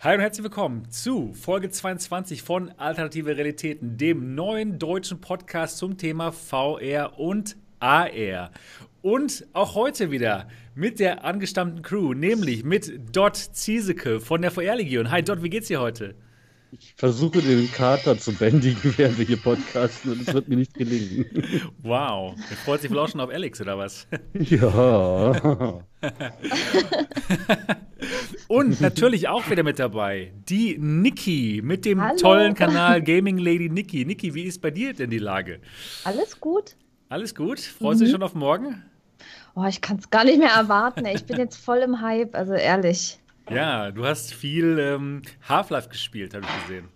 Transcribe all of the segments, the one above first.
Hi und herzlich willkommen zu Folge 22 von Alternative Realitäten, dem neuen deutschen Podcast zum Thema VR und AR. Und auch heute wieder mit der angestammten Crew, nämlich mit Dot Zieseke von der VR-Legion. Hi Dot, wie geht's dir heute? Ich versuche den Kater zu bändigen, während wir hier podcasten und es wird mir nicht gelingen. Wow, er freut sich wohl auch schon auf Alex, oder was? Ja. und natürlich auch wieder mit dabei die Niki mit dem Hallo. tollen Kanal Gaming Lady Niki. Niki, wie ist bei dir denn die Lage? Alles gut? Alles gut? Freust du dich schon auf morgen? Oh, ich kann es gar nicht mehr erwarten. Ich bin jetzt voll im Hype, also ehrlich. Ja, du hast viel ähm, Half-Life gespielt, habe ich gesehen.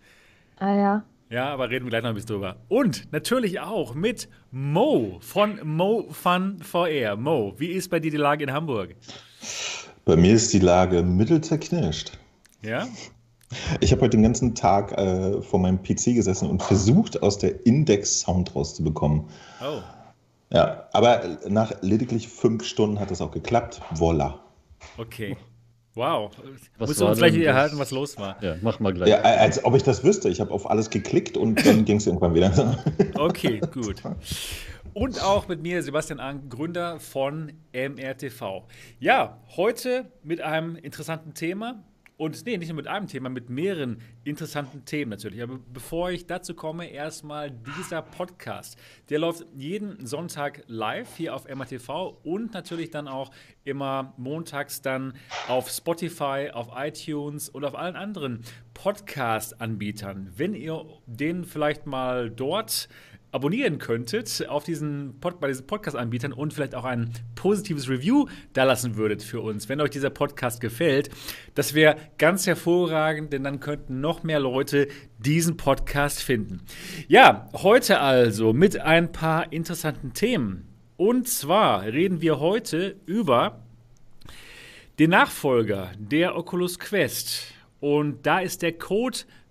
Ah ja. Ja, aber reden wir gleich noch ein bisschen drüber. Und natürlich auch mit Mo von Mo Fun VR. Mo, wie ist bei dir die Lage in Hamburg? Bei mir ist die Lage mittelzerknirscht. Ja? Ich habe heute den ganzen Tag äh, vor meinem PC gesessen und versucht, aus der Index Sound rauszubekommen. Oh. Ja, aber nach lediglich fünf Stunden hat es auch geklappt. Voila. Okay. Wow. Was Musst du uns gleich erhalten, was los war. ja, mach mal gleich. Ja, äh, als ob ich das wüsste. Ich habe auf alles geklickt und dann ging es irgendwann wieder. Okay, gut. Und auch mit mir Sebastian Ang, Gründer von MRTV. Ja, heute mit einem interessanten Thema. Und nee, nicht nur mit einem Thema, mit mehreren interessanten Themen natürlich. Aber bevor ich dazu komme, erstmal dieser Podcast. Der läuft jeden Sonntag live hier auf MRTV und natürlich dann auch immer montags dann auf Spotify, auf iTunes und auf allen anderen Podcast-Anbietern. Wenn ihr den vielleicht mal dort abonnieren könntet auf diesen Pod, bei diesen Podcast-Anbietern und vielleicht auch ein positives Review da lassen würdet für uns, wenn euch dieser Podcast gefällt. Das wäre ganz hervorragend, denn dann könnten noch mehr Leute diesen Podcast finden. Ja, heute also mit ein paar interessanten Themen. Und zwar reden wir heute über den Nachfolger der Oculus Quest. Und da ist der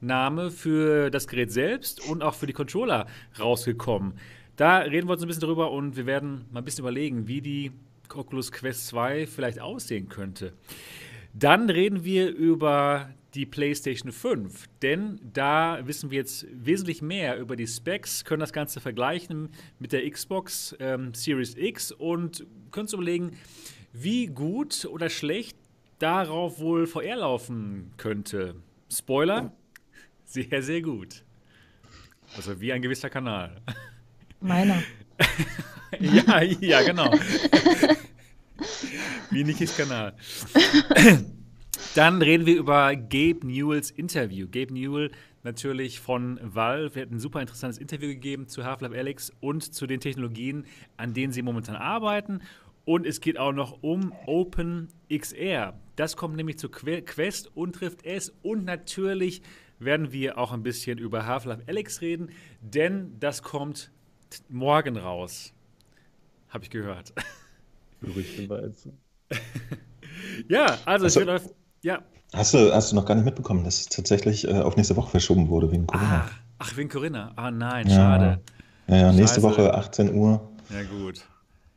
Codename für das Gerät selbst und auch für die Controller rausgekommen. Da reden wir uns ein bisschen drüber und wir werden mal ein bisschen überlegen, wie die Oculus Quest 2 vielleicht aussehen könnte. Dann reden wir über die PlayStation 5, denn da wissen wir jetzt wesentlich mehr über die Specs, können das Ganze vergleichen mit der Xbox ähm, Series X und können uns überlegen, wie gut oder schlecht darauf wohl VR laufen könnte. Spoiler, sehr, sehr gut. Also wie ein gewisser Kanal. Meiner. ja, ja, genau. Wie Nikis Kanal. Dann reden wir über Gabe Newells Interview. Gabe Newell natürlich von Valve. Er hat ein super interessantes Interview gegeben zu Half-Life Alyx und zu den Technologien, an denen sie momentan arbeiten. Und es geht auch noch um Open XR. Das kommt nämlich zu Que- Quest und trifft es. Und natürlich werden wir auch ein bisschen über Half-Life Alyx reden, denn das kommt morgen raus. Habe ich gehört. Gerüchteweise. Ja, also es Also- wird. Ja. Hast du, hast du noch gar nicht mitbekommen, dass es tatsächlich äh, auf nächste Woche verschoben wurde wegen Corona? Ah, ach, wegen Corinna. Ah nein, Ja. schade. Ja, ja, nächste. Woche 18 Uhr. Ja, gut.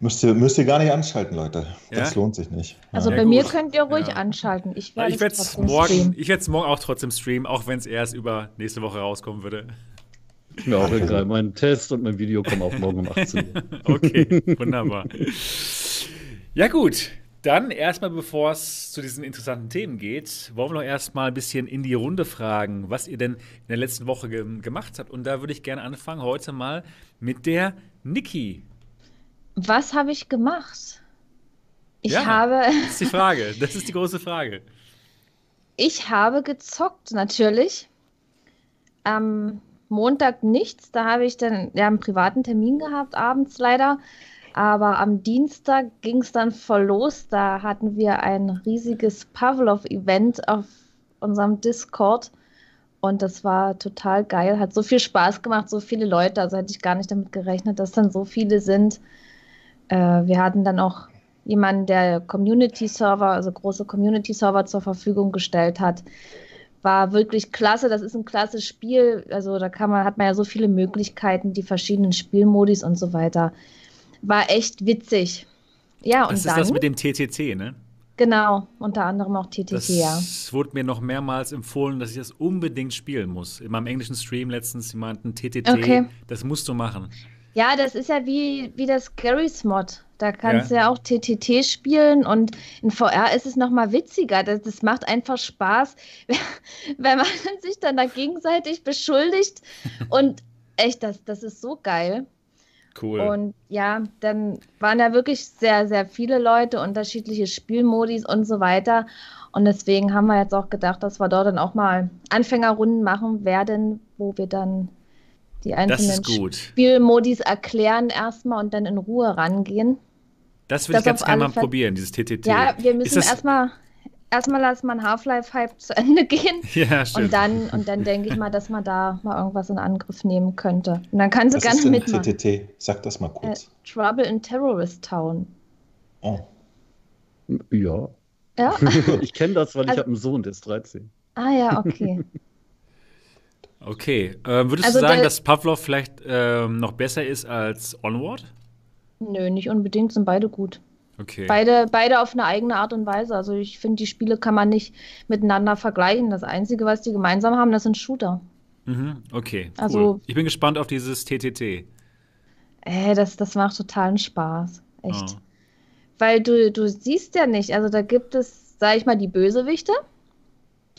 Müsst ihr, müsst ihr gar nicht anschalten, Leute. Ja? Das lohnt sich nicht. Also Ja, bei gut. mir könnt ihr ruhig Ja. anschalten. Ich Ja, werde ich werde es morgen, ich morgen auch trotzdem streamen, auch wenn es erst über nächste Woche rauskommen würde. Mir auch egal. Mein Test und mein Video kommen auch morgen um 18 Uhr. Okay, wunderbar. Ja, gut. Dann erstmal, bevor es zu diesen interessanten Themen geht, wollen wir noch erstmal ein bisschen in die Runde fragen, was ihr denn in der letzten Woche ge gemacht habt. Und da würde ich gerne anfangen, heute mal mit der Niki. Was habe ich gemacht? Ich Ja. habe, Das ist die Frage. Das ist die große Frage. ich habe gezockt, natürlich. Am Montag nichts. Da habe ich dann ja, einen privaten Termin gehabt, abends leider. Aber am Dienstag ging es dann voll los. Da hatten wir ein riesiges Pavlov-Event auf unserem Discord. Und das war total geil. Hat so viel Spaß gemacht, so viele Leute. Also hätte ich gar nicht damit gerechnet, dass dann so viele sind. Äh, wir hatten dann auch jemanden, der Community-Server, also große Community-Server zur Verfügung gestellt hat. War wirklich klasse. Das ist ein klasse Spiel. Also da kann man, hat man ja so viele Möglichkeiten, die verschiedenen Spielmodis und so weiter. War echt witzig. Ja, und Das ist dann. das mit dem TTC, ne? Genau, unter anderem auch TTT, Das ja. wurde mir noch mehrmals empfohlen, dass ich das unbedingt spielen muss. In meinem englischen Stream letztens jemanden TTT, Okay. das musst du machen. Ja, das ist ja wie, wie das Garry's Mod. Da kannst Ja. du ja auch TTT spielen und in VR ist es noch mal witziger. Das, das macht einfach Spaß, wenn man sich dann da gegenseitig beschuldigt. Und echt, das, das ist so geil. Cool. Und ja, dann waren da wirklich sehr, sehr viele Leute, unterschiedliche Spielmodis und so weiter. Und deswegen haben wir jetzt auch gedacht, dass wir dort dann auch mal Anfängerrunden machen werden, wo wir dann die das einzelnen ist gut. Spielmodis erklären erstmal und dann in Ruhe rangehen. Das würde ich das ganz auf gerne mal Fälle- probieren, dieses TTT. Ja, wir müssen erstmal erstmal lassen wir einen Half-Life-Hype zu Ende gehen. Ja, stimmt. Und dann, und dann denke ich mal, dass man da mal irgendwas in Angriff nehmen könnte. Und dann kann sie Was gerne ist denn mitmachen. TTT? Sag das mal Äh, kurz. Trouble in Terrorist Town. Oh. Ja. Ja? Ich kenne das, weil ich Also- habe einen Sohn, der ist 13. Ah ja, okay. Okay. Ähm, würdest Also du sagen, dass Pavlov vielleicht ähm, noch besser ist als Onward? Nö, nicht unbedingt, sind beide gut. Okay. Beide, beide auf eine eigene Art und Weise. Also ich finde, die Spiele kann man nicht miteinander vergleichen. Das Einzige, was die gemeinsam haben, das sind Shooter. Mhm, okay. Cool. Also- ich bin gespannt auf dieses TTT. Ey, das, das macht totalen Spaß. Echt. Ah. Weil du, du siehst ja nicht, also da gibt es, sag ich mal, die Bösewichte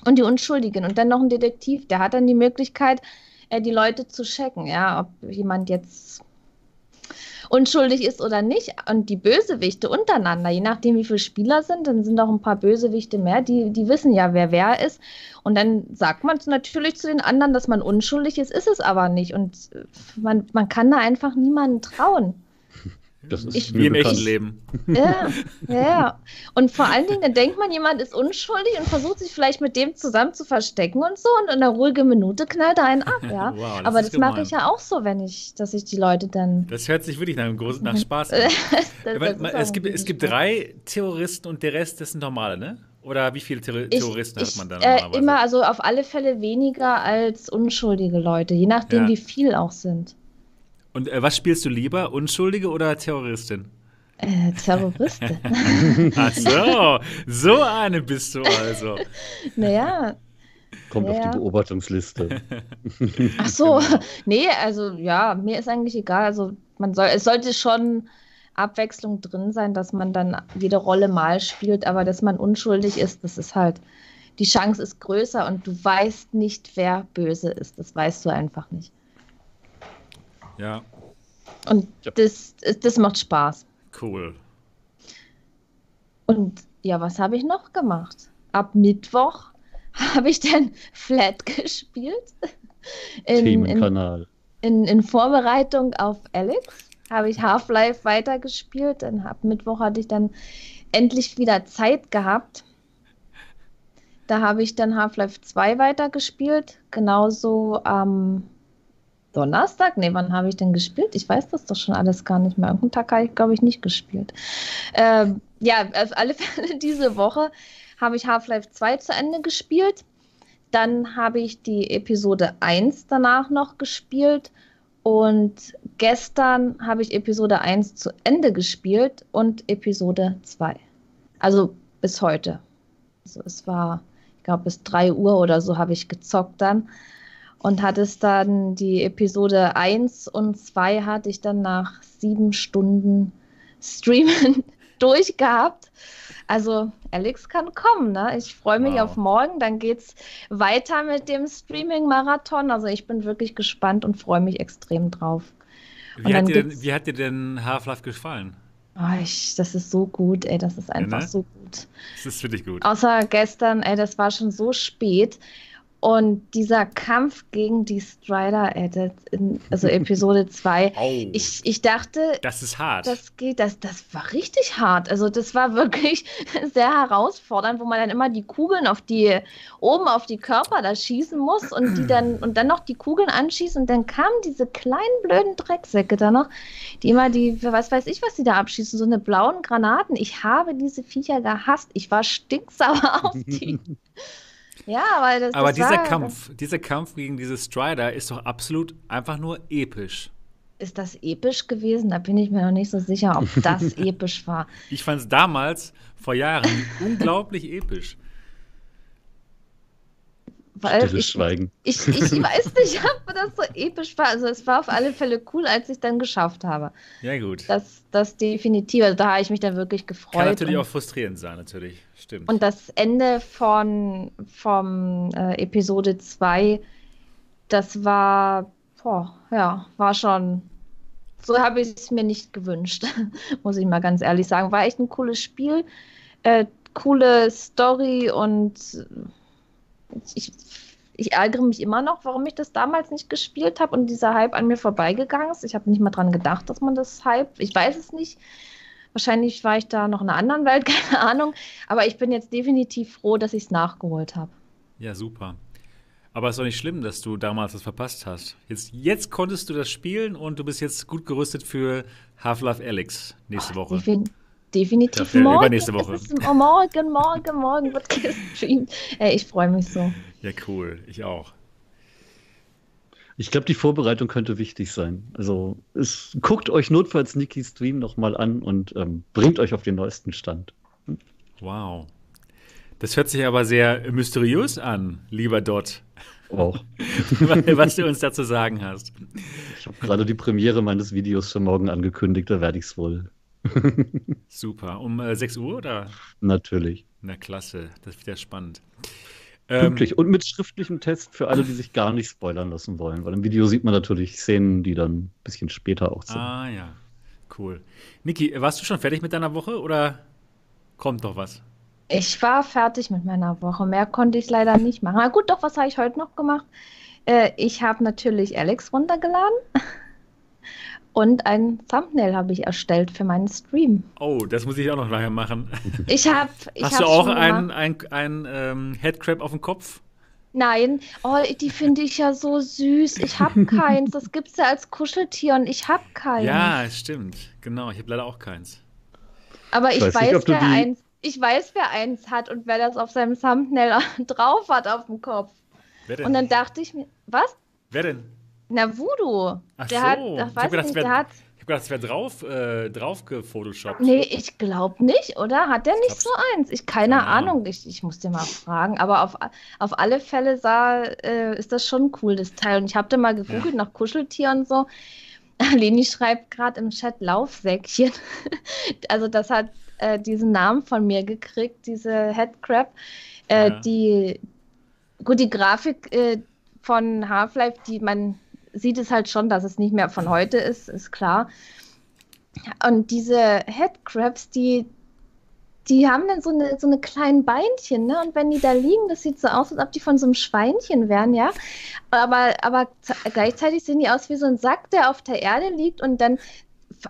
und die Unschuldigen und dann noch ein Detektiv, der hat dann die Möglichkeit, äh, die Leute zu checken, ja, ob jemand jetzt unschuldig ist oder nicht. Und die Bösewichte untereinander, je nachdem, wie viele Spieler sind, dann sind auch ein paar Bösewichte mehr, die, die wissen ja, wer wer ist. Und dann sagt man natürlich zu den anderen, dass man unschuldig ist, ist es aber nicht. Und man, man kann da einfach niemanden trauen. Das ist Ich- Wie im echten Leben. Ja, ja. Und vor allen Dingen, dann denkt man, jemand ist unschuldig und versucht sich vielleicht mit dem zusammen zu verstecken und so. Und in einer ruhigen Minute knallt er einen ab, ja. Wow, das Aber das mache ich ja auch so, wenn ich, dass ich die Leute dann. Das hört sich wirklich nach, einem großen, nach Spaß an. das, das man- es, gibt, es gibt drei Terroristen und der Rest das sind normale, ne? Oder wie viele Terror Ich, Terroristen ich, hat man da äh, immer, also auf alle Fälle weniger als unschuldige Leute, je nachdem, Ja. wie viel auch sind. Und äh, was spielst du lieber, Unschuldige oder Terroristin? Äh, Terroristen. Ach so, so eine bist du also. naja, Kommt auf Ja. die Beobachtungsliste. Ach so, Genau. nee, also ja, mir ist eigentlich egal. Also man soll, es sollte schon Abwechslung drin sein, dass man dann jede Rolle mal spielt, aber dass man unschuldig ist, das ist halt, die Chance ist größer und du weißt nicht, wer böse ist. Das weißt du einfach nicht. Ja, Und Ja. das, das macht Spaß. cool. Und ja, was habe ich noch gemacht? Ab Mittwoch habe ich dann Flat gespielt. In, in, Themenkanal. in, in Vorbereitung auf Alex habe ich Half-Life weitergespielt. Dann ab Mittwoch hatte ich dann endlich wieder Zeit gehabt. Da habe ich dann Half-Life 2 weitergespielt. Genauso am Donnerstag. Nee, wann habe ich denn gespielt? Ich weiß das doch schon alles gar nicht mehr. Irgendeinen Tag habe ich, glaube ich, nicht gespielt. Ähm, ja, auf alle Fälle diese Woche habe ich Half-Life 2 zu Ende gespielt. Dann habe ich die Episode 1 danach noch gespielt. Und gestern habe ich Episode 1 zu Ende gespielt und Episode 2. Also bis heute. Also es war, ich glaube, bis 3 Uhr oder so habe ich gezockt dann. Und hatte es dann die Episode 1 und 2 hatte ich dann nach sieben Stunden Streamen durchgehabt. Also Alex kann kommen, ne? Ich freue mich Wow. auf morgen. Dann geht's weiter mit dem Streaming-Marathon. Also ich bin wirklich gespannt und freue mich extrem drauf. Wie hat, dir denn, wie hat dir denn Half-Life gefallen? Oh, ich, das ist so gut, ey, das ist einfach ne? so gut. Das ist wirklich gut. Außer gestern, ey, das war schon so spät. Und dieser Kampf gegen die Strider, das in, also Episode 2, Au, ich, ich dachte, das ist hart. das geht, das, das war richtig hart. Also das war wirklich sehr herausfordernd, wo man dann immer die Kugeln auf die, oben auf die Körper da schießen muss und die dann, und dann noch die Kugeln anschießen und dann kamen diese kleinen blöden Drecksäcke da noch, die immer die, was weiß ich, was die da abschießen, so eine blauen Granaten. Ich habe diese Viecher gehasst. Ich war stinksauer auf die. Ja, aber das, Aber das dieser war, Kampf, dieser Kampf gegen diese Strider ist doch absolut einfach nur episch. ist das episch gewesen? Da bin ich mir noch nicht so sicher, ob das episch war. Ich fand es damals, vor Jahren, unglaublich episch. Weil Stilles ich, Schweigen. ich, ich weiß nicht, ob das so episch war. Also es war auf alle Fälle cool, als ich dann geschafft habe. Ja, gut. Das, das definitiv. Also da habe ich mich dann wirklich gefreut. Kann natürlich und, auch frustrierend sein, natürlich. Stimmt. und das Ende von vom äh, Episode 2, das war, boah, ja, war schon. So habe ich es mir nicht gewünscht, muss ich mal ganz ehrlich sagen. War echt ein cooles Spiel, äh, coole Story und ich, ich ärgere mich immer noch, warum ich das damals nicht gespielt habe und dieser Hype an mir vorbeigegangen ist. Ich habe nicht mal dran gedacht, dass man das Hype, ich weiß es nicht. Wahrscheinlich war ich da noch in einer anderen Welt, keine Ahnung. Aber ich bin jetzt definitiv froh, dass ich es nachgeholt habe. Ja, super. Aber es ist doch nicht schlimm, dass du damals das verpasst hast. Jetzt, jetzt konntest du das spielen und du bist jetzt gut gerüstet für Half-Life Alyx nächste Woche. Defin definitiv Ja, morgen. übernächste Woche. Morgen, morgen, morgen wird gestreamt. Ey, ich freue mich so. Ja, cool. Ich auch. Ich glaube, die Vorbereitung könnte wichtig sein. Also es, guckt euch notfalls Nikis Stream nochmal an und ähm, bringt euch auf den neuesten Stand. Wow. Das hört sich aber sehr mysteriös an, lieber Dot, Auch. was du uns dazu sagen hast. Ich habe gerade die Premiere meines Videos für morgen angekündigt, da werde ich es wohl. Super. Um äh, 6 Uhr oder? Natürlich. Na klasse, das wird ja spannend. Ähm, Pünktlich und mit schriftlichem Test für alle, die sich gar nicht spoilern lassen wollen. Weil im Video sieht man natürlich Szenen, die dann ein bisschen später auch sind. ah ja, cool. Niki, warst du schon fertig mit deiner Woche oder kommt noch was? Ich war fertig mit meiner Woche. Mehr konnte ich leider nicht machen. Na gut, doch, was habe ich heute noch gemacht? Äh, ich habe natürlich Alex runtergeladen. Und ein Thumbnail habe ich erstellt für meinen Stream. Oh, das muss ich auch noch nachher machen. Ich habe. Ich Hast du auch schon ein, ein, ähm, Headcrab auf dem Kopf? Nein. Oh, die finde ich ja so süß. Ich habe keins. Das gibt es ja als Kuscheltier und ich habe keins. Ja, stimmt. Genau, ich habe leider auch keins. Aber ich, Ich weiß weiß, nicht, wer die- eins. Ich weiß, wer eins hat und wer das auf seinem Thumbnail drauf hat auf dem Kopf. Wer denn? Und dann dachte ich mir, was? Wer denn? Na, Voodoo. Ach der so. hat, Ich ach, hab weiß gedacht, nicht, der hat. Ich habe gedacht, es wäre drauf, äh, drauf gefotoshoppt. Nee, ich glaube nicht, oder? Hat der nicht glaub's- so eins? Ich keine Keine Ahnung. Ich, ich muss dir mal fragen. Aber auf, auf alle Fälle sah, äh, ist das schon cool, das Teil. Und ich habe da mal gegoogelt nach Kuscheltier und so. Leni schreibt gerade im Chat Laufsäckchen. also das hat äh, diesen Namen von mir gekriegt, diese Headcrab. Äh, Ja. Die gut, die Grafik äh, von Half-Life, die man sieht es halt schon, dass es nicht mehr von heute ist, ist klar. Und diese Headcrabs, die, die haben dann so eine, so eine kleinen Beinchen, ne? Und wenn die da liegen, das sieht so aus, als ob die von so einem Schweinchen wären, ja. Aber, aber gleichzeitig sehen die aus wie so ein Sack, der auf der Erde liegt und dann.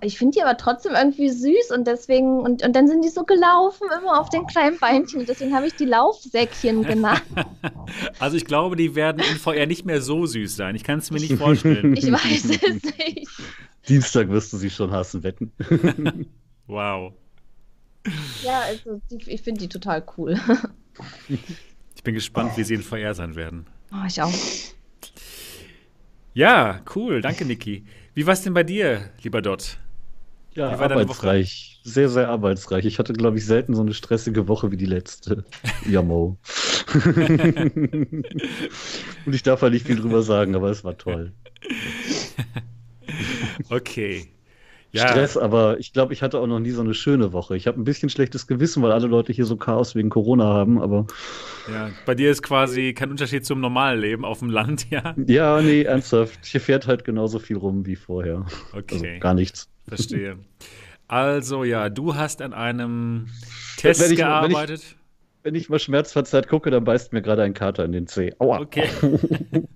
Ich finde die aber trotzdem irgendwie süß und deswegen, und, und dann sind die so gelaufen, immer auf den kleinen Beinchen. Und deswegen habe ich die Laufsäckchen genannt. Also ich glaube, die werden in VR nicht mehr so süß sein. Ich kann es mir nicht vorstellen. Ich weiß es nicht. Dienstag wirst du sie schon hassen, wetten. Wow. Ja, also die, ich finde die total cool. Ich bin gespannt, wie sie in VR sein werden. Oh, ich auch. Ja, cool. Danke, Niki. Wie war es denn bei dir, lieber Dot? Ja, arbeitsreich. Sehr, sehr arbeitsreich. Ich hatte, glaube ich, selten so eine stressige Woche wie die letzte. Jammo. Und ich darf halt nicht viel drüber sagen, aber es war toll. Okay. Ja, Stress, aber ich glaube, ich hatte auch noch nie so eine schöne Woche. Ich habe ein bisschen schlechtes Gewissen, weil alle Leute hier so Chaos wegen Corona haben, aber ja. Bei dir ist quasi kein Unterschied zum normalen Leben auf dem Land, ja? ja, nee, ernsthaft. Hier fährt halt genauso viel rum wie vorher. Also Okay, gar nichts. Verstehe. Also ja, du hast an einem Test Wenn ich- wenn ich- gearbeitet. Wenn ich mal schmerzverzerrt gucke, dann beißt mir gerade ein Kater in den Zeh. Aua. Okay.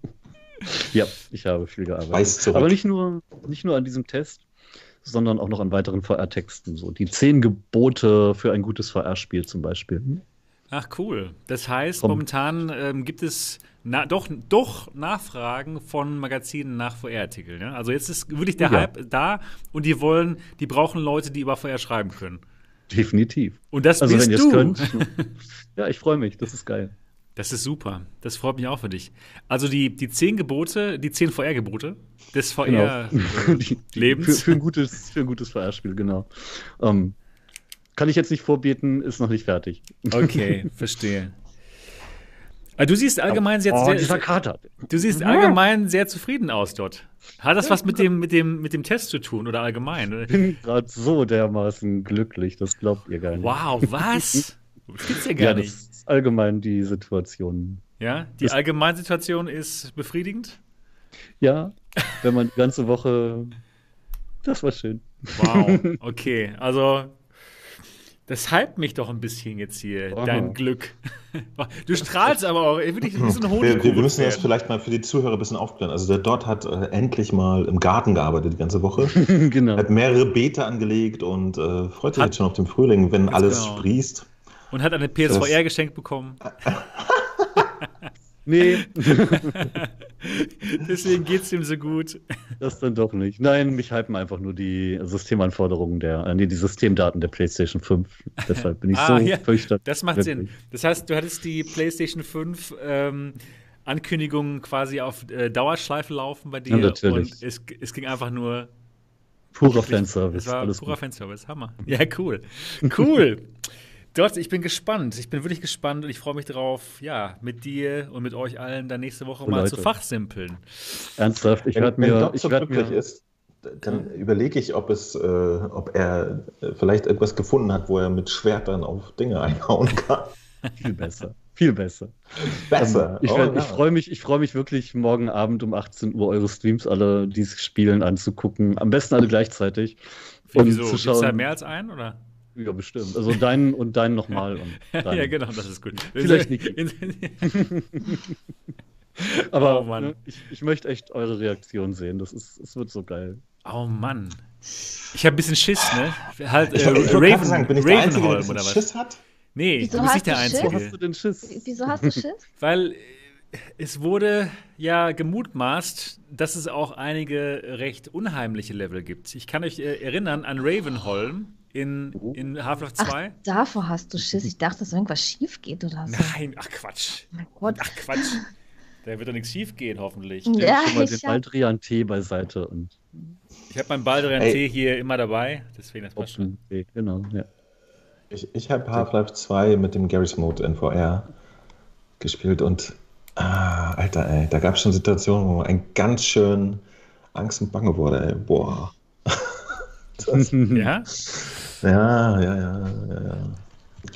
Ja, ich habe viel gearbeitet. Aber nicht nur, nicht nur an diesem Test, sondern auch noch an weiteren VR-Texten. So die zehn Gebote für ein gutes VR-Spiel zum Beispiel. Ach cool. Das heißt, Komm. momentan ähm, gibt es na, doch, doch Nachfragen von Magazinen nach VR-Artikeln. Ja? Also jetzt ist wirklich der Ja. Hype da und die wollen, die brauchen Leute, die über VR schreiben können. Definitiv. Und das Also bist wenn du. könnt. ja, ich freue mich. Das ist geil. Das ist super. Das freut mich auch für dich. Also die, die zehn Gebote, die zehn VR-Gebote des VR-Lebens. Genau. für, für, ein gutes, für ein gutes VR-Spiel, genau. Ähm, kann ich jetzt nicht vorbeten, ist noch nicht fertig. Okay, verstehe. Du siehst allgemein sehr, oh, sehr, Kater. Du siehst allgemein sehr zufrieden aus dort. Hat das was mit dem, mit dem, mit dem Test zu tun oder allgemein? Ich bin gerade so dermaßen glücklich, das glaubt ihr gar nicht. Wow, was? Das gibt's ja gar ja, nicht. Das ist allgemein die Situation. Ja, die das Allgemeinsituation ist befriedigend? Ja, wenn man die ganze Woche. Das war schön. Wow, okay. Also das hypt mich doch ein bisschen jetzt hier, oh. dein Glück. Du strahlst aber auch wie so ein Honig. Wir, wir, müssen das vielleicht mal für die Zuhörer ein bisschen aufklären. Also der Dort hat äh, endlich mal im Garten gearbeitet die ganze Woche. genau. Hat mehrere Beete angelegt und äh, freut sich hat, jetzt schon auf den Frühling, wenn alles genau. sprießt. Und hat eine PSVR das, geschenkt bekommen. Nee. Deswegen geht es ihm so gut. Das dann doch nicht. Nein, mich hypen einfach nur die Systemanforderungen der, äh, nee, die Systemdaten der PlayStation 5. Deshalb bin ich ah, so ja. fürchterlich. Das macht Sinn. Das heißt, du hattest die PlayStation 5 ähm, Ankündigungen quasi auf äh, Dauerschleife laufen bei dir. Ja, natürlich. Und es, es ging einfach nur. Purer Fanservice. Es war alles purer gut. Fanservice. Hammer. Ja, cool. Cool. Dort, ich bin gespannt. Ich bin wirklich gespannt und ich freue mich darauf, ja, mit dir und mit euch allen dann nächste Woche oh, mal Leute. zu fachsimpeln. Ernsthaft, ich werde mir. Wenn ich so glücklich mir, ist, dann überlege ich, ob es, äh, ob er äh, vielleicht etwas gefunden hat, wo er mit Schwertern auf Dinge einhauen kann. Viel besser. Viel besser. Besser. Ähm, ich, oh, ich freue mich, freu mich wirklich, morgen Abend um 18 Uhr eure Streams alle, die spielen, anzugucken. Am besten alle gleichzeitig. Wieso? Schauen. Gibt's da mehr als einen, oder? Ja, bestimmt. Also deinen und deinen nochmal. ja, genau, das ist gut. Vielleicht nicht. Aber oh, ne, ich, ich möchte echt eure Reaktion sehen. Das ist, es wird so geil. Oh Mann. Ich habe ein bisschen Schiss, ne? Halt, ich, äh, ich Raven, sagen, bin ich der Einzige, der oder was? Schiss hat? Nee, Wieso du bist nicht der Einzige. Wieso hast du denn Schiss? Wieso hast du Schiss? Weil es wurde ja gemutmaßt, dass es auch einige recht unheimliche Level gibt. Ich kann euch äh, erinnern an Ravenholm in, in Half-Life 2. Ach, davor hast du Schiss. Ich dachte, dass irgendwas schief geht oder so. Nein, ach Quatsch. Oh ach Quatsch. Da wird doch nichts schief gehen, hoffentlich. Ja, ich schon mal den Baldrian Tee beiseite. Und ich habe meinen Baldrian Tee hier immer dabei, deswegen das passt schon. Okay, genau, ja. Ich, ich habe Half-Life 2 mit dem Garry's Mode in VR gespielt und ah, Alter, ey, da gab es schon Situationen, wo ein ganz schön Angst und Bange wurde, ey. Boah. ja? Ja, ja, ja, ja.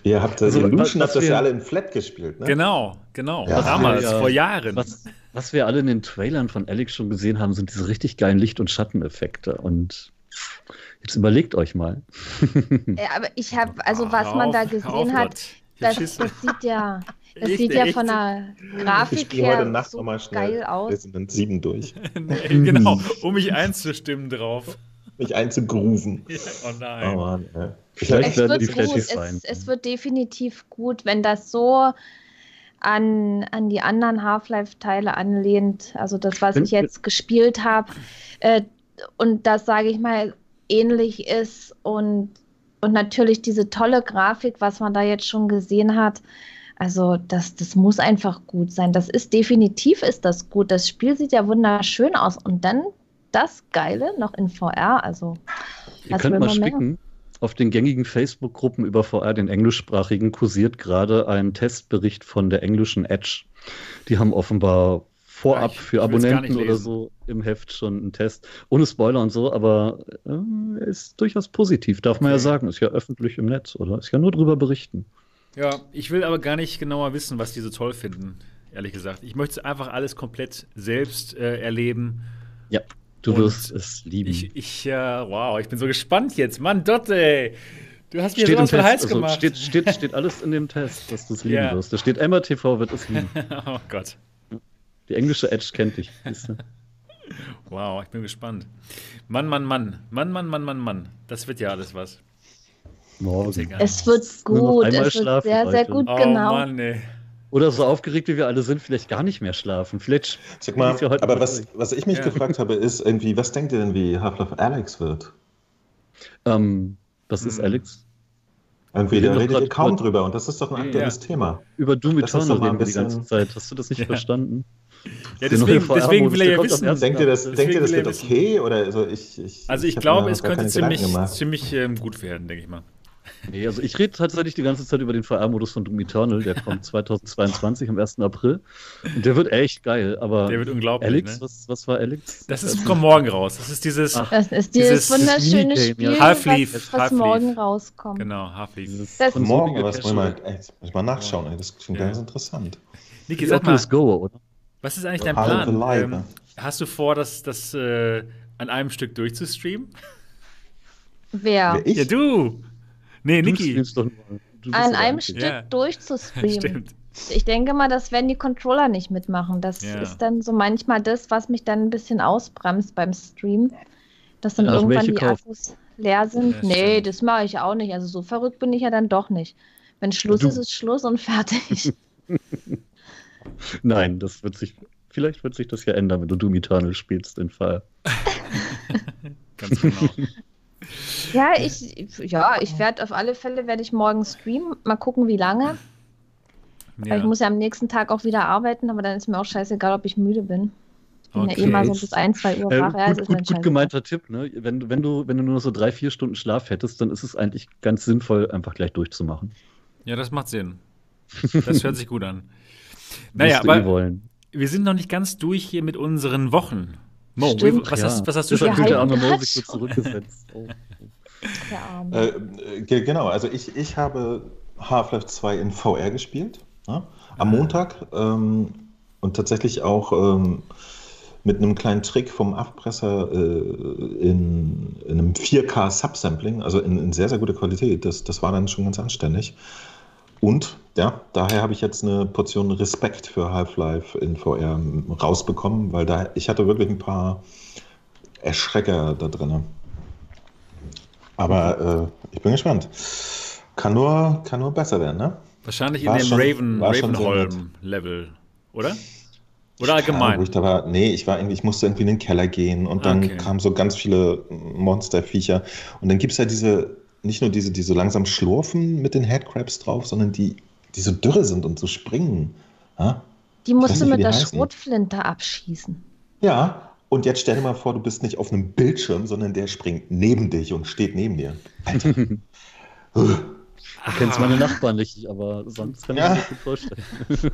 Ihr habt also, Illusion, habt das ja alle in Flat gespielt, ne? Genau, genau. Ja, Damals, ja, vor Jahren. Was, was, wir alle in den Trailern von Alex schon gesehen haben, sind diese richtig geilen Licht- und Schatteneffekte. Und jetzt überlegt euch mal. Ja, aber ich habe, also was oh, man da gesehen auf, hat, das, das, sieht ja. Das echt, sieht ja von der Grafik her heute Nacht so geil aus. Wir sind dann sieben durch. nee, genau, um mich einzustimmen drauf mich einzugrooven. Oh nein. Oh Mann, ja. Vielleicht werden die Flashies sein. Es, es, wird definitiv gut, wenn das so an, an die anderen Half-Life-Teile anlehnt. Also das, was wenn, ich jetzt gespielt habe. Äh, und das, sage ich mal, ähnlich ist. Und, und natürlich diese tolle Grafik, was man da jetzt schon gesehen hat. Also das, das muss einfach gut sein. Das ist definitiv ist das gut. Das Spiel sieht ja wunderschön aus. Und dann das Geile noch in VR. Also, Ihr könnt mal spicken. Auf den gängigen Facebook-Gruppen über VR, den englischsprachigen, kursiert gerade ein Testbericht von der englischen Edge. Die haben offenbar vorab ja, für Abonnenten oder so im Heft schon einen Test. Ohne Spoiler und so, aber äh, ist durchaus positiv, darf man ja sagen. Ist ja öffentlich im Netz, oder? Ist ja nur drüber berichten. Ja, ich will aber gar nicht genauer wissen, was die so toll finden, ehrlich gesagt. Ich möchte einfach alles komplett selbst äh, erleben. Ja. Du und wirst es lieben. Ich, ich äh, wow, ich bin so gespannt jetzt. Mann, Dotte, du hast mir steht sowas von Hals also gemacht. Steht, steht, steht alles in dem Test, dass du es lieben ja. wirst. Da steht Emma TV wird es lieben. oh Gott. Die englische Edge kennt dich. wow, ich bin gespannt. Mann, Mann, Mann. Mann, Mann, Mann, Mann, Mann. Das wird ja alles was. Morgen. Es wird gut. Es wird sehr, sehr gut, oh, genau. Mann, ey. Oder so aufgeregt, wie wir alle sind, vielleicht gar nicht mehr schlafen. Vielleicht. Sag mal, aber was, was ich mich ja. gefragt habe, ist irgendwie, was denkt ihr denn, wie Half-Life Alex wird? Ähm, was hm. ist Alex? Irgendwie, da redet ihr kaum drüber und das ist doch ein aktuelles ja. Thema. Über Doom Eternal reden wir die ganze Zeit. Hast du das nicht ja. verstanden? Ja, deswegen, deswegen will er ja wissen. Denkt ihr, das, denkt ihr, das wird okay? Oder also ich, ich, also ich, ich glaube, es könnte ziemlich, ziemlich ähm, gut werden, denke ich mal. Nee, also ich rede tatsächlich die ganze Zeit über den VR-Modus von Doom Eternal, der kommt 2022 am 1. April. Und der wird echt geil, aber. Der wird unglaublich. Alex, ne? was, was war Alex? Das ist, kommt morgen raus. Das ist dieses. Ach, das ist dieses, dieses wunderschöne Spiel, Half-Leaf. was, was Half morgen rauskommt. Genau, Half-Leaf. Das morgen, was muss ich mal, ey, muss ich mal nachschauen, ey, das klingt ja. ganz interessant. Niki, sag mal, Go, oder? was ist eigentlich dein Plan? Ähm, hast du vor, das, das äh, an einem Stück durchzustreamen? Wer? Wer ich? Ja, du. Nee, Niki. An einem Stück ja. durchzustreamen. Stimmt. Ich denke mal, das werden die Controller nicht mitmachen. Das ja. ist dann so manchmal das, was mich dann ein bisschen ausbremst beim Stream. Dass dann ja, irgendwann die kaufen? Akkus leer sind. Ja, nee, das mache ich auch nicht. Also so verrückt bin ich ja dann doch nicht. Wenn Schluss du. ist, ist Schluss und fertig. Nein, das wird sich. Vielleicht wird sich das ja ändern, wenn du Doom Eternal spielst in Fall. Ganz genau. Ja, ich, ja, ich werde auf alle Fälle werde ich morgen streamen. Mal gucken, wie lange. Ja. ich muss ja am nächsten Tag auch wieder arbeiten, aber dann ist mir auch scheißegal, ob ich müde bin. Ich bin okay. ja eh mal so bis 1, 2 Uhr äh, wach. Äh, gut, gut, gut gemeinter Tipp, ne? Wenn, du, wenn, du, wenn du nur so drei, vier Stunden Schlaf hättest, dann ist es eigentlich ganz sinnvoll, einfach gleich durchzumachen. Ja, das macht Sinn. Das hört sich gut an. Naja, aber wir sind noch nicht ganz durch hier mit unseren Wochen. Mo, Stimmt, was, ja. hast, was, hast, du schon? Der arme Mo sich so zurückgesetzt. Oh. Äh, äh genau, also ich, ich habe Half-Life 2 in VR gespielt. Ja, am Montag ähm, und tatsächlich auch ähm, mit einem kleinen Trick vom Abpresser äh, in, in, einem 4K Subsampling, also in, in, sehr, sehr guter Qualität. Das, das war dann schon ganz anständig. Und ja, daher habe ich jetzt eine Portion Respekt für Half-Life in VR rausbekommen, weil da ich hatte wirklich ein paar Erschrecker da drin. Aber äh, ich bin gespannt. Kann nur, kann nur besser werden, ne? Wahrscheinlich war in dem schon, Raven, Ravenholm-Level, oder? Oder allgemein? Da war, nee, ich, war irgendwie, ich musste irgendwie in den Keller gehen und dann okay. kamen so ganz viele Monsterviecher. Und dann gibt es ja diese nicht nur diese, die so langsam schlurfen mit den Headcrabs drauf, sondern die, die so dürre sind und so springen. Ja? Die musst du mit der heißen. Schrotflinte abschießen. Ja, und jetzt stell dir mal vor, du bist nicht auf einem Bildschirm, sondern der springt neben dich und steht neben dir. Alter. Du kennst meine Nachbarn nicht, aber sonst kann ich ja. mir das gut vorstellen.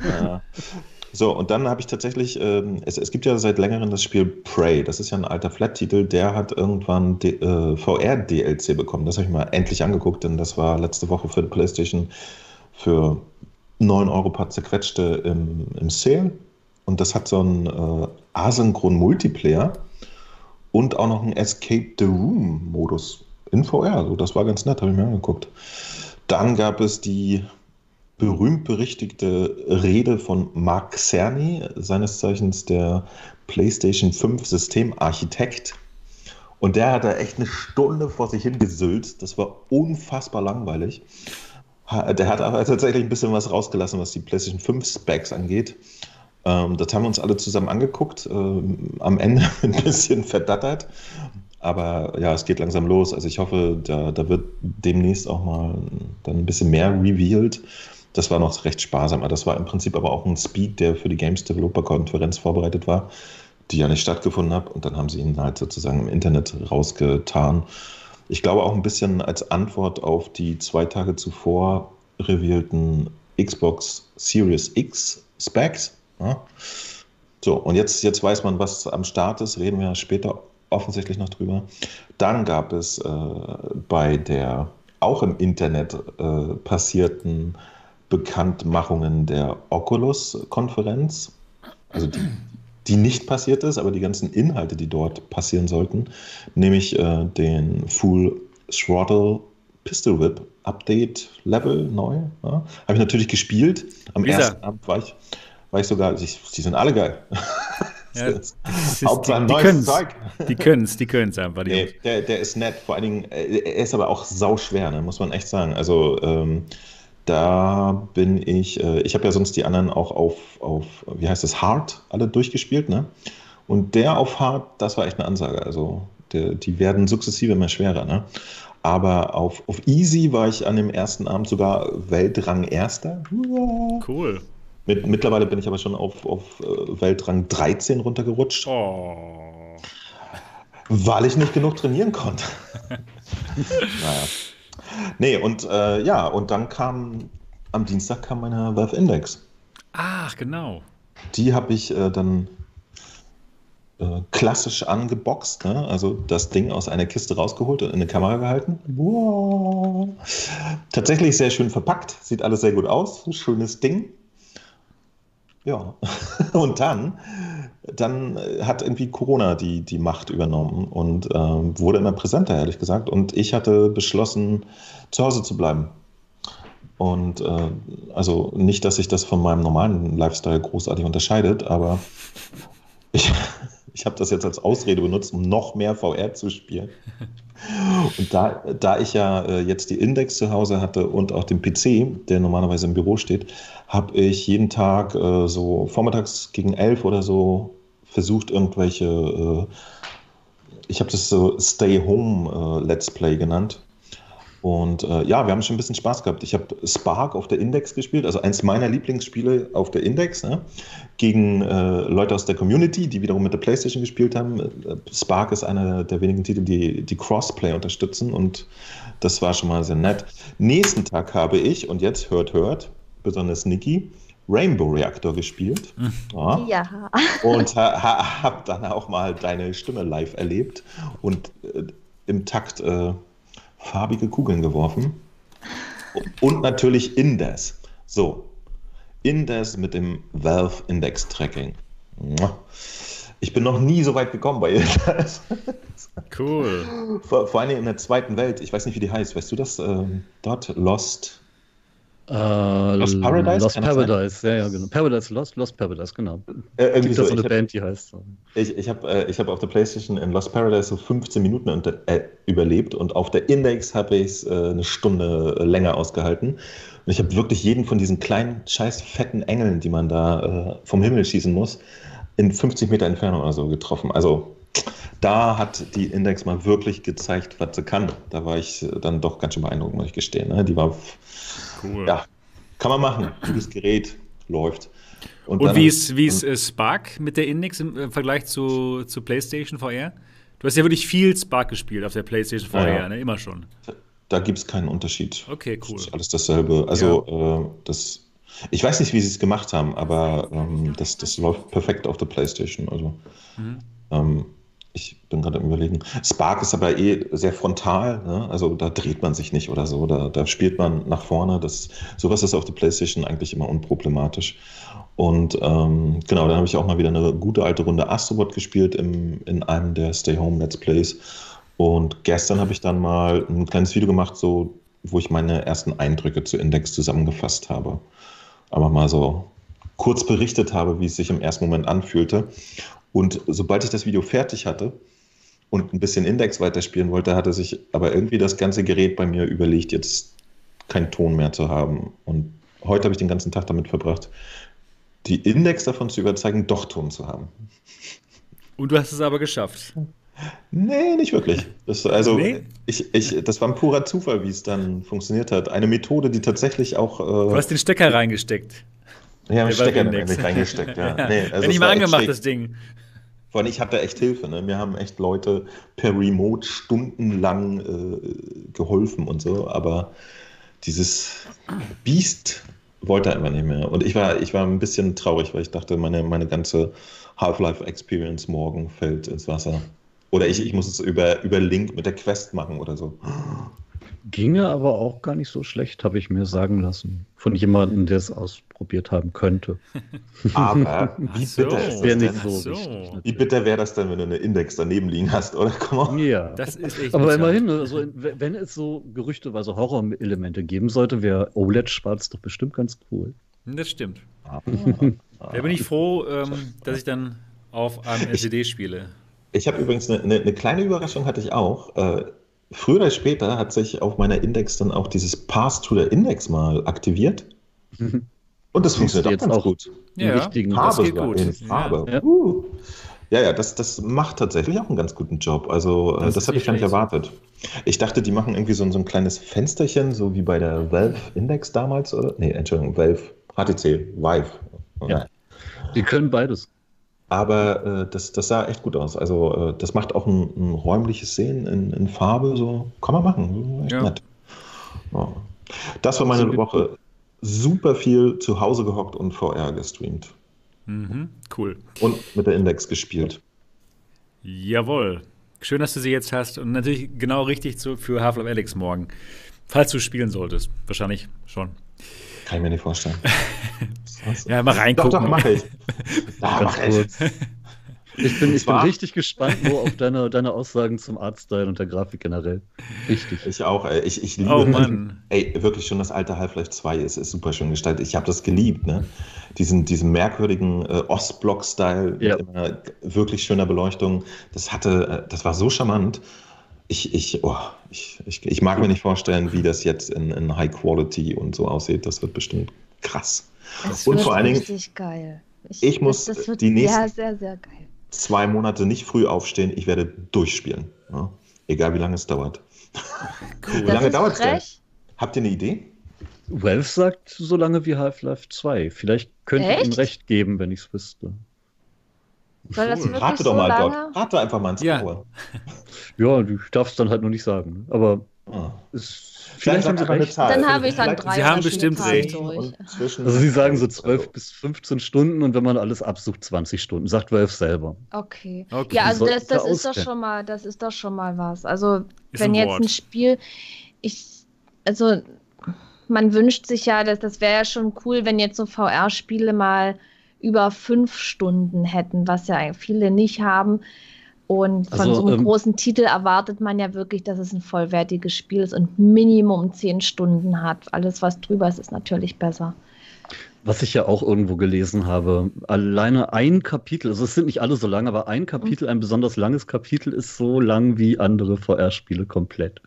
Ja. So, und dann habe ich tatsächlich, ähm, es, es gibt ja seit längerem das Spiel Prey. Das ist ja ein alter Flat-Titel. Der hat irgendwann äh, VR-DLC bekommen. Das habe ich mal endlich angeguckt, denn das war letzte Woche für die PlayStation für 9 Euro paar zerquetschte im, im Sale. Und das hat so einen äh, asynchron Multiplayer und auch noch einen Escape the Room-Modus in VR. Also das war ganz nett, habe ich mir angeguckt. Dann gab es die berühmt-berichtigte Rede von Mark Cerny, seines Zeichens der PlayStation 5 Systemarchitekt. Und der hat da echt eine Stunde vor sich hingesülzt. Das war unfassbar langweilig. Der hat aber tatsächlich ein bisschen was rausgelassen, was die PlayStation 5 Specs angeht. Ähm, das haben wir uns alle zusammen angeguckt. Ähm, am Ende ein bisschen verdattert. Aber ja, es geht langsam los. Also ich hoffe, da, da wird demnächst auch mal dann ein bisschen mehr revealed. Das war noch recht sparsam. Das war im Prinzip aber auch ein Speed, der für die Games Developer Konferenz vorbereitet war, die ja nicht stattgefunden hat. Und dann haben sie ihn halt sozusagen im Internet rausgetan. Ich glaube auch ein bisschen als Antwort auf die zwei Tage zuvor revealten Xbox Series X Specs. Ja. So, und jetzt, jetzt weiß man, was am Start ist, reden wir später offensichtlich noch drüber. Dann gab es äh, bei der auch im Internet äh, passierten Bekanntmachungen der Oculus-Konferenz, also die, die, nicht passiert ist, aber die ganzen Inhalte, die dort passieren sollten, nämlich äh, den Full Throttle Pistol Whip Update Level neu. Ja, Habe ich natürlich gespielt. Am Lisa. ersten Abend war ich, war ich sogar, die, die sind alle geil. Ja, Hauptsache die, neues Zeug. Die können es, die können es einfach. Die nee, der, der ist nett, vor allen Dingen, äh, er ist aber auch sauschwer, ne, muss man echt sagen. Also ähm, da bin ich, äh, ich habe ja sonst die anderen auch auf, auf, wie heißt das, Hard alle durchgespielt, ne? Und der auf Hard, das war echt eine Ansage. Also der, die werden sukzessive immer schwerer, ne? Aber auf, auf Easy war ich an dem ersten Abend sogar Weltrang Erster. Cool. Mit, mittlerweile bin ich aber schon auf, auf äh, Weltrang 13 runtergerutscht. Oh. Weil ich nicht genug trainieren konnte. naja. Nee, und äh, ja, und dann kam, am Dienstag kam meine Valve Index. Ach, genau. Die habe ich äh, dann äh, klassisch angeboxt, ne? also das Ding aus einer Kiste rausgeholt und in eine Kamera gehalten. Wow. Tatsächlich sehr schön verpackt, sieht alles sehr gut aus, schönes Ding. Ja, und dann, dann hat irgendwie Corona die, die Macht übernommen und ähm, wurde immer präsenter, ehrlich gesagt. Und ich hatte beschlossen, zu Hause zu bleiben. Und äh, also nicht, dass sich das von meinem normalen Lifestyle großartig unterscheidet, aber ich, ich habe das jetzt als Ausrede benutzt, um noch mehr VR zu spielen. Und da, da ich ja äh, jetzt die Index zu Hause hatte und auch den PC, der normalerweise im Büro steht, habe ich jeden Tag äh, so vormittags gegen elf oder so versucht, irgendwelche, äh, ich habe das so Stay Home äh, Let's Play genannt. Und äh, ja, wir haben schon ein bisschen Spaß gehabt. Ich habe Spark auf der Index gespielt, also eins meiner Lieblingsspiele auf der Index, ne? gegen äh, Leute aus der Community, die wiederum mit der PlayStation gespielt haben. Äh, Spark ist einer der wenigen Titel, die die Crossplay unterstützen und das war schon mal sehr nett. Nächsten Tag habe ich, und jetzt hört, hört, besonders Niki, Rainbow Reactor gespielt. Ja. ja. Und ha, ha, habe dann auch mal deine Stimme live erlebt und äh, im Takt äh, farbige Kugeln geworfen. Und natürlich Indes. So, Indes mit dem Valve Index Tracking. Ich bin noch nie so weit gekommen bei Indes. Cool. Vor, vor allem in der zweiten Welt. Ich weiß nicht, wie die heißt. Weißt du das? Ähm, dort Lost. Uh, Lost Paradise? Lost Paradise, ja, ja, genau. Paradise Lost, Lost Paradise, genau. Äh, irgendwie so, so eine Band, die heißt so. Ich, ich habe äh, hab auf der Playstation in Lost Paradise so 15 Minuten unter, äh, überlebt und auf der Index habe ich es äh, eine Stunde länger ausgehalten. Und ich habe wirklich jeden von diesen kleinen, scheiß fetten Engeln, die man da äh, vom Himmel schießen muss, in 50 Meter Entfernung oder so getroffen. Also da hat die Index mal wirklich gezeigt, was sie kann. Da war ich äh, dann doch ganz schön beeindruckt, muss ich gestehen. Ne? Die war Cool. Ja, kann man machen. Gutes Gerät läuft. Und, und wie ist, wie ist äh, Spark mit der Index im Vergleich zu, zu PlayStation VR? Du hast ja wirklich viel Spark gespielt auf der PlayStation VR, ja, ja. Ne? immer schon. Da gibt es keinen Unterschied. Okay, cool. Das ist alles dasselbe. Also, ja. äh, das, ich weiß nicht, wie sie es gemacht haben, aber ähm, das, das läuft perfekt auf der PlayStation. Also, mhm. ähm, ich bin gerade am Überlegen. Spark ist aber eh sehr frontal, ne? also da dreht man sich nicht oder so, da, da spielt man nach vorne. Das, sowas ist auf der PlayStation eigentlich immer unproblematisch. Und ähm, genau, dann habe ich auch mal wieder eine gute alte Runde Astrobot gespielt im, in einem der Stay Home Let's Plays. Und gestern habe ich dann mal ein kleines Video gemacht, so, wo ich meine ersten Eindrücke zu Index zusammengefasst habe. Aber mal so kurz berichtet habe, wie es sich im ersten Moment anfühlte. Und sobald ich das Video fertig hatte und ein bisschen Index weiterspielen wollte, hatte sich aber irgendwie das ganze Gerät bei mir überlegt, jetzt keinen Ton mehr zu haben. Und heute habe ich den ganzen Tag damit verbracht, die Index davon zu überzeugen, doch Ton zu haben. Und du hast es aber geschafft. Nee, nicht wirklich. Das, also, nee? ich, ich, das war ein purer Zufall, wie es dann funktioniert hat. Eine Methode, die tatsächlich auch. Äh, du hast den Stecker reingesteckt. Ja, einen Stecker reingesteckt, ja. ja. Nee, also Wenn ich mal angemacht, das Ding. Vor allem, ich hatte echt Hilfe. Ne? Mir haben echt Leute per Remote stundenlang äh, geholfen und so, aber dieses Biest wollte einfach nicht mehr. Und ich war, ich war ein bisschen traurig, weil ich dachte, meine, meine ganze Half-Life-Experience morgen fällt ins Wasser. Oder ich, ich muss es über, über Link mit der Quest machen oder so. Ginge aber auch gar nicht so schlecht, habe ich mir sagen lassen. Von jemandem, der es ausprobiert haben könnte. Aber wie so, bitter ist das denn? So so. Wie bitter wäre das denn, wenn du eine Index daneben liegen hast, oder? Komm Ja. Das ist echt aber immerhin, also, wenn es so gerüchteweise Horror-Elemente geben sollte, wäre OLED-Schwarz doch bestimmt ganz cool. Das stimmt. Ah. da bin ich froh, ähm, dass ich dann auf einem LCD spiele. Ich habe übrigens eine, eine, eine, kleine Überraschung hatte ich auch. Äh, früher oder später hat sich auf meiner Index dann auch dieses Pass to the Index mal aktiviert. Und das funktioniert jetzt auch gut. Ja, richtigen Farbe das geht gut. In Farbe. Ja. Uh. Ja, ja, das, das macht tatsächlich auch einen ganz guten Job. Also, äh, das, das habe ich gar nicht erwartet. Ich dachte, die machen irgendwie so, so ein kleines Fensterchen, so wie bei der Valve Index damals, oder? Nee, Entschuldigung, Valve, HTC, Vive. Ja. Die können beides. Aber äh, das, das sah echt gut aus. Also, äh, das macht auch ein, ein räumliches Sehen in, in, Farbe. So kann man machen. Echt ja. nett. Ja. Das war meine Woche. Super viel zu Hause gehockt und VR gestreamt. Mhm, cool. Und mit der Index gespielt. Jawohl. Schön, dass du sie jetzt hast. Und natürlich genau richtig zu, für Half-Life Alex morgen. Falls du spielen solltest. Wahrscheinlich schon. Kann ich mir nicht vorstellen. ja, mal reingucken. Doch, doch, mach ich. Da, mach ich. Ich bin, ich bin richtig gespannt nur auf deine, deine Aussagen zum Artstyle und der Grafik generell. Richtig. Ich auch, ey. Ich, ich liebe oh, Mann. Ey, wirklich schon das alte Half-Life 2 ist, ist super schön gestaltet. Ich habe das geliebt, ne? Diesen, diesen merkwürdigen äh, Ostblock-Style ja. mit einer wirklich schöner Beleuchtung. Das hatte, äh, das war so charmant. Ich, ich, oh, ich, ich, ich mag mir nicht vorstellen, wie das jetzt in, in High Quality und so aussieht. Das wird bestimmt krass. Das und vor allen Dingen. Richtig geil. Ich, ich muss das, das die nächsten, ja, sehr, sehr geil zwei Monate nicht früh aufstehen, ich werde durchspielen. Ja? Egal wie lange es dauert. Cool. Wie lange dauert es Habt ihr eine Idee? Valve sagt so lange wie Half-Life 2. Vielleicht könnte ich ihm recht geben, wenn ich es wüsste. Soll das wirklich Rate so doch mal lange? dort. Rate einfach mal ins ja. ja, ich darf es dann halt nur nicht sagen. Aber ah. es Vielleicht haben Sie recht. Dann habe ich dann drei Sie haben bestimmt recht. Also Sie sagen so 12 also. bis 15 Stunden und wenn man alles absucht, 20 Stunden, sagt Wolf selber. Okay. okay. Ja, also das, das ist doch schon mal, das ist doch schon mal was. Also ist wenn ein jetzt Wort. ein Spiel, ich, also man wünscht sich ja, dass das wäre ja schon cool, wenn jetzt so VR-Spiele mal über fünf Stunden hätten, was ja viele nicht haben. Und von also, so einem ähm, großen Titel erwartet man ja wirklich, dass es ein vollwertiges Spiel ist und Minimum zehn Stunden hat. Alles, was drüber ist, ist natürlich besser. Was ich ja auch irgendwo gelesen habe, alleine ein Kapitel, also es sind nicht alle so lang, aber ein Kapitel, ein besonders langes Kapitel ist so lang wie andere VR-Spiele komplett.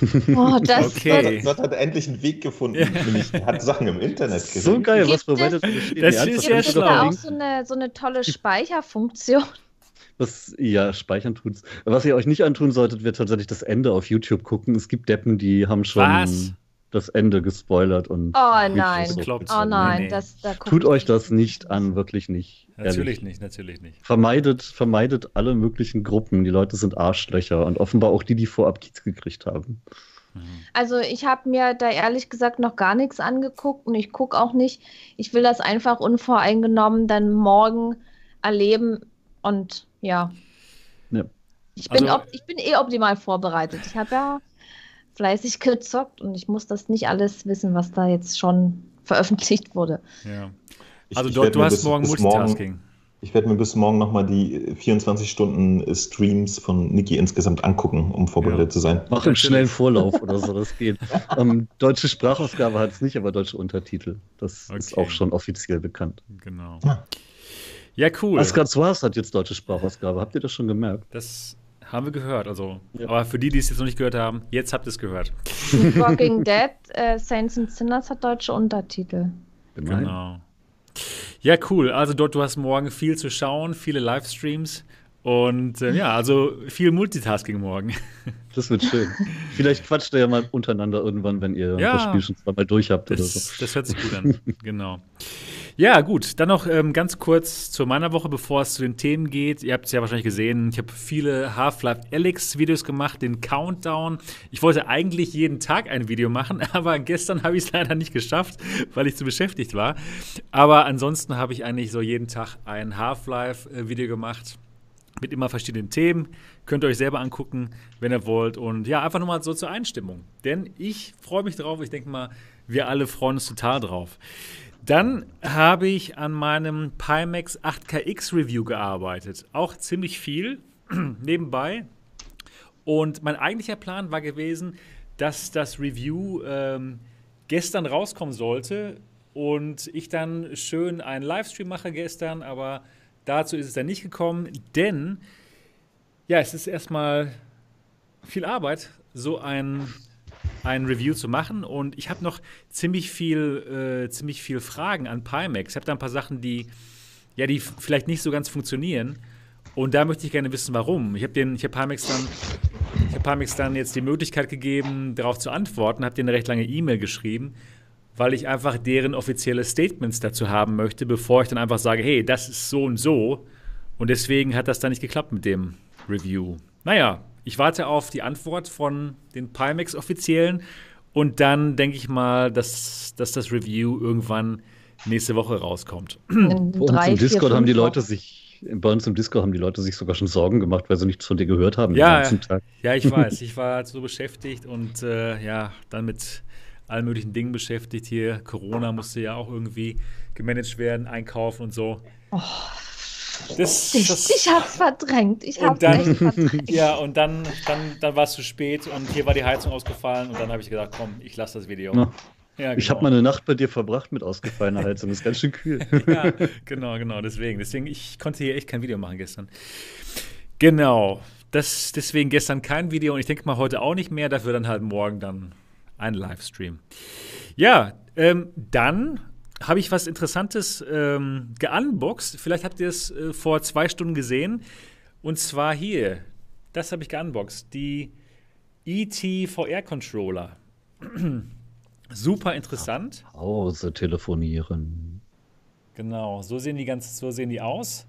Oh, das okay. Dort hat er endlich einen Weg gefunden. Ja. Er hat Sachen im Internet gesehen. So geil, was für Das, das ist ja schlau. da auch so eine, so eine tolle Speicherfunktion. Was, ja, speichern tut's. Was ihr euch nicht antun solltet, wird tatsächlich das Ende auf YouTube gucken. Es gibt Deppen, die haben schon Was? Das Ende gespoilert und. Oh nein, so oh nein, nee, nee. Das, da tut euch das nicht an, wirklich nicht. Natürlich ehrlich. nicht, natürlich nicht. Vermeidet, vermeidet alle möglichen Gruppen. Die Leute sind Arschlöcher und offenbar auch die, die vorab Kiez gekriegt haben. Mhm. Also ich habe mir da ehrlich gesagt noch gar nichts angeguckt und ich gucke auch nicht. Ich will das einfach unvoreingenommen dann morgen erleben und ja. ja. Ich, bin also, ich bin eh optimal vorbereitet. Ich habe ja fleißig gezockt und ich muss das nicht alles wissen, was da jetzt schon veröffentlicht wurde. Ja. Also ich, ich du hast bis, morgen bis Multitasking. Morgen, ich werde mir bis morgen nochmal die 24 Stunden Streams von Niki insgesamt angucken, um vorbereitet ja. zu sein. Mach einen schnellen Vorlauf oder so, das geht. ähm, deutsche Sprachausgabe hat es nicht, aber deutsche Untertitel. Das okay. ist auch schon offiziell bekannt. Genau. Ja. Ja, cool. Asgard Swars hat jetzt deutsche Sprachausgabe. Habt ihr das schon gemerkt? Das haben wir gehört. Also, ja. aber für die, die es jetzt noch nicht gehört haben, jetzt habt ihr es gehört. Walking Dead, äh, Saints and Sinners hat deutsche Untertitel. Genau. Ja, cool. Also dort, du hast morgen viel zu schauen, viele Livestreams. Und äh, ja, also viel Multitasking morgen. Das wird schön. Vielleicht quatscht ihr ja mal untereinander irgendwann, wenn ihr ja, das Spiel schon zweimal durch habt das, oder so. Das hört sich gut an. genau. Ja, gut. Dann noch ähm, ganz kurz zu meiner Woche, bevor es zu den Themen geht. Ihr habt es ja wahrscheinlich gesehen. Ich habe viele Half-Life Alex-Videos gemacht, den Countdown. Ich wollte eigentlich jeden Tag ein Video machen, aber gestern habe ich es leider nicht geschafft, weil ich zu beschäftigt war. Aber ansonsten habe ich eigentlich so jeden Tag ein Half-Life-Video gemacht mit immer verschiedenen Themen. Könnt ihr euch selber angucken, wenn ihr wollt. Und ja, einfach nur mal so zur Einstimmung. Denn ich freue mich drauf. Ich denke mal, wir alle freuen uns total drauf. Dann habe ich an meinem Pimax 8KX Review gearbeitet. Auch ziemlich viel nebenbei. Und mein eigentlicher Plan war gewesen, dass das Review ähm, gestern rauskommen sollte und ich dann schön einen Livestream mache gestern, aber dazu ist es dann nicht gekommen, denn ja, es ist erstmal viel Arbeit, so ein ein Review zu machen. Und ich habe noch ziemlich viel, äh, ziemlich viel Fragen an Pimax. Ich habe da ein paar Sachen, die, ja, die vielleicht nicht so ganz funktionieren. Und da möchte ich gerne wissen, warum. Ich habe habe Parmex dann, ich dann jetzt die Möglichkeit gegeben, darauf zu antworten, habe denen eine recht lange E-Mail geschrieben, weil ich einfach deren offizielle Statements dazu haben möchte, bevor ich dann einfach sage, hey, das ist so und so. Und deswegen hat das dann nicht geklappt mit dem Review. Naja, ich warte auf die Antwort von den Pimax-Offiziellen und dann denke ich mal, dass, dass das Review irgendwann nächste Woche rauskommt. In drei, Im Discord vier, haben die Leute sich, bei uns im Discord haben die Leute sich sogar schon Sorgen gemacht, weil sie nichts von dir gehört haben ja, den ganzen Tag. Ja, ich weiß. Ich war halt so beschäftigt und äh, ja, dann mit allen möglichen Dingen beschäftigt hier. Corona musste ja auch irgendwie gemanagt werden, einkaufen und so. Oh. Das, ich, das, ich hab's verdrängt. Ich hab's dann, echt verdrängt. Ja, und dann, dann, dann war es zu spät und hier war die Heizung ausgefallen und dann habe ich gedacht, komm, ich lasse das Video. Ja. Ja, genau. Ich habe mal eine Nacht bei dir verbracht mit ausgefallener Heizung. Das ist ganz schön kühl. ja, genau, genau. Deswegen. Deswegen, ich konnte hier echt kein Video machen gestern. Genau. Das, deswegen gestern kein Video und ich denke mal heute auch nicht mehr. Dafür dann halt morgen dann ein Livestream. Ja, ähm, dann habe ich was Interessantes ähm, geunboxed. Vielleicht habt ihr es äh, vor zwei Stunden gesehen. Und zwar hier. Das habe ich geunboxed. Die ET VR Controller. Super interessant. Pause telefonieren. Genau, so sehen die ganz, so sehen die aus.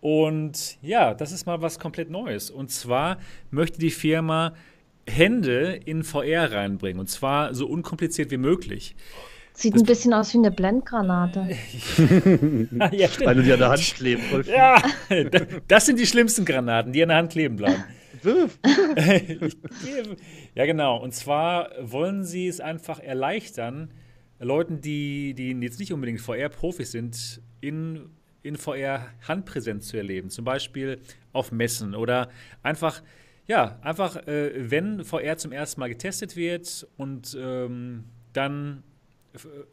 Und ja, das ist mal was komplett Neues. Und zwar möchte die Firma Hände in VR reinbringen. Und zwar so unkompliziert wie möglich. Sieht das ein bisschen aus wie eine Blendgranate. ja, Weil du die an der Hand kleben Ja, das sind die schlimmsten Granaten, die an der Hand kleben bleiben. ja, genau. Und zwar wollen sie es einfach erleichtern, Leuten, die, die jetzt nicht unbedingt VR-Profis sind, in, in VR Handpräsenz zu erleben. Zum Beispiel auf Messen oder einfach, ja, einfach, äh, wenn VR zum ersten Mal getestet wird und ähm, dann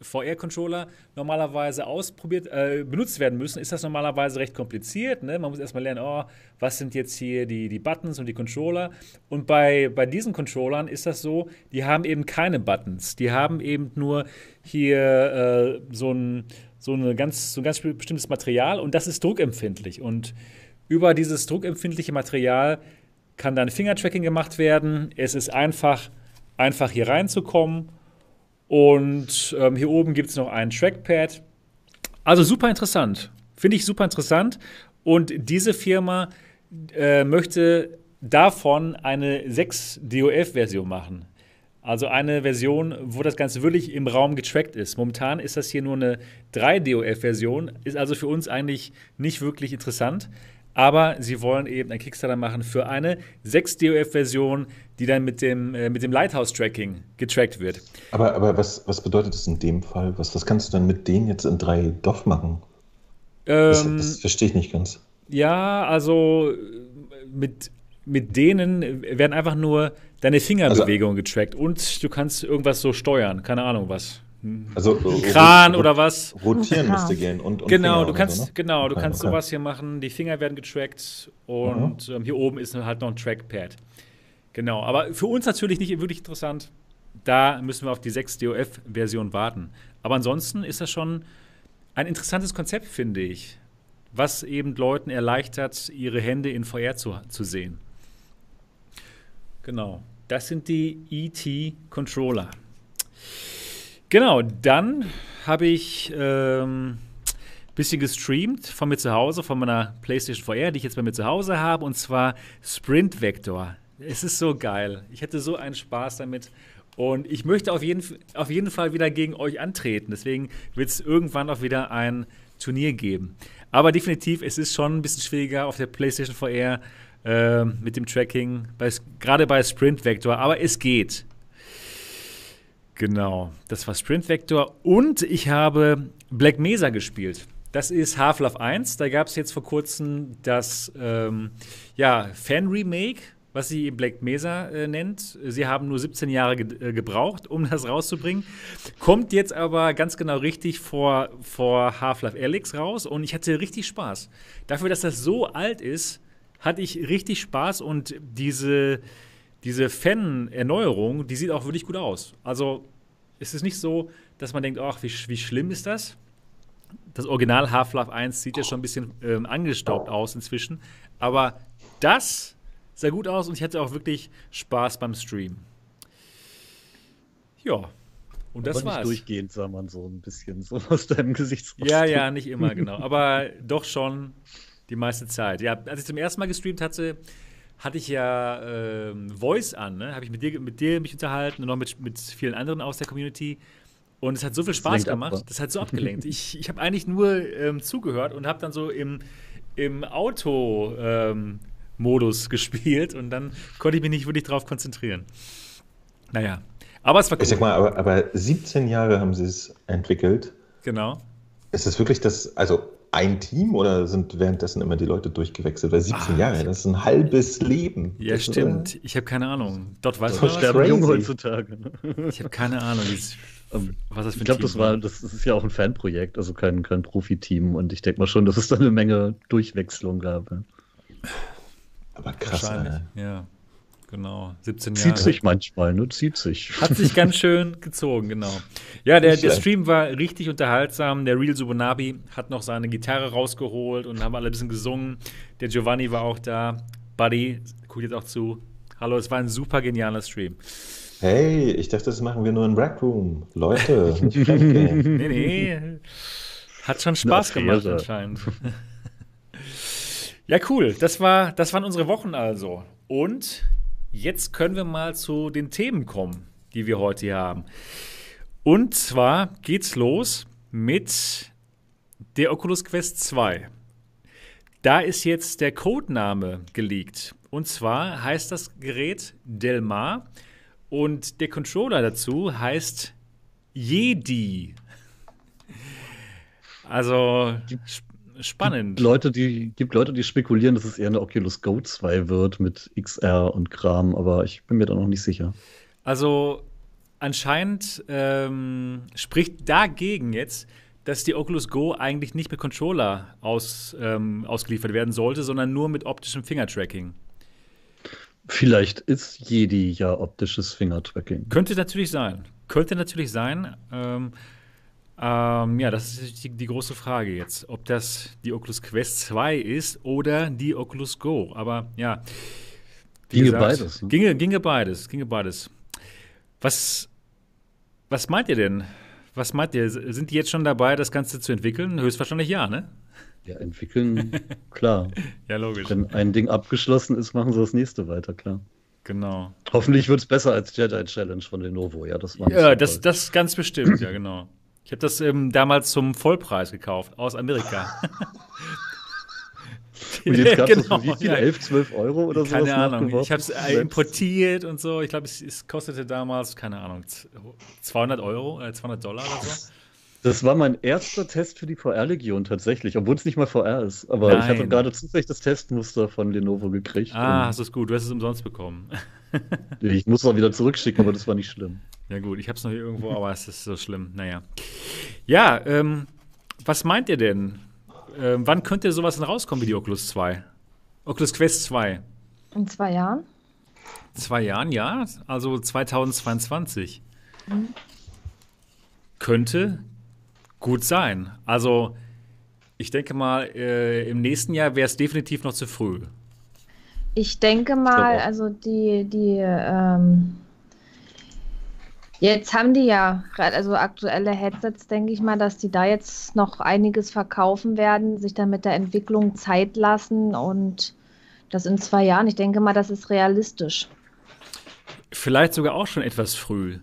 VR-Controller normalerweise ausprobiert, äh, benutzt werden müssen, ist das normalerweise recht kompliziert. Ne? Man muss erstmal lernen, oh, was sind jetzt hier die, die Buttons und die Controller. Und bei, bei diesen Controllern ist das so, die haben eben keine Buttons. Die haben eben nur hier äh, so, ein, so, eine ganz, so ein ganz bestimmtes Material und das ist druckempfindlich. Und über dieses druckempfindliche Material kann dann Fingertracking gemacht werden. Es ist einfach, einfach hier reinzukommen und ähm, hier oben gibt es noch ein Trackpad. Also super interessant. Finde ich super interessant. Und diese Firma äh, möchte davon eine 6 DOF-Version machen. Also eine Version, wo das Ganze wirklich im Raum getrackt ist. Momentan ist das hier nur eine 3 DOF-Version, ist also für uns eigentlich nicht wirklich interessant. Aber sie wollen eben ein Kickstarter machen für eine 6 DOF-Version, die dann mit dem, äh, mit dem Lighthouse-Tracking getrackt wird. Aber, aber was, was bedeutet das in dem Fall? Was, was kannst du dann mit denen jetzt in 3 DOF machen? Ähm, das, das verstehe ich nicht ganz. Ja, also mit, mit denen werden einfach nur deine Fingerbewegungen also, getrackt und du kannst irgendwas so steuern, keine Ahnung was. Also Kran oder was? Rotieren müsste gehen und, und genau, Finger du kannst so, ne? genau, du okay, kannst okay. sowas hier machen. Die Finger werden getrackt und mhm. ähm, hier oben ist halt noch ein Trackpad. Genau, aber für uns natürlich nicht wirklich interessant. Da müssen wir auf die 6 DOF-Version warten. Aber ansonsten ist das schon ein interessantes Konzept, finde ich, was eben Leuten erleichtert, ihre Hände in VR zu, zu sehen. Genau, das sind die ET-Controller. Genau, dann habe ich ähm, bisschen gestreamt von mir zu Hause, von meiner PlayStation VR, die ich jetzt bei mir zu Hause habe, und zwar Sprint Vector. Es ist so geil. Ich hätte so einen Spaß damit. Und ich möchte auf jeden, auf jeden Fall wieder gegen euch antreten. Deswegen wird es irgendwann auch wieder ein Turnier geben. Aber definitiv, es ist schon ein bisschen schwieriger auf der PlayStation VR äh, mit dem Tracking, gerade bei Sprint Vector. Aber es geht. Genau, das war Sprint Vector. Und ich habe Black Mesa gespielt. Das ist Half-Life 1. Da gab es jetzt vor kurzem das ähm, ja, Fan-Remake, was sie Black Mesa äh, nennt. Sie haben nur 17 Jahre ge äh, gebraucht, um das rauszubringen. Kommt jetzt aber ganz genau richtig vor, vor Half-Life Alyx raus und ich hatte richtig Spaß. Dafür, dass das so alt ist, hatte ich richtig Spaß und diese diese Fan-Erneuerung, die sieht auch wirklich gut aus. Also es ist nicht so, dass man denkt, ach, wie, wie schlimm ist das? das Original Half-Life 1 sieht ja schon ein bisschen ähm, angestaubt aus inzwischen. Aber das sah gut aus und ich hatte auch wirklich Spaß beim Stream. Ja. Und das. Nicht durchgehend sah man so ein bisschen so aus deinem Gesichtsausdruck. Ja, ja, nicht immer, genau. Aber doch schon die meiste Zeit. Ja, als ich zum ersten Mal gestreamt hatte, hatte ich ja ähm, Voice an, ne? Habe ich mit dir, mit dir mich unterhalten und noch mit, mit vielen anderen aus der Community. Und es hat so viel Spaß gemacht, ab, das hat so abgelenkt. ich ich habe eigentlich nur ähm, zugehört und habe dann so im, im Auto-Modus ähm, gespielt und dann konnte ich mich nicht wirklich darauf konzentrieren. Naja, aber es war cool. Ich sag mal, aber, aber 17 Jahre haben sie es entwickelt. Genau. Ist es wirklich das, also ein Team oder sind währenddessen immer die Leute durchgewechselt? Weil 17 ah, Jahre, das ist ein halbes Leben. Ja, das stimmt. Ist, ich habe keine Ahnung. Dort weiß man sterben jung heutzutage. Ne? Ich habe keine Ahnung. Um, was das für ein ich glaube, das war, das ist ja auch ein Fanprojekt, also kein, kein Profiteam. Und ich denke mal schon, dass es da eine Menge Durchwechslung gab. Aber krass, Wahrscheinlich, ja. Genau, 17 Jahre. Zieht sich manchmal, ne? Zieht sich. Hat sich ganz schön gezogen, genau. Ja, der, der Stream war richtig unterhaltsam. Der Real Subunabi hat noch seine Gitarre rausgeholt und haben alle ein bisschen gesungen. Der Giovanni war auch da. Buddy, guckt jetzt auch zu. Hallo, es war ein super genialer Stream. Hey, ich dachte, das machen wir nur in Rec Room. Leute, nicht nee, nee. Hat schon Spaß gemacht anscheinend. Ja, cool. Das, war, das waren unsere Wochen also. Und Jetzt können wir mal zu den Themen kommen, die wir heute hier haben. Und zwar geht's los mit der Oculus Quest 2. Da ist jetzt der Codename geleakt. Und zwar heißt das Gerät Delmar und der Controller dazu heißt Jedi. Also spannend. Gibt Leute, die, gibt Leute, die spekulieren, dass es eher eine Oculus Go 2 wird mit XR und Kram, aber ich bin mir da noch nicht sicher. Also anscheinend ähm, spricht dagegen jetzt, dass die Oculus Go eigentlich nicht mit Controller aus, ähm, ausgeliefert werden sollte, sondern nur mit optischem Fingertracking. Vielleicht ist Jedi ja optisches Fingertracking. Könnte natürlich sein. Könnte natürlich sein. Ähm, ähm, ja, das ist die, die, große Frage jetzt, ob das die Oculus Quest 2 ist oder die Oculus Go. Aber ja. Ginge gesagt, beides. Ne? Ginge, ginge beides, ginge beides. Was, was meint ihr denn? Was meint ihr? Sind die jetzt schon dabei, das Ganze zu entwickeln? Höchstwahrscheinlich ja, ne? Ja, entwickeln, klar. ja, logisch. Wenn ein Ding abgeschlossen ist, machen sie das nächste weiter, klar. Genau. Hoffentlich wird es besser als Jedi Challenge von Lenovo, ja, das war Ja, das, das ganz bestimmt, ja, genau. Ich habe das ähm, damals zum Vollpreis gekauft, aus Amerika. Und jetzt gab es genau, wie viel? Ja. 11, 12 Euro oder so? Keine Ahnung. Ich habe es äh, importiert und so. Ich glaube, es, es, kostete damals, keine Ahnung, 200 Euro, äh, 200 Dollar oder so. Das war mein erster Test für die VR-Legion tatsächlich, obwohl es nicht mal VR ist. Aber Nein. ich hatte gerade zufällig das Testmuster von Lenovo gekriegt. Ah, du es gut. Du hast es umsonst bekommen. ich muss es auch wieder zurückschicken, aber das war nicht schlimm. Ja gut, ich habe es noch hier irgendwo, aber es ist so schlimm. Naja. Ja, ähm, was meint ihr denn? Ähm, wann könnte sowas denn rauskommen wie die Oculus 2? Oculus Quest 2? In zwei Jahren? Zwei Jahren, ja. Also 2022. Mhm. Könnte gut sein. Also ich denke mal, äh, im nächsten Jahr wäre es definitiv noch zu früh. Ich denke mal, ich also die, die ähm Jetzt haben die ja, also aktuelle Headsets, denke ich mal, dass die da jetzt noch einiges verkaufen werden, sich dann mit der Entwicklung Zeit lassen und das in zwei Jahren. Ich denke mal, das ist realistisch. Vielleicht sogar auch schon etwas früh.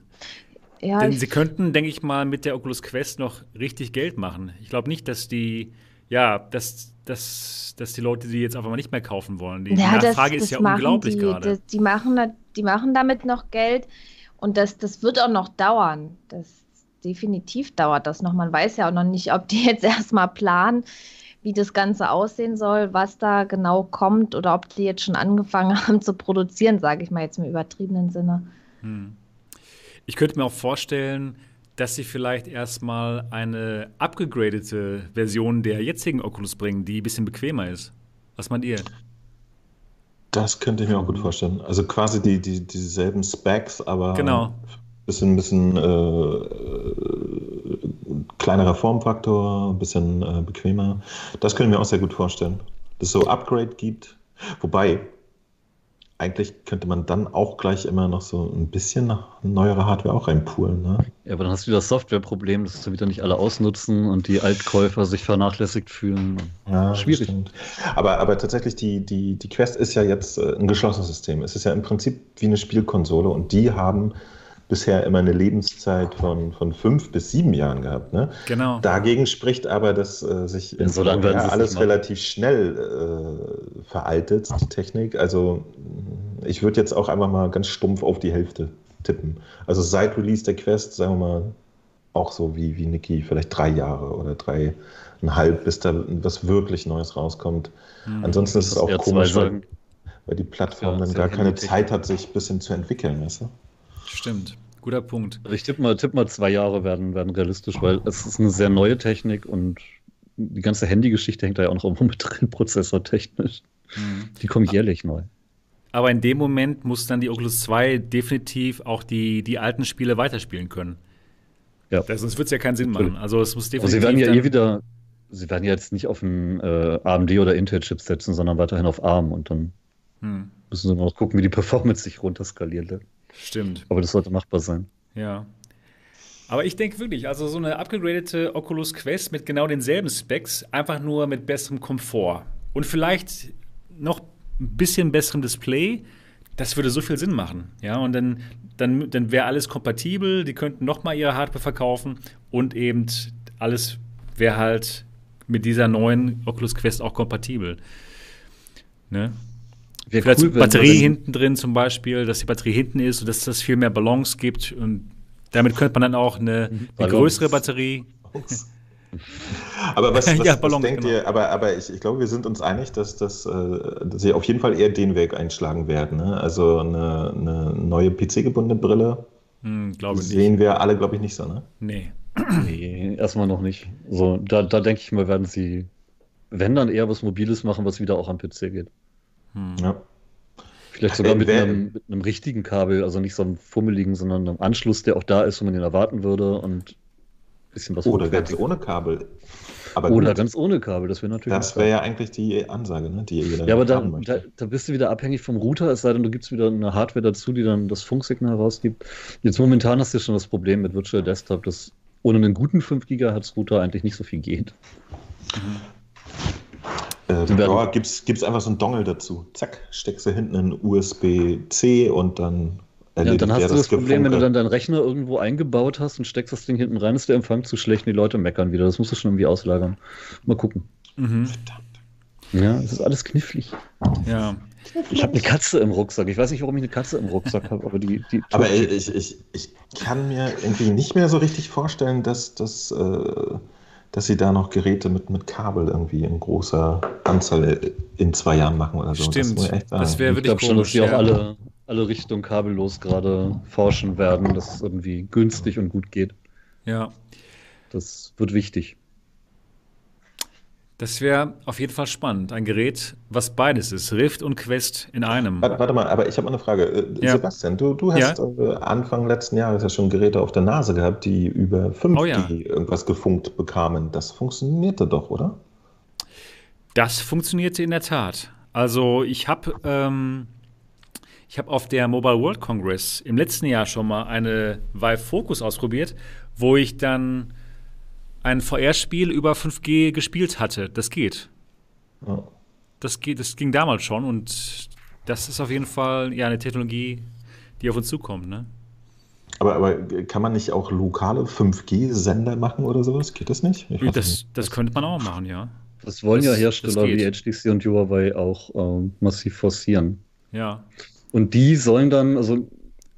Ja, Denn sie könnten, denke ich mal, mit der Oculus Quest noch richtig Geld machen. Ich glaube nicht, dass die, ja, dass, dass, dass die Leute die jetzt einfach mal nicht mehr kaufen wollen. Die, ja, die Nachfrage das, das ist ja unglaublich gerade. Die, die, machen, die machen damit noch Geld. Und das, das wird auch noch dauern. Das definitiv dauert das noch. Man weiß ja auch noch nicht, ob die jetzt erstmal planen, wie das Ganze aussehen soll, was da genau kommt oder ob die jetzt schon angefangen haben zu produzieren, sage ich mal jetzt im übertriebenen Sinne. Hm. Ich könnte mir auch vorstellen, dass sie vielleicht erstmal eine abgegradete Version der jetzigen Oculus bringen, die ein bisschen bequemer ist. Was meint ihr? Das könnte ich mir auch gut vorstellen. Also quasi die, die, dieselben Specs, aber genau. Bisschen, bisschen äh, kleinerer Formfaktor, ein bisschen äh, bequemer. Das können wir auch sehr gut vorstellen. Dass es so Upgrade gibt. Wobei, eigentlich könnte man dann auch gleich immer noch so ein bisschen neuere Hardware auch reinpoolen. Ne? Ja, aber dann hast du wieder das Softwareproblem, dass du wieder nicht alle ausnutzen und die Altkäufer sich vernachlässigt fühlen. Ja, Schwierig. Aber, aber tatsächlich, die, die, die Quest ist ja jetzt äh, ein geschlossenes System. Es ist ja im Prinzip wie eine Spielkonsole und die haben bisher immer eine Lebenszeit von, von fünf bis sieben Jahren gehabt. Ne? Genau. Dagegen spricht aber, dass äh, sich in so ja, alles relativ schnell äh, veraltet, die Technik. Also ich würde jetzt auch einfach mal ganz stumpf auf die Hälfte tippen. Also seit Release der Quest, sagen wir mal, auch so wie, wie Niki, vielleicht drei Jahre oder dreieinhalb, bis da was wirklich Neues rauskommt. Hm, Ansonsten ist es auch komisch, weil, weil, die Plattform ja, dann gar keine Zeit hat, sich ein bisschen zu entwickeln. Weißt du? Stimmt. Guter Punkt. Also ich tippe mal, tipp mal, zwei Jahre werden, werden realistisch, weil es ist eine sehr neue Technik und die ganze Handygeschichte hängt da ja auch noch irgendwo mit drin, prozessortechnisch. Mhm. Die kommen jährlich neu. Aber in dem Moment muss dann die Oculus 2 definitiv auch die, die alten Spiele weiterspielen können. Ja. Das, sonst wird es ja keinen Sinn machen. Also es muss definitiv. Also sie werden ja eh wieder, sie werden ja jetzt nicht auf ein äh, AMD oder Intel-Chip setzen, sondern weiterhin auf ARM und dann hm. müssen sie noch gucken, wie die Performance sich runterskaliert. Stimmt. Aber das sollte machbar sein. Ja. Aber ich denke wirklich, also so eine upgradete Oculus Quest mit genau denselben Specs, einfach nur mit besserem Komfort und vielleicht noch ein bisschen besserem Display, das würde so viel Sinn machen. Ja, und dann, dann, dann wäre alles kompatibel, die könnten noch mal ihre Hardware verkaufen und eben alles wäre halt mit dieser neuen Oculus Quest auch kompatibel. Ne? Wäre Vielleicht cool, Batterie hinten drin zum Beispiel, dass die Batterie hinten ist und dass das viel mehr Balance gibt. Und damit könnte man dann auch eine, eine größere Batterie. aber was, was, ja, Ballon, was denkt genau. ihr? Aber, aber ich, ich glaube, wir sind uns einig, dass, dass, äh, dass sie auf jeden Fall eher den Weg einschlagen werden. Ne? Also eine, eine neue PC-gebundene Brille. Hm, glaube sehen nicht. wir alle, glaube ich, nicht so, ne? Nee. Nee, erstmal noch nicht. So, da, da denke ich mal, werden sie, wenn dann eher was Mobiles machen, was wieder auch am PC geht. Hm. Ja. Vielleicht sogar mit einem, mit einem, richtigen Kabel, also nicht so einem fummeligen, sondern einem Anschluss, der auch da ist, wo man ihn erwarten würde und ein bisschen was. Oder ganz ohne Kabel. Aber Oder gut. ganz ohne Kabel, das wäre natürlich. Das wäre ja eigentlich die Ansage, ne, die jeder Ja, aber da, da, da, bist du wieder abhängig vom Router, es sei denn, du gibst wieder eine Hardware dazu, die dann das Funksignal herausgibt. Jetzt momentan hast du schon das Problem mit Virtual Desktop, dass ohne einen guten 5 GHz Router eigentlich nicht so viel geht. Mhm. Äh, ja, gibt's, gibt's einfach so einen Dongle dazu. Zack, steckst du hinten in USB-C und dann ja, dann hast du das, das Problem, wenn du dann deinen Rechner irgendwo eingebaut hast und steckst das Ding hinten rein, ist der Empfang zu schlecht und die Leute meckern wieder. Das musst du schon irgendwie auslagern. Mal gucken. Mhm. Verdammt. Ja, das ist alles knifflig. Ja. Ich habe eine Katze im Rucksack. Ich weiß nicht, warum ich eine Katze im Rucksack habe, aber die. die aber ich, ich, ich kann mir irgendwie nicht mehr so richtig vorstellen, dass das. Äh dass sie da noch Geräte mit, mit Kabel irgendwie in großer Anzahl in zwei Jahren machen oder so. Stimmt, das, das wäre wirklich Ich glaube schon, dass sie auch alle, alle Richtungen kabellos gerade forschen werden, dass es irgendwie günstig und gut geht. Ja. Das wird wichtig. Das wäre auf jeden Fall spannend. Ein Gerät, was beides ist, Rift und Quest in einem. Warte, warte mal, aber ich habe eine Frage. Äh, ja. Sebastian, du, du hast ja? Äh, Anfang letzten Jahres ja schon Geräte auf der Nase gehabt, die über 5G oh ja. irgendwas gefunkt bekamen. Das funktionierte doch, oder? Das funktionierte in der Tat. Also ich habe ähm, hab auf der Mobile World Congress im letzten Jahr schon mal eine Vive Focus ausprobiert, wo ich dann ein VR-Spiel über 5G gespielt hatte. Das geht. Oh. Das geht. Das ging damals schon und das ist auf jeden Fall ja eine Technologie, die auf uns zukommt, ne? Aber, aber kann man nicht auch lokale 5G-Sender machen oder sowas? Geht das nicht? Das, das könnte man auch machen, ja. Das wollen das, ja Hersteller wie HTC und Huawei auch ähm, massiv forcieren. Ja. Und die sollen dann, also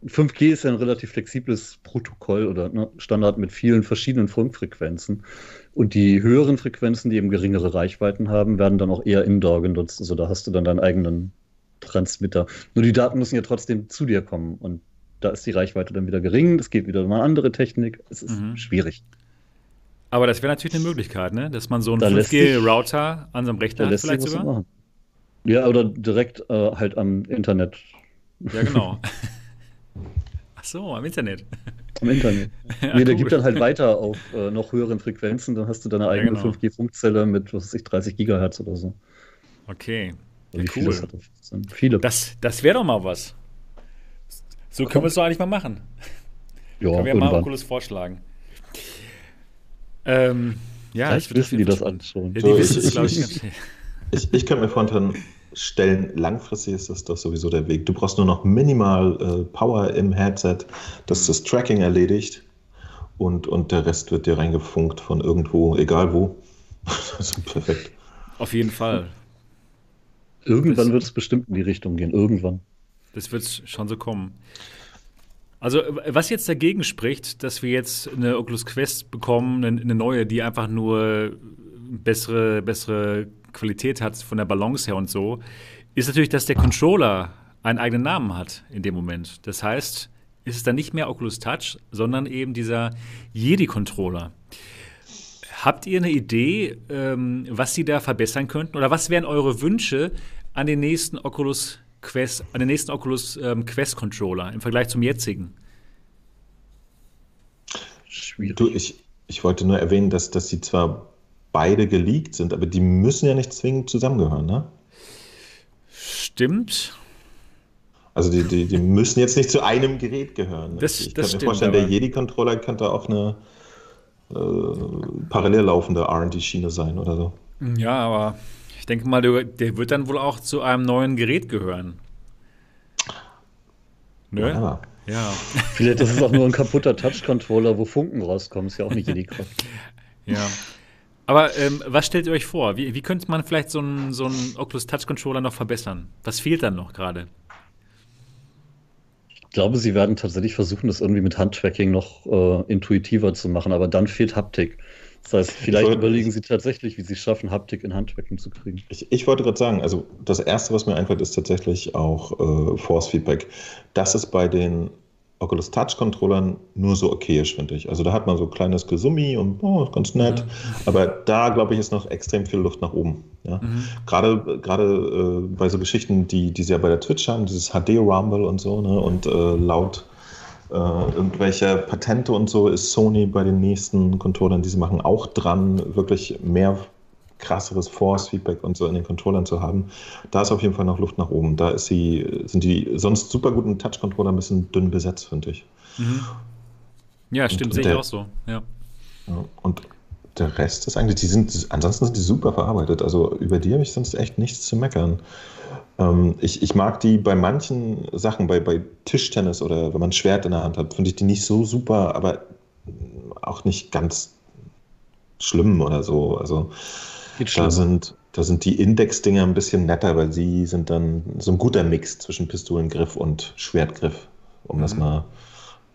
5G ist ja ein relativ flexibles Protokoll oder ne, Standard mit vielen verschiedenen Funkfrequenzen. Und die höheren Frequenzen, die eben geringere Reichweiten haben, werden dann auch eher indoor genutzt. Also da hast du dann deinen eigenen Transmitter. Nur die Daten müssen ja trotzdem zu dir kommen. Und da ist die Reichweite dann wieder gering. Es geht wieder um eine andere Technik. Es ist mhm. schwierig. Aber das wäre natürlich eine Möglichkeit, ne? dass man so einen 5G-Router an seinem Rechner hat, vielleicht sogar. Ja, oder direkt äh, halt am Internet. Ja, genau. Ach so, am Internet. Am Internet. ja, nee, der gibt dann halt weiter auf äh, noch höheren Frequenzen, dann hast du deine eigene ja, genau. 5G-Funkzelle mit, was weiß ich, 30 Gigahertz oder so. Okay. Ja, wie cool. Viele, viele. Das, das wäre doch mal was. So können wir es doch eigentlich mal machen. Ja, können wir irgendwann. mal Oculus vorschlagen. Ähm, ja, Vielleicht wissen die das an schon. Ja, die so, wissen es, glaube ich. ich, ich könnte mir vorstellen, stellen, langfristig ist das doch sowieso der Weg. Du brauchst nur noch minimal äh, Power im Headset, das das Tracking erledigt und, und der Rest wird dir reingefunkt von irgendwo, egal wo. das ist perfekt. Auf jeden Fall. Irgendwann wird es bestimmt in die Richtung gehen. Irgendwann. Das wird schon so kommen. Also, was jetzt dagegen spricht, dass wir jetzt eine Oculus Quest bekommen, eine, eine neue, die einfach nur bessere, bessere Qualität hat von der Balance her und so, ist natürlich, dass der Controller einen eigenen Namen hat in dem Moment. Das heißt, ist es dann nicht mehr Oculus Touch, sondern eben dieser Jedi-Controller. Habt ihr eine Idee, ähm, was sie da verbessern könnten? Oder was wären eure Wünsche an den nächsten Oculus Quest, an den nächsten Oculus ähm, Quest Controller im Vergleich zum jetzigen? Schwierig. Du, ich, ich wollte nur erwähnen, dass, dass sie zwar beide geleakt sind, aber die müssen ja nicht zwingend zusammengehören, ne? Stimmt. Also die, die, die müssen jetzt nicht zu einem Gerät gehören. Ne? Das, ich das kann mir vorstellen, der Jedi-Controller könnte auch eine äh, parallel laufende RD-Schiene sein oder so. Ja, aber ich denke mal, der, der, wird dann wohl auch zu einem neuen Gerät gehören. Ne? Ja. ja. Vielleicht ist es auch nur ein kaputter Touch-Controller, wo Funken rauskommen. Ist ja auch nicht Jedi-Kraft. ja. Aber ähm, was stellt ihr euch vor? Wie, wie könnte man vielleicht so einen so Oculus Touch Controller noch verbessern? Was fehlt dann noch gerade? Ich glaube, sie werden tatsächlich versuchen, das irgendwie mit Handtracking noch äh, intuitiver zu machen, aber dann fehlt Haptik. Das heißt, vielleicht überlegen sie tatsächlich, wie sie es schaffen, Haptik in Handtracking zu kriegen. Ich, ich wollte gerade sagen, also das Erste, was mir einfällt, ist tatsächlich auch äh, Force Feedback. Das ist bei den Oculus Touch Controllern nur so okayisch, finde ich. Also da hat man so kleines Gesummi und oh, ganz nett. Ja. Aber da, glaube ich, ist noch extrem viel Luft nach oben. Ja? Mhm. Gerade, gerade äh, bei so Geschichten, die, die sie ja bei der Twitch haben, dieses HD Rumble und so, ne? und äh, laut äh, irgendwelche Patente und so ist Sony bei den nächsten Controllern, die sie machen, auch dran, wirklich mehr krasseres Force-Feedback und so in den Controllern zu haben. Da ist auf jeden Fall noch Luft nach oben. Da ist sie, sind die sonst super guten Touch-Controller ein bisschen dünn besetzt, finde ich. Mhm. Ja, stimmt, sehe ich auch so. Ja. ja. Und der Rest ist eigentlich, die sind, ansonsten sind die super verarbeitet. Also über die habe ich sonst echt nichts zu meckern. Ähm, ich, ich mag die bei manchen Sachen, bei, bei Tischtennis oder wenn man ein Schwert in der Hand hat, finde ich die nicht so super, aber auch nicht ganz schlimm oder so. Also da sind, da sind die Index-Dinger ein bisschen netter, weil sie sind dann so ein guter Mix zwischen Pistolengriff und Schwertgriff, um mhm. das mal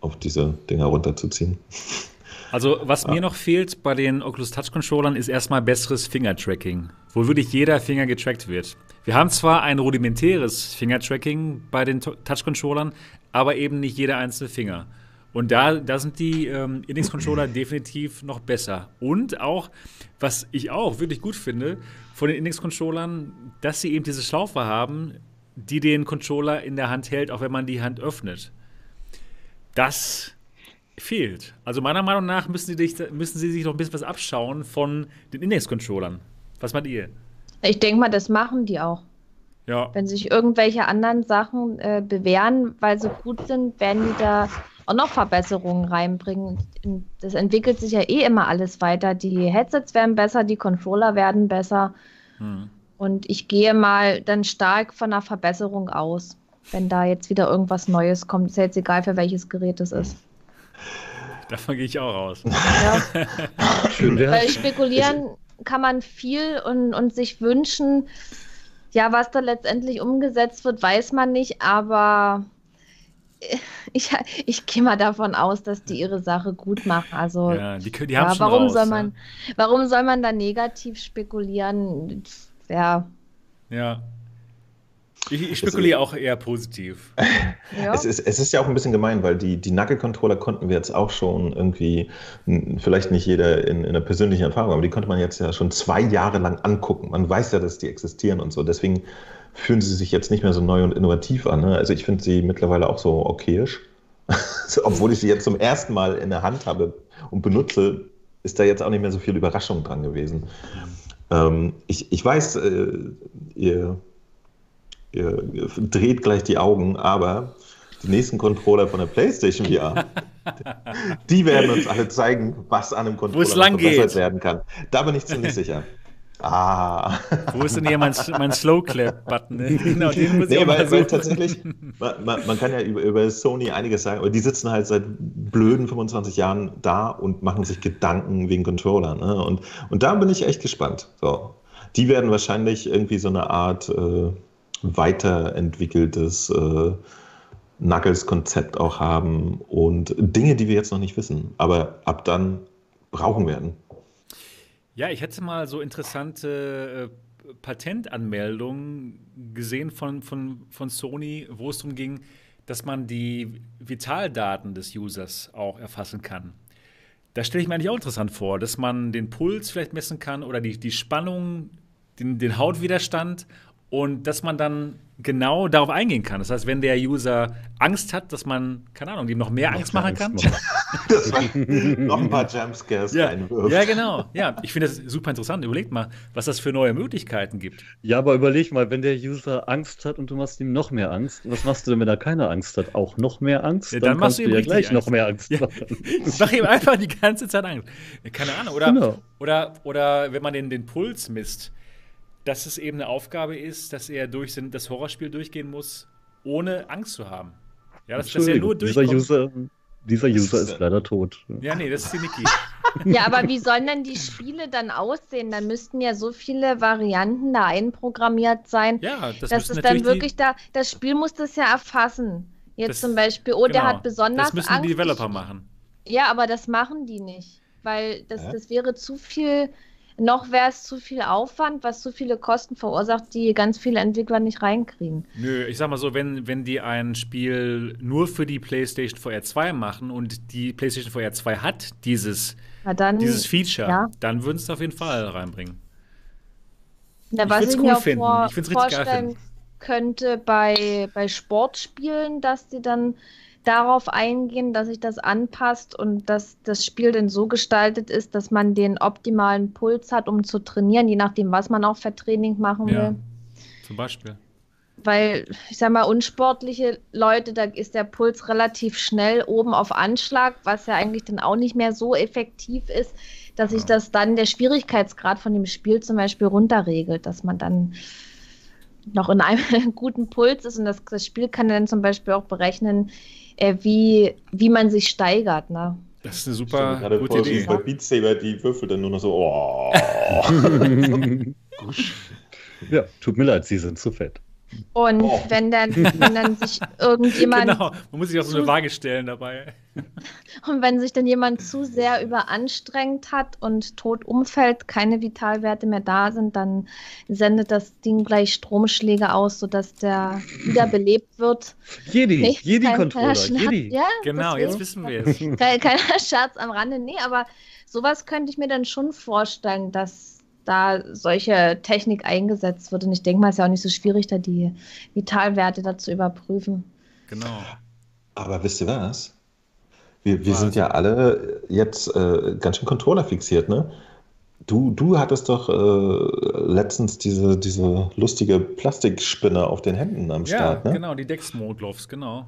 auf diese Dinger runterzuziehen. Also, was ja. mir noch fehlt bei den Oculus Touch Controllern, ist erstmal besseres Finger-Tracking, wo wirklich jeder Finger getrackt wird. Wir haben zwar ein rudimentäres Finger-Tracking bei den Touch Controllern, aber eben nicht jeder einzelne Finger. Und da, da sind die ähm, Index-Controller definitiv noch besser. Und auch, was ich auch wirklich gut finde, von den Index-Controllern, dass sie eben diese Schlaufe haben, die den Controller in der Hand hält, auch wenn man die Hand öffnet. Das fehlt. Also meiner Meinung nach müssen sie, sich, müssen sie sich noch ein bisschen was abschauen von den Index-Controllern. Was meint ihr? Ich denke mal, das machen die auch. Ja. Wenn sich irgendwelche anderen Sachen äh, bewähren, weil sie gut sind, werden die da auch noch Verbesserungen reinbringen. Das entwickelt sich ja eh immer alles weiter. Die Headsets werden besser, die Controller werden besser. Hm. Und ich gehe mal dann stark von einer Verbesserung aus, wenn da jetzt wieder irgendwas Neues kommt. Ist ja jetzt egal, für welches Gerät es ist. Davon gehe ich auch aus. Ja. Schön Weil spekulieren kann man viel und, und sich wünschen. Ja, was da letztendlich umgesetzt wird, weiß man nicht, aber ich, ich gehe mal davon aus, dass die ihre Sache gut machen. Also, ja, die, die haben ja, warum raus, soll man, ja. warum soll man da negativ spekulieren? Ja. Ja. Ich, ich spekuliere auch eher positiv. Ja. Es, ist, es ist ja auch ein bisschen gemein, weil die, die Knuckle-Controller konnten wir jetzt auch schon irgendwie, vielleicht nicht jeder in, in einer persönlichen Erfahrung, aber die konnte man jetzt ja schon zwei Jahre lang angucken. Man weiß ja, dass die existieren und so. Deswegen fühlen sie sich jetzt nicht mehr so neu und innovativ an. Ne? Also ich finde sie mittlerweile auch so okayisch. Obwohl ich sie jetzt zum ersten Mal in der Hand habe und benutze, ist da jetzt auch nicht mehr so viel Überraschung dran gewesen. Ähm, ich, ich weiß, äh, ihr, ihr, dreht gleich die Augen, aber die nächsten Controller von der PlayStation VR, die werden uns alle zeigen, was an einem Controller verbessert werden kann. Da bin ich ziemlich sicher. Ah. Wo ist denn hier mein, mein Slow-Clap-Button? Ne? Genau, den muss nee, ich weil, weil tatsächlich, man, man, kann ja über, über, Sony einiges sagen, aber die sitzen halt seit blöden 25 Jahren da und machen sich Gedanken wegen Controller. Ne? Und, und da bin ich echt gespannt. So. Die werden wahrscheinlich irgendwie so eine Art äh, weiterentwickeltes äh, Knuckles-Konzept auch haben und Dinge, die wir jetzt noch nicht wissen, aber ab dann brauchen werden. Ja, ich hätte mal so interessante äh, Patentanmeldungen gesehen von, von, von Sony, wo es darum ging, dass man die Vitaldaten des Users auch erfassen kann. Da stelle ich mir eigentlich auch interessant vor, dass man den Puls vielleicht messen kann oder die, die Spannung, den, den Hautwiderstand und dass man dann genau darauf eingehen kann. Das heißt, wenn der User Angst hat, dass man, keine Ahnung, ihm noch mehr noch Angst machen kann. dass man noch ein paar Jumpscares ja. reinwirft. Ja, genau. Ja, ich finde das super interessant. Überlegt mal, was das für neue Möglichkeiten gibt. Ja, aber überleg mal, wenn der User Angst hat und du machst ihm noch mehr Angst, was machst du denn, wenn er keine Angst hat? Auch noch mehr Angst? Ja, dann, dann machst du ihm ja gleich Angst. noch mehr Angst ja. Mach ihm einfach die ganze Zeit Angst. Keine Ahnung. Oder, genau. oder, oder wenn man den, den Puls misst dass es eben eine Aufgabe ist, dass er durch das Horrorspiel durchgehen muss, ohne Angst zu haben. Ja, dass, dass er nur durchkommt. Dieser User, dieser User ist leider tot. Ja, nee, das ist die Niki. ja, aber wie sollen denn die Spiele dann aussehen? Dann müssten ja so viele Varianten da einprogrammiert sein. Ja, das dass es dann wirklich da, das Spiel muss das ja erfassen. Jetzt das, zum Beispiel, oh, genau, der hat besonders. Das müssen Angst. die Developer machen. Ja, aber das machen die nicht. Weil das, das wäre zu viel noch wäre es zu viel Aufwand, was zu viele Kosten verursacht, die ganz viele Entwickler nicht reinkriegen. Nö, ich sag mal so, wenn, wenn die ein Spiel nur für die PlayStation VR 2 machen und die PlayStation VR 2 hat dieses, dann, dieses Feature, ja. dann würden sie es auf jeden Fall reinbringen. Na, was ich, ich mir cool auch vor, vorstellen könnte bei, bei Sportspielen, dass die dann darauf eingehen, dass sich das anpasst und dass das Spiel denn so gestaltet ist, dass man den optimalen Puls hat, um zu trainieren, je nachdem, was man auch für Training machen will. Ja, zum Beispiel. Weil, ich sag mal, unsportliche Leute, da ist der Puls relativ schnell oben auf Anschlag, was ja eigentlich dann auch nicht mehr so effektiv ist, dass sich das dann der Schwierigkeitsgrad von dem Spiel zum Beispiel runterregelt, dass man dann noch in einem guten Puls ist und das, das Spiel kann dann zum Beispiel auch berechnen, äh, wie, wie man sich steigert. Ne? Das ist eine super ich gute Idee. So bei Beat Saber die Würfel dann nur noch so. Oh. ja, tut mir leid, sie sind zu fett. Und oh. wenn, dann, wenn dann sich irgendjemand. Genau, man muss sich auch so eine Waage stellen dabei. Und wenn sich dann jemand zu sehr überanstrengt hat und tot umfällt, keine Vitalwerte mehr da sind, dann sendet das Ding gleich Stromschläge aus, sodass der wiederbelebt wird. Jedi, nee, Jedi-Controller, Jedi. Ja, genau, jetzt wissen wir es. Kein, keiner Scherz am Rande, nee, aber sowas könnte ich mir dann schon vorstellen, dass da solche Technik eingesetzt wird. Und ich denke mal, es ist ja auch nicht so schwierig, da die Vitalwerte da zu überprüfen. Genau. Aber wisst ihr was? Wir, wir sind ja alle jetzt äh, ganz schön Controller fixiert, ne? Du, du hattest doch äh, letztens diese, diese lustige Plastikspinne auf den Händen am Start, ja, ne? genau, die Dex-Modloves, genau.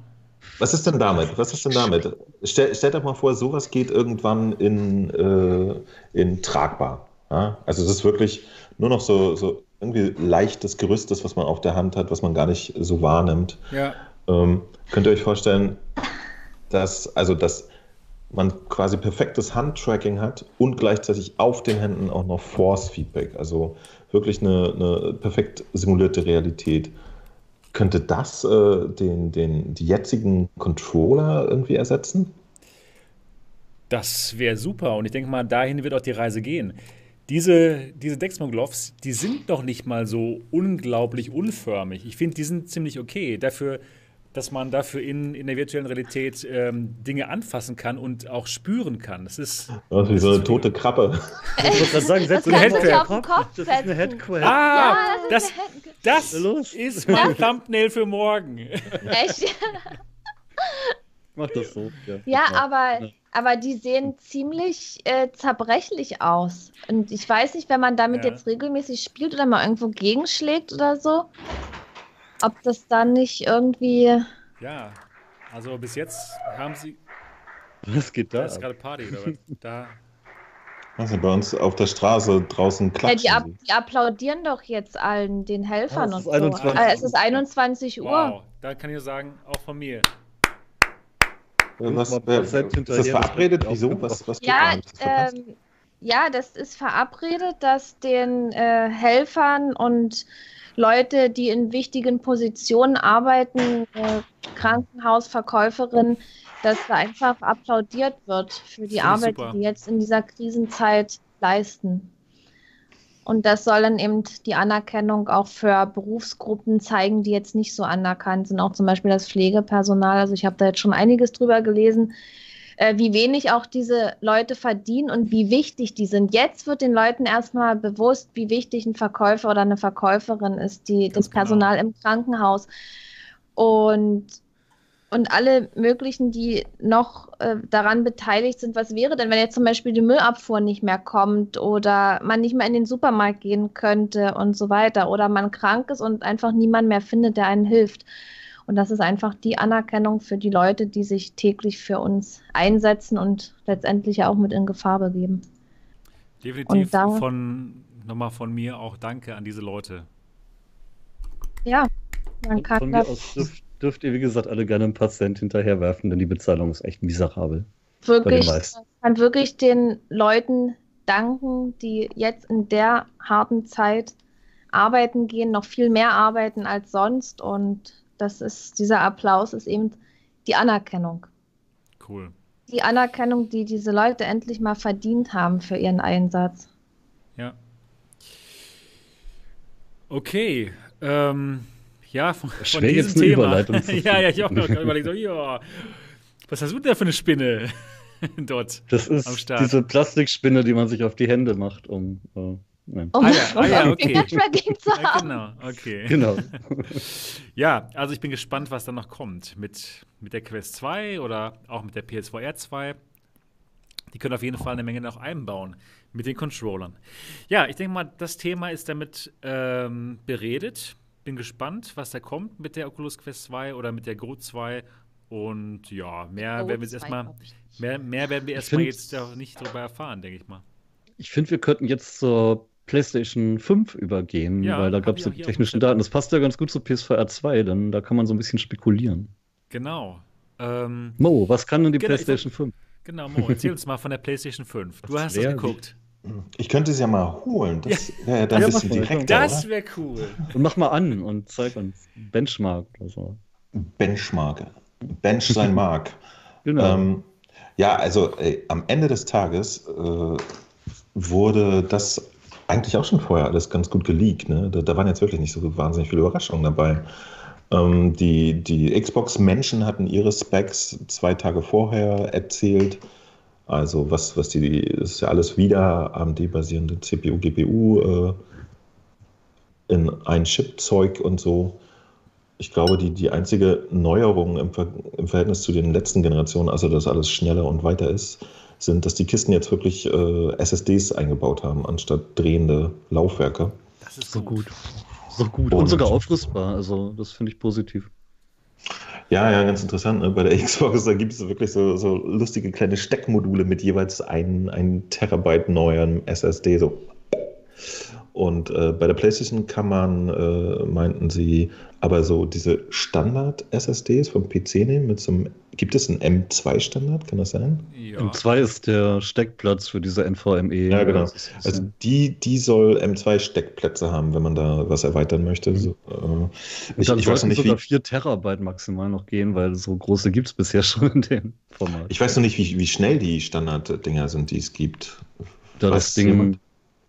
Was ist denn damit? Was ist denn damit? Stell, stellt euch mal vor, sowas geht irgendwann in, äh, in tragbar. Ja? Also es ist wirklich nur noch so, so irgendwie leichtes Gerüstes, was man auf der Hand hat, was man gar nicht so wahrnimmt. Ja. Ähm, könnt ihr euch vorstellen, dass, also dass man quasi perfektes Handtracking hat und gleichzeitig auf den Händen auch noch Force-Feedback, also wirklich eine, eine perfekt simulierte Realität. Könnte das äh, den, den, die jetzigen Controller irgendwie ersetzen? Das wäre super und ich denke mal, dahin wird auch die Reise gehen diese, diese Dexmogloves, die sind doch nicht mal so unglaublich unförmig. Ich finde, die sind ziemlich okay. Dafür, dass man dafür in, in der virtuellen Realität ähm, Dinge anfassen kann und auch spüren kann. Das ist. Das ist wie so eine tote Krabbe. Ich gerade sagen, setz eine Headquare. Das ist eine Headquare. Ah, ja, das, das, das ist mein Thumbnail für morgen. Echt? mach das so. Ja, ja aber, aber die sehen ziemlich äh, zerbrechlich aus. Und ich weiß nicht, wenn man damit ja. jetzt regelmäßig spielt oder mal irgendwo gegenschlägt oder so, ob das dann nicht irgendwie. Ja, also bis jetzt haben sie. Was geht da? Da ist gerade Party oder was? Da. Also bei uns auf der Straße draußen klatschen ja, die, die, applaudieren doch jetzt allen den Helfern oh, und so. 21. Äh, es ist 21 Uhr. Wow, da kann ich sagen, auch von mir. Was, äh, ist das verabredet? Wieso? Was, was ja, ähm, ja, das ist verabredet, dass den äh, Helfern und Leute, die in wichtigen Positionen arbeiten, äh, Krankenhausverkäuferinnen, dass da einfach applaudiert wird für die Arbeit, super. die die jetzt in dieser Krisenzeit leisten. Und das soll dann eben die Anerkennung auch für Berufsgruppen zeigen, die jetzt nicht so anerkannt sind. Auch zum Beispiel das Pflegepersonal. Also ich habe da jetzt schon einiges drüber gelesen, äh, wie wenig auch diese Leute verdienen und wie wichtig die sind. Jetzt wird den Leuten erstmal bewusst, wie wichtig ein Verkäufer oder eine Verkäuferin ist, die, das genau. Personal im Krankenhaus. Und und alle möglichen, die noch äh, daran beteiligt sind. Was wäre denn, wenn jetzt zum Beispiel die Müllabfuhr nicht mehr kommt oder man nicht mehr in den Supermarkt gehen könnte und so weiter oder man krank ist und einfach niemand mehr findet, der einen hilft. Und das ist einfach die Anerkennung für die Leute, die sich täglich für uns einsetzen und letztendlich auch mit in Gefahr begeben. Definitiv da, von nochmal von mir auch Danke an diese Leute. Ja, man kann von das. Mir aus dürft ihr, wie gesagt, alle gerne einen Patient hinterherwerfen, denn die Bezahlung ist echt miserabel. Wirklich, ich kann wirklich den Leuten danken, die jetzt in der harten Zeit arbeiten gehen, noch viel mehr arbeiten als sonst. Und das ist, dieser Applaus ist eben die Anerkennung. Cool. Die Anerkennung, die diese Leute endlich mal verdient haben für ihren Einsatz. Ja. Okay. Ähm, ja, von, von diesem Thema. ja, ja, ich auch noch überlegt, so, ja, was hast du denn da für eine Spinne dort das ist am Start? diese Plastikspinne, die man sich auf die Hände macht, um. Äh, Nein. Um, ah, ja, ah, ja, okay. zu haben. Ja, genau, okay. Genau. ja, also ich bin gespannt, was da noch kommt mit, mit der Quest 2 oder auch mit der PSVR 2. Die können auf jeden Fall eine Menge noch einbauen mit den Controllern. Ja, ich denke mal, das Thema ist damit ähm, beredet bin gespannt, was da kommt mit der Oculus Quest 2 oder mit der Go 2. Und ja, mehr werden wir jetzt erstmal, mehr, mehr werden wir erstmal jetzt auch nicht darüber erfahren, denke ich mal. Ich finde, wir könnten jetzt zur PlayStation 5 übergehen, ja, weil da gab es die technischen Daten. Das passt ja ganz gut zu PSVR 2, denn da kann man so ein bisschen spekulieren. Genau. Ähm, Mo, was kann denn die genau, PlayStation 5? Genau, Mo, erzähl uns mal von der PlayStation 5. Du hast es geguckt. Ich könnte es ja mal holen. Das wäre ja dann ein bisschen direkter. Das wäre cool. Und mach mal an und zeig uns Benchmark oder so. Benchmark. Bench sein Mark. genau. Ähm, ja, also ey, am Ende des Tages äh, wurde das eigentlich auch schon vorher alles ganz gut geleakt. Ne? Da, da waren jetzt wirklich nicht so wahnsinnig viele Überraschungen dabei. Ähm, die die Xbox-Menschen hatten ihre Specs zwei Tage vorher erzählt. Also was, was die, das ist ja alles wieder AMD-basierende CPU, GPU äh, in ein Chip-Zeug und so. Ich glaube, die, die einzige Neuerung im, Ver im Verhältnis zu den letzten Generationen, also dass alles schneller und weiter ist, sind, dass die Kisten jetzt wirklich äh, SSDs eingebaut haben, anstatt drehende Laufwerke. Das ist so gut. So gut. Und, und sogar aufrüstbar. Also, das finde ich positiv. Ja, ja, ganz interessant. Ne? Bei der Xbox, da gibt es wirklich so, so lustige kleine Steckmodule mit jeweils ein, ein Terabyte neuem SSD. So. Und äh, bei der PlayStation kann man, äh, meinten sie, aber so diese Standard-SSDs vom PC nehmen mit so einem, gibt es einen M2-Standard, kann das sein? Ja. M2 ist der Steckplatz für diese NVMe. Ja, genau. Also die, die soll M2-Steckplätze haben, wenn man da was erweitern möchte. So, äh, ich, ich weiß noch nicht, sogar wie 4 Terabyte maximal noch gehen, weil so große gibt es bisher schon in dem Format. Ich weiß noch nicht, wie, wie schnell die Standard-Dinger sind, die es gibt. Da das Ding jemand?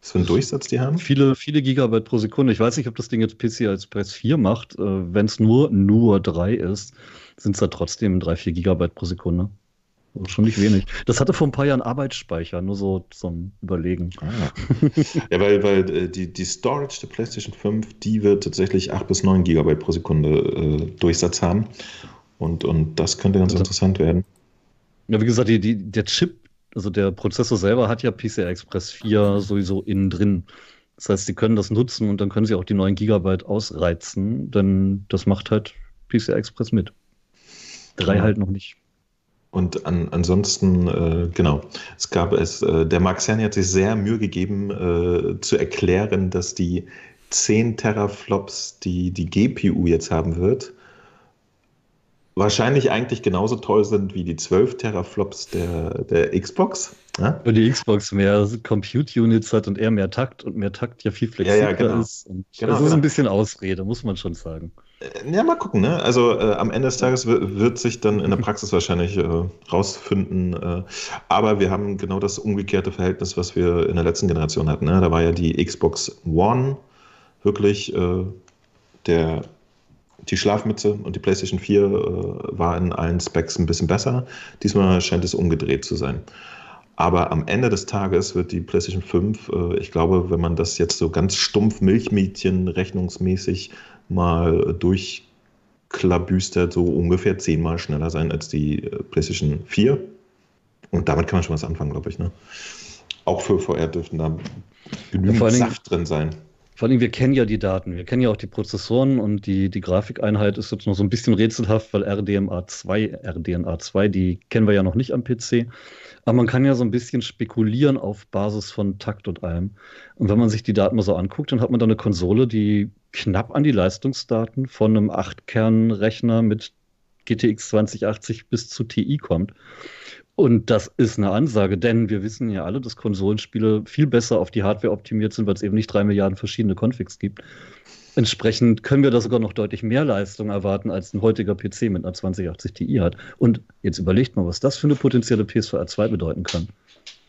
Was für einen Durchsatz die haben? Viele, viele Gigabyte pro Sekunde. Ich weiß nicht, ob das Ding jetzt PC als PS4 macht. Äh, Wenn es nur, nur 3 ist, sind es da trotzdem 3, 4 Gigabyte pro Sekunde. Also schon nicht wenig. Das hatte vor ein paar Jahren Arbeitsspeicher, nur so zum Überlegen. Ah. ja, weil, weil äh, die, die Storage der PlayStation 5, die wird tatsächlich 8 bis 9 Gigabyte pro Sekunde äh, Durchsatz haben. Und, und das könnte ganz also, interessant werden. Ja, wie gesagt, die, die, der Chip, also der Prozessor selber hat ja PCI Express 4 sowieso innen drin. Das heißt, sie können das nutzen und dann können sie auch die 9 Gigabyte ausreizen, denn das macht halt PCI Express mit. Drei ja. halt noch nicht. Und an, ansonsten, äh, genau, es gab es, äh, der Mark Cerny hat sich sehr Mühe gegeben, äh, zu erklären, dass die 10 Teraflops, die die GPU jetzt haben wird, wahrscheinlich eigentlich genauso toll sind wie die 12 Teraflops der, der Xbox. Ja? Und die Xbox mehr Compute-Units hat und eher mehr Takt und mehr Takt ja viel flexibler ja, ja, genau. ist. Und genau, das ist genau. ein bisschen Ausrede, muss man schon sagen. Äh, ja, mal gucken. Ne? Also äh, am Ende des Tages wird sich dann in der Praxis wahrscheinlich äh, rausfinden. Äh, aber wir haben genau das umgekehrte Verhältnis, was wir in der letzten Generation hatten. Ne? Da war ja die Xbox One wirklich äh, der die Schlafmütze und die PlayStation 4 äh, war in allen Specs ein bisschen besser. Diesmal scheint es umgedreht zu sein. Aber am Ende des Tages wird die PlayStation 5, äh, ich glaube, wenn man das jetzt so ganz stumpf Milchmädchen rechnungsmäßig mal durchklabüstert, so ungefähr zehnmal schneller sein als die äh, PlayStation 4. Und damit kann man schon was anfangen, glaube ich. Ne? Auch für VR dürften da genügend ja, Saft drin sein. Vor allem, wir kennen ja die Daten, wir kennen ja auch die Prozessoren und die, die Grafikeinheit ist jetzt noch so ein bisschen rätselhaft, weil RDMA 2, RDNA 2, die kennen wir ja noch nicht am PC. Aber man kann ja so ein bisschen spekulieren auf Basis von Takt und allem. Und wenn man sich die Daten mal so anguckt, dann hat man da eine Konsole, die knapp an die Leistungsdaten von einem 8-Kern-Rechner mit GTX 2080 bis zu TI kommt. Und das ist eine Ansage, denn wir wissen ja alle, dass Konsolenspiele viel besser auf die Hardware optimiert sind, weil es eben nicht drei Milliarden verschiedene Configs gibt. Entsprechend können wir da sogar noch deutlich mehr Leistung erwarten, als ein heutiger PC mit einer 2080 Ti hat. Und jetzt überlegt mal, was das für eine potenzielle PSVR 2 bedeuten kann.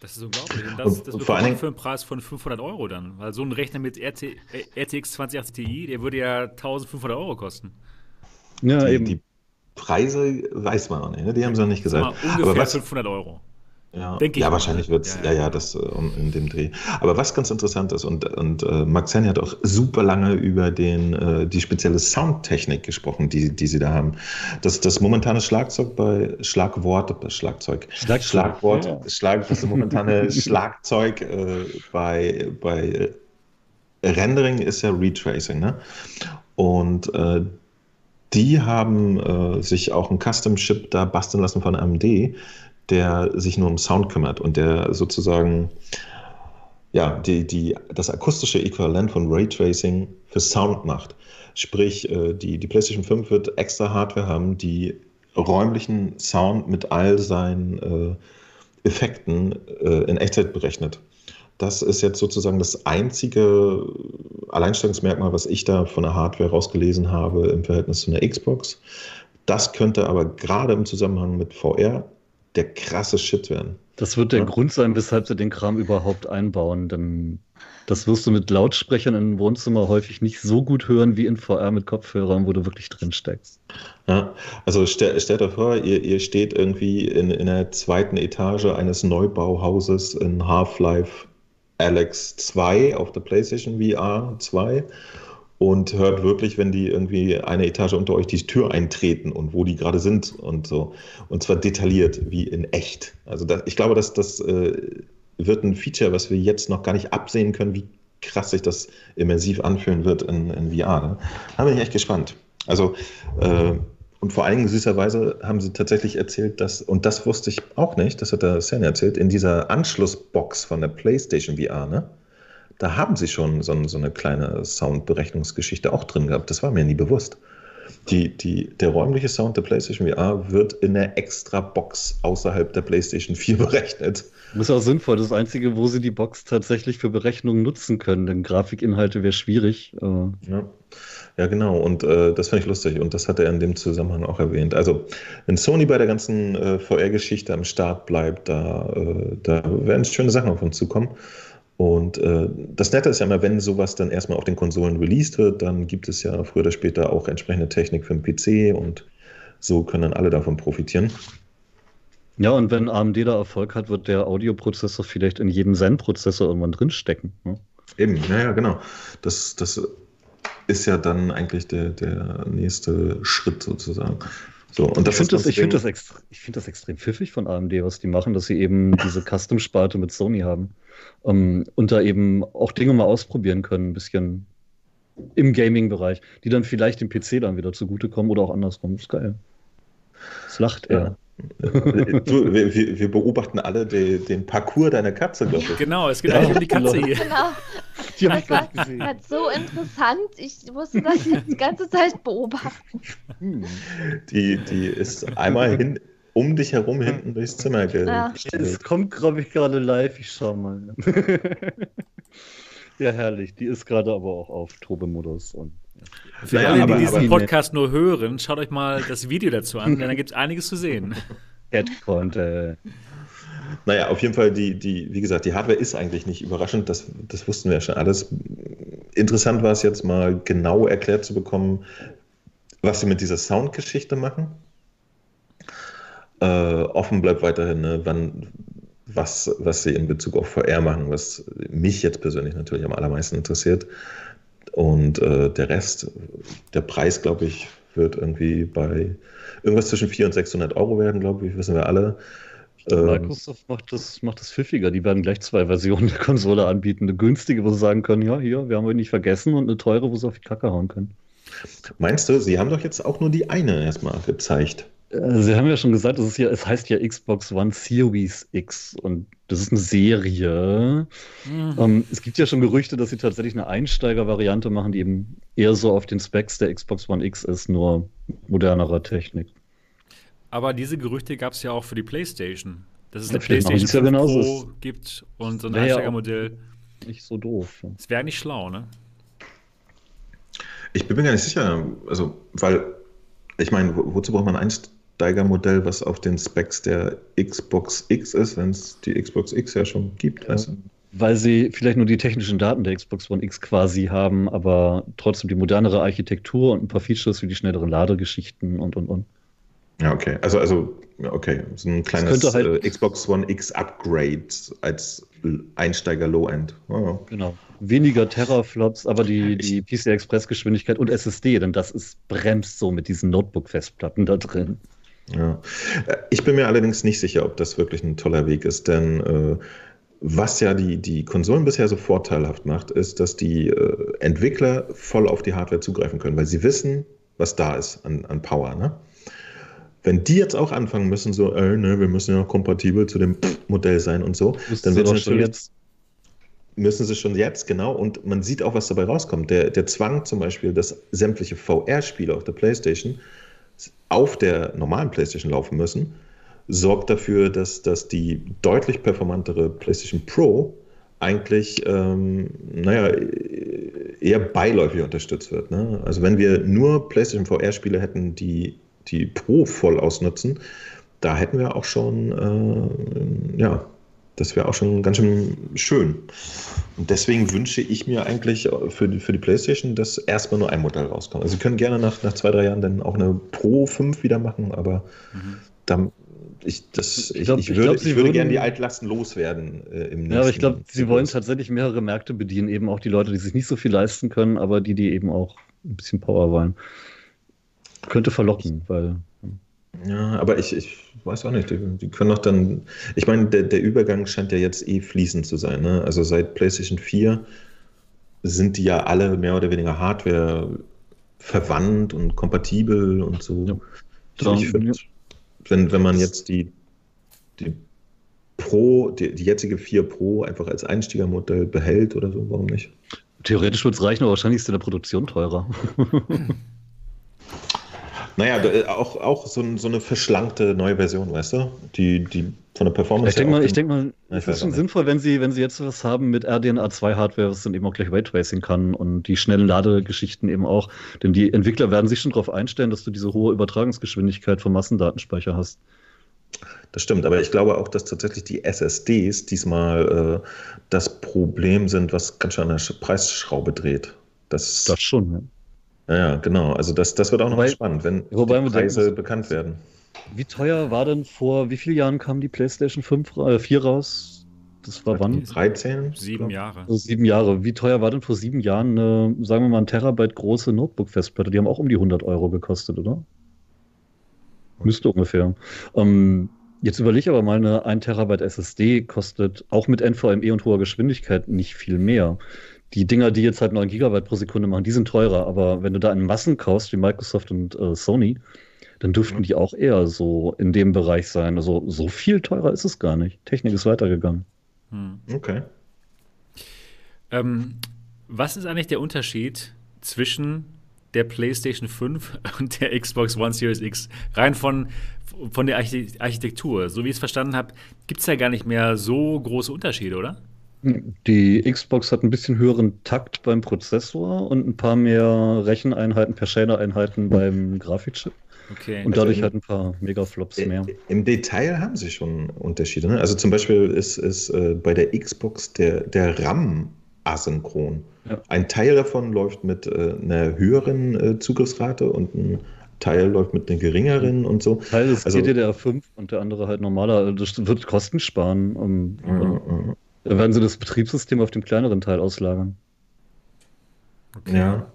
Das ist unglaublich. Und das, das und vor allem für einen Preis von 500 Euro dann. Weil so ein Rechner mit RT, RTX 2080 Ti, der würde ja 1500 Euro kosten. Ja, die, eben. Die Preise weiß man noch nicht, ne? die haben sie noch nicht gesagt. ungefähr Aber was, 500 Euro. Ja, ja wahrscheinlich wird es, ja, ja, ja, das äh, in dem Dreh. Aber was ganz interessant ist, und, und äh, Max Henny hat auch super lange über den, äh, die spezielle Soundtechnik gesprochen, die, die sie da haben. Das, das momentane Schlagzeug bei Schlagwort, äh, Schlagzeug, Schlag, Schlagwort, ja. Schlag, das momentane Schlagzeug äh, bei, bei Rendering ist ja Retracing, ne? Und äh, die haben äh, sich auch einen Custom-Chip da basteln lassen von AMD, der sich nur um Sound kümmert und der sozusagen ja, die, die, das akustische Äquivalent von Raytracing für Sound macht. Sprich, äh, die, die PlayStation 5 wird extra Hardware haben, die räumlichen Sound mit all seinen äh, Effekten äh, in Echtzeit berechnet. Das ist jetzt sozusagen das einzige Alleinstellungsmerkmal, was ich da von der Hardware rausgelesen habe im Verhältnis zu einer Xbox. Das könnte aber gerade im Zusammenhang mit VR der krasse Shit werden. Das wird der ja? Grund sein, weshalb sie den Kram überhaupt einbauen. Denn das wirst du mit Lautsprechern im Wohnzimmer häufig nicht so gut hören wie in VR mit Kopfhörern, wo du wirklich drin steckst. Ja, also stell, stellt euch vor, ihr, ihr steht irgendwie in, in der zweiten Etage eines Neubauhauses in Half-Life Alex 2 auf der PlayStation VR 2 und hört wirklich, wenn die irgendwie eine Etage unter euch die Tür eintreten und wo die gerade sind und so. Und zwar detailliert, wie in echt. Also das, ich glaube, dass das äh, wird ein Feature, was wir jetzt noch gar nicht absehen können, wie krass sich das immersiv anfühlen wird in, in VR. Ne? Da bin ich echt gespannt. Also äh, und vor allen Dingen süßerweise haben sie tatsächlich erzählt, dass, und das wusste ich auch nicht, das hat der Sen erzählt, in dieser Anschlussbox von der PlayStation VR, ne? Da haben sie schon so, so eine kleine Soundberechnungsgeschichte auch drin gehabt. Das war mir nie bewusst. Die, die, der räumliche Sound der PlayStation VR wird in der extra Box außerhalb der PlayStation 4 berechnet. Das ist auch sinnvoll. Das, das Einzige, wo sie die Box tatsächlich für Berechnungen nutzen können, denn Grafikinhalte wäre schwierig. Ja. Ja, genau. Und äh, das fand ich lustig. Und das hat er in dem Zusammenhang auch erwähnt. Also, wenn Sony bei der ganzen äh, VR-Geschichte am Start bleibt, da, äh, da werden schöne Sachen auf uns zukommen. Und äh, das Nette ist ja immer, wenn sowas dann erstmal auf den Konsolen released wird, dann gibt es ja früher oder später auch entsprechende Technik für den PC und so können dann alle davon profitieren. Ja, und wenn AMD da Erfolg hat, wird der Audioprozessor vielleicht in jedem Zen-Prozessor irgendwann drinstecken. Ne? Eben, ja, ja, genau. Das, das ist ja dann eigentlich der, der nächste Schritt sozusagen. So, und das ich finde das, ich find das, find das extrem pfiffig von AMD, was die machen, dass sie eben diese Custom-Sparte mit Sony haben. Ähm, und da eben auch Dinge mal ausprobieren können, ein bisschen im Gaming-Bereich, die dann vielleicht dem PC dann wieder zugutekommen oder auch andersrum. Das ist geil. Das lacht er. Ja. Du, wir, wir, beobachten alle den, den Parcours deiner Katze, glaube ich. Genau, es geht ja, eigentlich um die Katze hier. Genau. Die das war halt so interessant. Ich musste das jetzt die ganze Zeit beobachten. Die, die ist einmal hin, um dich herum hinten durchs Zimmer ja. Es kommt, glaube ich, gerade live. Ich schau mal. ja, herrlich. Die ist gerade aber auch auf Tobemodus und für naja, alle, die diesen Podcast nur hören, schaut euch mal das Video dazu an, denn da gibt es einiges zu sehen. Headcontent. Naja, auf jeden Fall, die, die, wie gesagt, die Hardware ist eigentlich nicht überraschend, das, das wussten wir ja schon alles. Interessant war es jetzt mal genau erklärt zu bekommen, was sie mit dieser Soundgeschichte machen. Äh, offen bleibt weiterhin, ne, wann, was, was sie in Bezug auf VR machen, was mich jetzt persönlich natürlich am allermeisten interessiert. Und äh, der Rest, der Preis, glaube ich, wird irgendwie bei irgendwas zwischen 400 und 600 Euro werden, glaube ich, wissen wir alle. Ähm, Microsoft macht das, macht das pfiffiger. Die werden gleich zwei Versionen der Konsole anbieten. Eine günstige, wo sie sagen können, ja, hier, wir haben euch nicht vergessen und eine teure, wo sie auf die Kacke hauen können. Meinst du, sie haben doch jetzt auch nur die eine erstmal gezeigt? Äh, sie haben ja schon gesagt, es, ja, es heißt ja Xbox One Series X und das ist eine Serie. Mhm. Ähm, es gibt ja schon Gerüchte, dass sie tatsächlich eine Einsteiger-Variante machen, die eben eher so auf den Specs der Xbox One X ist, nur modernerer Technik. Aber diese Gerüchte gab es ja auch für die PlayStation. Dass es eine PlayStation 5 ja genauso. Pro gibt und so ein Einsteigermodell. Ja nicht so doof. Es wäre nicht schlau, ne? Ich bin mir gar nicht sicher, also, weil, ich meine, wo, wozu braucht man Einsteigermodell, was auf den Specs der Xbox X ist, wenn es die Xbox X ja schon gibt, ja, weißt du? Weil sie vielleicht nur die technischen Daten der Xbox One X quasi haben, aber trotzdem die modernere Architektur und ein paar Features wie die schnelleren Ladegeschichten und und und. Ja, okay. Also, also okay, so ein kleines halt äh, Xbox One X Upgrade als Einsteiger Low-End. Oh. Genau. Weniger Terraflops, aber die, die PCI Express Geschwindigkeit und SSD, denn das ist bremst so mit diesen Notebook-Festplatten da drin. Ja. Äh, ich bin mir allerdings nicht sicher, ob das wirklich ein toller Weg ist, denn äh, was ja die, die Konsolen bisher so vorteilhaft macht, ist, dass die äh, Entwickler voll auf die Hardware zugreifen können, weil sie wissen, was da ist an, an Power. Ne? Wenn die jetzt auch anfangen müssen, so, äh, ne, wir müssen ja kompatibel zu dem Modell sein und so, dann wird natürlich jetzt müssen sie schon jetzt, genau. Und man sieht auch, was dabei rauskommt. Der, der Zwang zum Beispiel, dass sämtliche VR-Spiele auf der PlayStation auf der normalen PlayStation laufen müssen, sorgt dafür, dass, dass die deutlich performantere PlayStation Pro eigentlich, ähm, naja, eher beiläufig unterstützt wird. Ne? Also wenn wir nur PlayStation VR-Spiele hätten, die die Pro voll ausnutzen, da hätten wir auch schon, äh, ja, das wäre auch schon ganz schön schön. Und deswegen wünsche ich mir eigentlich für die, für die PlayStation, dass erstmal nur ein Modell rauskommt. Also, Sie können gerne nach, nach zwei, drei Jahren dann auch eine Pro 5 wieder machen, aber mhm. dann, ich, das, ich, glaub, ich, würde, ich, glaub, ich würde gerne die Altlasten loswerden äh, im nächsten Ja, aber ich glaube, Sie wollen tatsächlich mehrere Märkte bedienen, eben auch die Leute, die sich nicht so viel leisten können, aber die, die eben auch ein bisschen Power wollen. Könnte verlocken, weil. Ja, aber ich, ich weiß auch nicht. Die, die können doch dann. Ich meine, der, der Übergang scheint ja jetzt eh fließend zu sein. Ne? Also seit PlayStation 4 sind die ja alle mehr oder weniger Hardware verwandt und kompatibel und so. Ja. So, ich find, wenn, wenn man jetzt die, die Pro, die, die jetzige 4 Pro einfach als Einstiegermodell behält oder so, warum nicht? Theoretisch würde es reichen, aber wahrscheinlich ist in der Produktion teurer. Naja, äh, auch, auch so, so, eine verschlankte neue Version, weißt du? Die, die von der Performance Ich denke mal, ich denk mal es ist schon sinnvoll, wenn sie, wenn sie jetzt was haben mit RDNA 2 Hardware, was dann eben auch gleich Raytracing kann und die schnellen Ladegeschichten eben auch. Denn die Entwickler werden sich schon darauf einstellen, dass du diese hohe Übertragungsgeschwindigkeit vom Massendatenspeicher hast. Das stimmt, aber ich glaube auch, dass tatsächlich die SSDs diesmal äh, das Problem sind, was ganz schön an der Preisschraube dreht. Das, das schon, ja. Ja, genau. Also das, das wird auch noch spannend, wenn wobei die Preise denken, bekannt werden. Wie teuer war denn vor wie vielen Jahren kam die PlayStation 5, äh, 4 raus? Das war wann? 13? Sieben Jahre. Also sieben Jahre. Wie teuer war denn vor sieben Jahren eine, sagen wir mal, ein Terabyte große Notebook-Festplatte? Die haben auch um die 100 Euro gekostet, oder? Müsste ungefähr. Ähm, jetzt überlege ich aber mal, eine 1 Terabyte SSD kostet auch mit NVMe und hoher Geschwindigkeit nicht viel mehr. Die Dinger, die jetzt halt 9 Gigabyte pro Sekunde machen, die sind teurer, aber wenn du da in Massen kaufst, wie Microsoft und äh, Sony, dann dürften die auch eher so in dem Bereich sein. Also so viel teurer ist es gar nicht. Technik ist weitergegangen. Hm. Okay. Ähm, was ist eigentlich der Unterschied zwischen der PlayStation 5 und der Xbox One Series X? Rein von, von der Architektur. So wie ich es verstanden habe, gibt es ja gar nicht mehr so große Unterschiede, oder? Die Xbox hat ein bisschen höheren Takt beim Prozessor und ein paar mehr Recheneinheiten per Shader-Einheiten beim Grafikchip. Okay. Und dadurch also halt ein paar Megaflops mehr. Im Detail haben sie schon Unterschiede. Ne? Also zum Beispiel ist, ist äh, bei der Xbox der, der RAM asynchron. Ja. Ein Teil davon läuft mit äh, einer höheren äh, Zugriffsrate und ein Teil läuft mit einer geringeren und so. Teil ist also, GDDR5 und der andere halt normaler. Das wird Kosten sparen. Um, um, da werden sie das Betriebssystem auf dem kleineren Teil auslagern. Okay. Ja.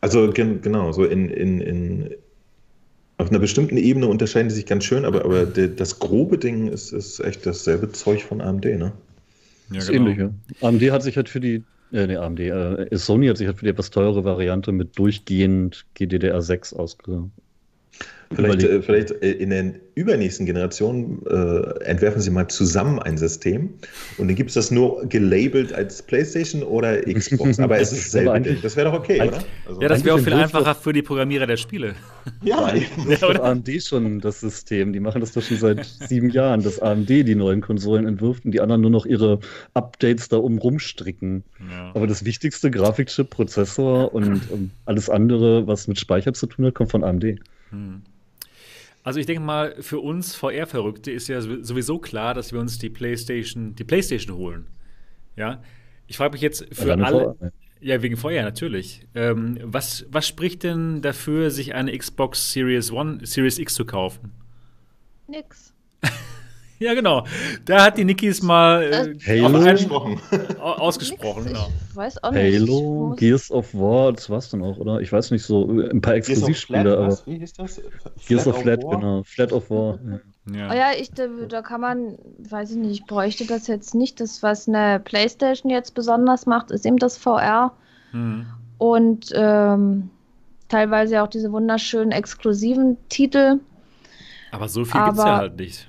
Also gen genau, so in, in, in auf einer bestimmten Ebene unterscheiden die sich ganz schön, aber, aber das grobe Ding ist, ist echt dasselbe Zeug von AMD, ne? Ja, das genau. Ähnliche. AMD hat sich halt für die, äh, nee, AMD, äh, Sony hat sich halt für die etwas teure Variante mit durchgehend GDDR6 ausge, Vielleicht, äh, vielleicht äh, in der übernächsten Generation äh, entwerfen sie mal zusammen ein System und dann gibt es das nur gelabelt als PlayStation oder Xbox, aber es ist dasselbe Ding. Das wäre doch okay, oder? Also ja, das wäre auch viel einfacher für die Programmierer der Spiele. Ja, ja oder? AMD schon das System. Die machen das doch schon seit sieben Jahren, dass AMD die neuen Konsolen entwirft und die anderen nur noch ihre Updates da um rumstricken. Ja. Aber das wichtigste Grafikchip, Prozessor und, und alles andere, was mit Speicher zu tun hat, kommt von AMD. Hm. Also ich denke mal, für uns VR-Verrückte ist ja sowieso klar, dass wir uns die PlayStation, die PlayStation holen. Ja. Ich frage mich jetzt für ja, alle. VR, ja, wegen VR natürlich. Ähm, was, was spricht denn dafür, sich eine Xbox Series One, Series X zu kaufen? Nix. Ja, genau. Da hat die Nikis mal äh, Halo ausgesprochen. ausgesprochen genau. Ich weiß auch nicht. Halo, Gears of War, das war's dann auch, oder? Ich weiß nicht so, ein paar Exklusivspiele, aber. Wie hieß das? Gears of Flat, genau. Flat of War. Ja, ja. Oh ja ich, da, da, kann man, weiß ich nicht, ich bräuchte das jetzt nicht. Das, was eine Playstation jetzt besonders macht, ist eben das VR. Mhm. Und ähm, teilweise auch diese wunderschönen exklusiven Titel. Aber so viel gibt es ja halt nicht.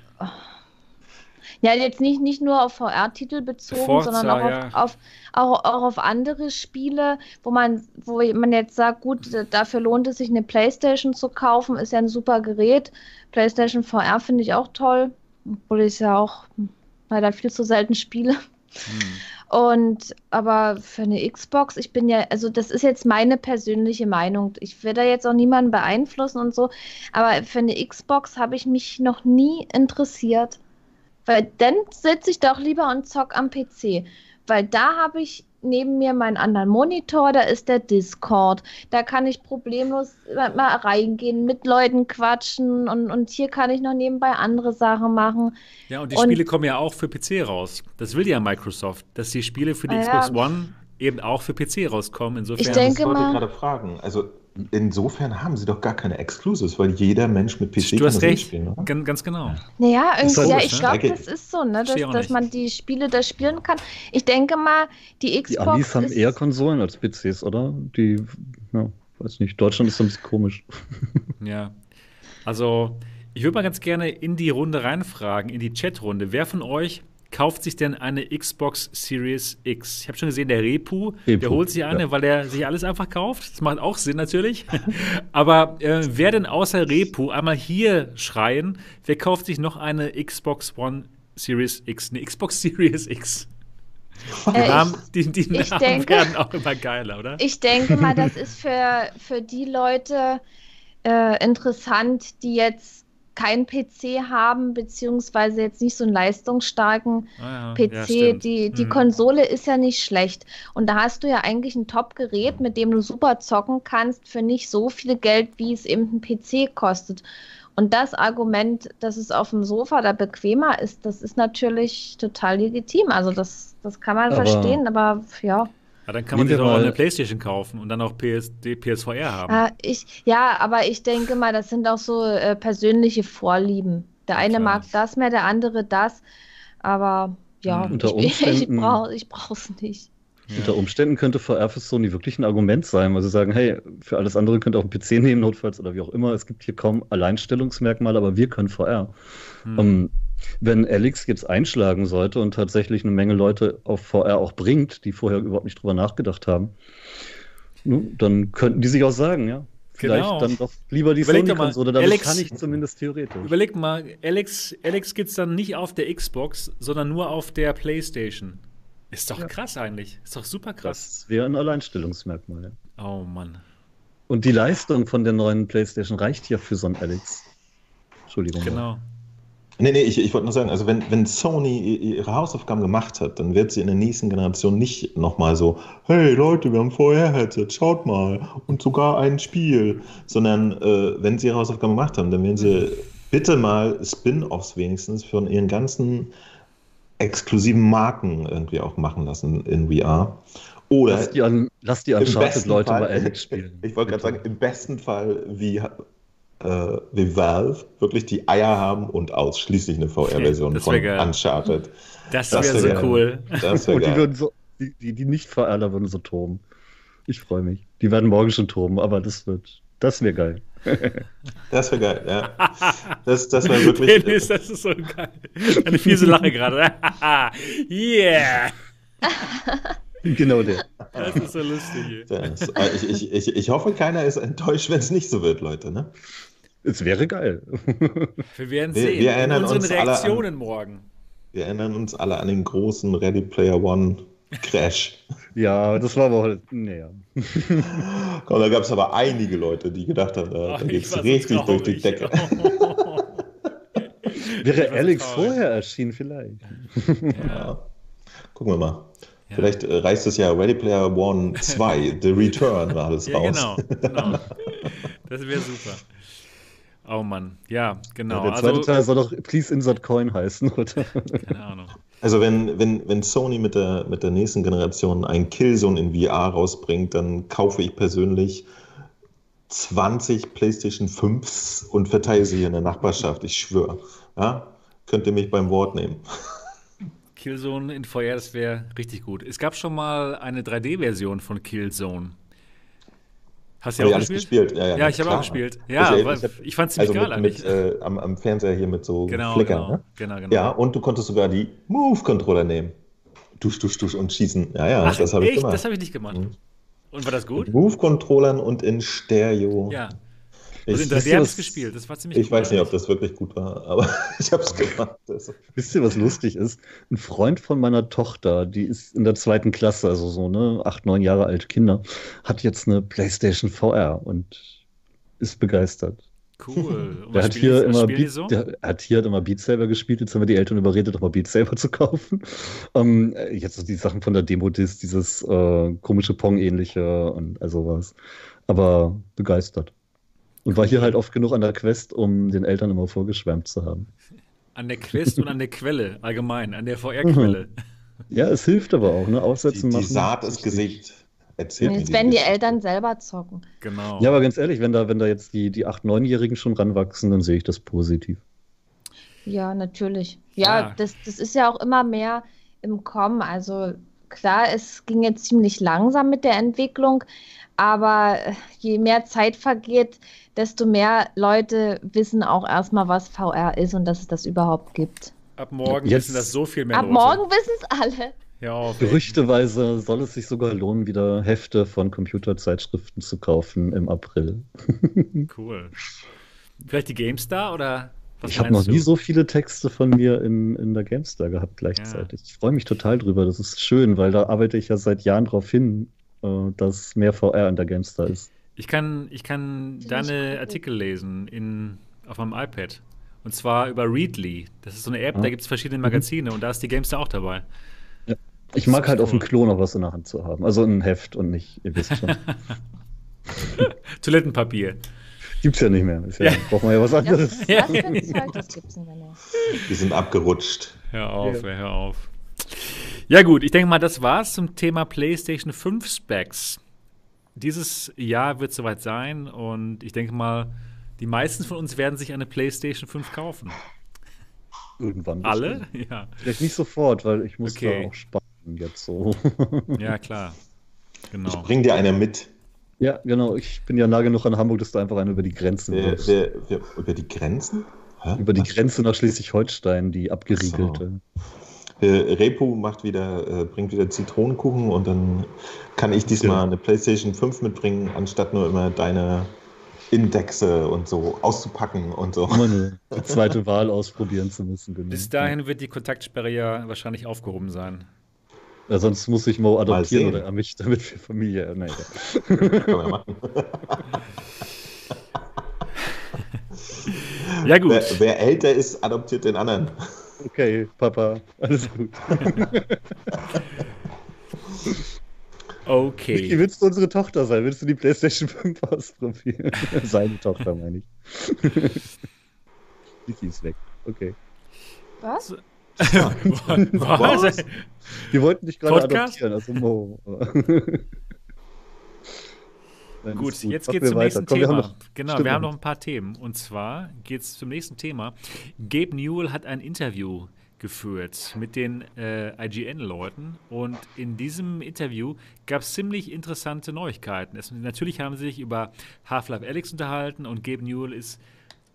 Ja, jetzt nicht, nicht nur auf VR-Titel bezogen, Forza, sondern auch, ja. auf, auf, auch, auch auf andere Spiele, wo man, wo man jetzt sagt, gut, dafür lohnt es sich eine Playstation zu kaufen, ist ja ein super Gerät. Playstation VR finde ich auch toll, obwohl ich es ja auch leider viel zu selten spiele. Hm. Und aber für eine Xbox, ich bin ja, also das ist jetzt meine persönliche Meinung. Ich will da jetzt auch niemanden beeinflussen und so, aber für eine Xbox habe ich mich noch nie interessiert. Weil dann sitze ich doch lieber und zock am PC. Weil da habe ich neben mir meinen anderen Monitor, da ist der Discord. Da kann ich problemlos mal reingehen, mit Leuten quatschen und, und hier kann ich noch nebenbei andere Sachen machen. Ja, und die und, Spiele kommen ja auch für PC raus. Das will ja Microsoft, dass die Spiele für die ja, Xbox One eben auch für PC rauskommen. Insofern ich denke das wollte ich gerade fragen. Also insofern haben sie doch gar keine Exclusives, weil jeder Mensch mit PC du kann hast recht. spielen, oder? Ganz, ganz genau. Naja, irgendwie, ja, ich glaube, das ist so, ne, dass, dass man die Spiele da spielen kann. Ich denke mal, die Xbox. Die Amis haben eher Konsolen als PCs, oder? Die, ja, weiß nicht, Deutschland ist ein bisschen komisch. Ja. Also, ich würde mal ganz gerne in die Runde reinfragen, in die Chatrunde. Wer von euch kauft sich denn eine Xbox Series X? Ich habe schon gesehen, der Repu, Repu der holt sich eine, ja. weil er sich alles einfach kauft. Das macht auch Sinn natürlich. Aber äh, wer denn außer Repu einmal hier schreien, wer kauft sich noch eine Xbox One Series X? Eine Xbox Series X? Die äh, Namen, die, die Namen denke, werden auch immer geiler, oder? Ich denke mal, das ist für, für die Leute äh, interessant, die jetzt keinen PC haben, beziehungsweise jetzt nicht so einen leistungsstarken ah, ja. PC. Ja, die die mhm. Konsole ist ja nicht schlecht. Und da hast du ja eigentlich ein Top-Gerät, mit dem du super zocken kannst für nicht so viel Geld, wie es eben ein PC kostet. Und das Argument, dass es auf dem Sofa da bequemer ist, das ist natürlich total legitim. Also das, das kann man aber, verstehen, aber ja. Ja, dann kann man sich doch auch eine Playstation kaufen und dann auch PS, PSVR haben. Ah, ich, ja, aber ich denke mal, das sind auch so äh, persönliche Vorlieben. Der eine Klar. mag das mehr, der andere das. Aber ja, Unter ich, ich brauche es nicht. Ja. Unter Umständen könnte VR für Sony wirklich ein Argument sein, weil sie sagen, hey, für alles andere könnt ihr auch einen PC nehmen, notfalls oder wie auch immer. Es gibt hier kaum Alleinstellungsmerkmale, aber wir können VR. Hm. Um, ähm, wenn Alex jetzt einschlagen sollte und tatsächlich eine Menge Leute auf VR auch bringt, die vorher überhaupt nicht drüber nachgedacht haben, dann könnten die sich auch sagen, ja, vielleicht genau. dann doch lieber die Sony-Konsole, damit Alex, kann ich zumindest theoretisch. Überleg mal, Alex, Alex gibt es dann nicht auf der Xbox, sondern nur auf der Playstation. Ist doch ja. krass eigentlich. Ist doch super krass. Das wäre ein Alleinstellungsmerkmal. Ja. Oh Mann. Und die Leistung von der neuen PlayStation reicht ja für so ein Alex. Entschuldigung. Genau. Nee, nee, ich, ich wollte nur sagen, also wenn, wenn Sony ihre Hausaufgaben gemacht hat, dann wird sie in der nächsten Generation nicht nochmal so, hey Leute, wir haben VR-Headset, schaut mal, und sogar ein Spiel, sondern äh, wenn sie ihre Hausaufgaben gemacht haben, dann werden sie bitte mal Spin-offs wenigstens von ihren ganzen exklusiven Marken irgendwie auch machen lassen in VR. Oder lass die an, lass die Uncharted-Leute bei Alex spielen. Ich wollte gerade sagen, im besten Fall wie, äh, wie Valve wirklich die Eier haben und ausschließlich eine VR-Version von geil. Uncharted. Das wäre wär so geil. cool. Das wär und die, würden so, die, die, die nicht VRler würden so toben. Ich freue mich. Die werden morgen schon toben, aber das wird, das wäre geil. Das wäre geil, ja. Das, das wäre wirklich. Dennis, das ist so geil. Eine fiese Lache gerade. yeah! Genau der. Das ist so lustig. Das, äh, ich, ich, ich, ich hoffe, keiner ist enttäuscht, wenn es nicht so wird, Leute. Ne? Es wäre geil. Wir werden sehen. Wir, wir erinnern unseren uns Reaktionen an, morgen. Wir erinnern uns alle an den großen Ready Player One Crash. Ja, das war aber halt, naja. Komm, da gab es aber einige Leute, die gedacht haben, da, da geht es richtig durch die Decke. Wäre Alex vorher erschienen, vielleicht. Ja. Gucken wir mal. Ja. Vielleicht äh, reißt es ja Ready Player One 2, The Return, war alles ja, raus. Genau, genau. Das wäre super. Oh Mann, ja, genau. Ja, der zweite also, Teil soll doch Please Insert Coin heißen, oder? Keine Ahnung. Also wenn, wenn, wenn Sony mit der, mit der nächsten Generation ein Killzone in VR rausbringt, dann kaufe ich persönlich 20 PlayStation 5s und verteile sie hier in der Nachbarschaft. Ich schwöre. Ja? Könnt ihr mich beim Wort nehmen. Killzone in VR, das wäre richtig gut. Es gab schon mal eine 3D-Version von Killzone. Hast du ja auch gespielt? gespielt? Ja, ja, ja ich habe auch gespielt. Ja, also, ich, ich fand es ziemlich also geil mit, mit äh, am, am, Fernseher hier mit so genau, Flickern. Genau, ne? genau, genau. Ja, und du konntest sogar die Move-Controller nehmen. Dusch, dusch, dusch und schießen. Ja, ja, Ach, das habe ich gemacht. Das habe ich nicht gemacht. Mhm. Und war das gut? Move-Controllern und in Stereo. Ja, also in 3D habe ich gespielt. Das war ziemlich Ich gut, weiß nicht, ob das wirklich gut war, aber ich habe es gemacht. Also. Wisst ihr, was lustig ist? Ein Freund von meiner Tochter, die ist in der zweiten Klasse, also so ne, acht, neun Jahre alt Kinder, hat jetzt eine PlayStation VR und ist begeistert. Cool. der hat hier immer Beat, so? der hat hier immer Beat Saber gespielt. Jetzt haben wir die Eltern überredet, doch mal Beat Saber zu kaufen. Ähm, jetzt so die Sachen von der Demo-Disc, dieses äh, komische Pong-ähnliche und also was. Aber begeistert. Und war hier halt oft genug an der Quest, um den Eltern immer vorgeschwärmt zu haben. An der Quest und an der Quelle, allgemein, an der VR-Quelle. Ja, es hilft aber auch, ne? Aussetzen die, die machen. Die Saat ist gesät. Erzählt jetzt werden die Eltern selber zocken. Genau. Ja, aber ganz ehrlich, wenn da, wenn da jetzt die, die 8-, 9-Jährigen schon ranwachsen, dann sehe ich das positiv. Ja, natürlich. Ja, ja, Das, das ist ja auch immer mehr im Kommen. Also klar, es ging jetzt ziemlich langsam mit der Entwicklung, aber je mehr Zeit vergeht, desto mehr Leute wissen auch erstmal, was VR ist und dass es das überhaupt gibt. Ab morgen Jetzt, wissen das so viel mehr Ab Leute. morgen wissen es alle. Ja, Gerüchteweise soll es sich sogar lohnen, wieder Hefte von Computerzeitschriften zu kaufen im April. cool. Vielleicht die GameStar oder was Ich habe noch du? nie so viele Texte von mir in, in der GameStar gehabt gleichzeitig. Ja. Ich freue mich total drüber. Das ist schön, weil da arbeite ich ja seit Jahren darauf hin, äh, dass mehr VR in der GameStar ist. Ich kann, ich kann deine Artikel lesen in, auf meinem iPad. Und zwar über Readly. Das ist so eine App, ah. da gibt es verschiedene Magazine und da ist die Gamester auch dabei. Ja. Ich mag halt cool. auf dem Klo noch was in der Hand zu haben. Also ein Heft und nicht, ihr wisst schon. Toilettenpapier. Gibt's ja nicht mehr. Ja, ja. Braucht man ja was anderes. Ja, das, das gibt's nicht mehr. Die sind abgerutscht. Hör auf, ja. hör auf. Ja, gut, ich denke mal, das war's zum Thema PlayStation 5 Specs. Dieses Jahr wird soweit sein und ich denke mal, die meisten von uns werden sich eine PlayStation 5 kaufen. Irgendwann. Alle? Ja. Vielleicht nicht sofort, weil ich muss okay. da auch sparen jetzt so. ja, klar. Genau. Ich bring dir eine mit. Ja, genau. Ich bin ja nah genug an Hamburg, dass du einfach eine über die Grenzen wer, wer, wer, Über die Grenzen? Hä? Über die Was? Grenze nach Schleswig-Holstein, die abgeriegelte. So. Repo macht wieder, äh, bringt wieder Zitronenkuchen und dann kann ich diesmal ja. eine PlayStation 5 mitbringen, anstatt nur immer deine Indexe und so auszupacken und so. Immer eine zweite Wahl ausprobieren zu müssen. Genau. Bis dahin wird die Kontaktsperre ja wahrscheinlich aufgehoben sein. Ja, sonst muss ich Mo adoptieren oder mich, damit wir Familie. Nein, ja. Kann man machen. ja, gut. Wer, wer, älter ist, adoptiert den anderen. Okay, Papa, alles gut. okay. Wie willst du unsere Tochter sein? Willst du die PlayStation 5 ausprobieren? Seine Tochter, meine ich. Vicky ist weg. Okay. Was? Was? Wir wollten dich gerade adoptieren, also Mo. Gut, gut, jetzt geht es zum nächsten Komm, Thema. Wir noch, genau, Stimmt. wir haben noch ein paar Themen. Und zwar geht es zum nächsten Thema. Gabe Newell hat ein Interview geführt mit den äh, IGN-Leuten. Und in diesem Interview gab es ziemlich interessante Neuigkeiten. Es, natürlich haben sie sich über Half-Life Alyx unterhalten und Gabe Newell ist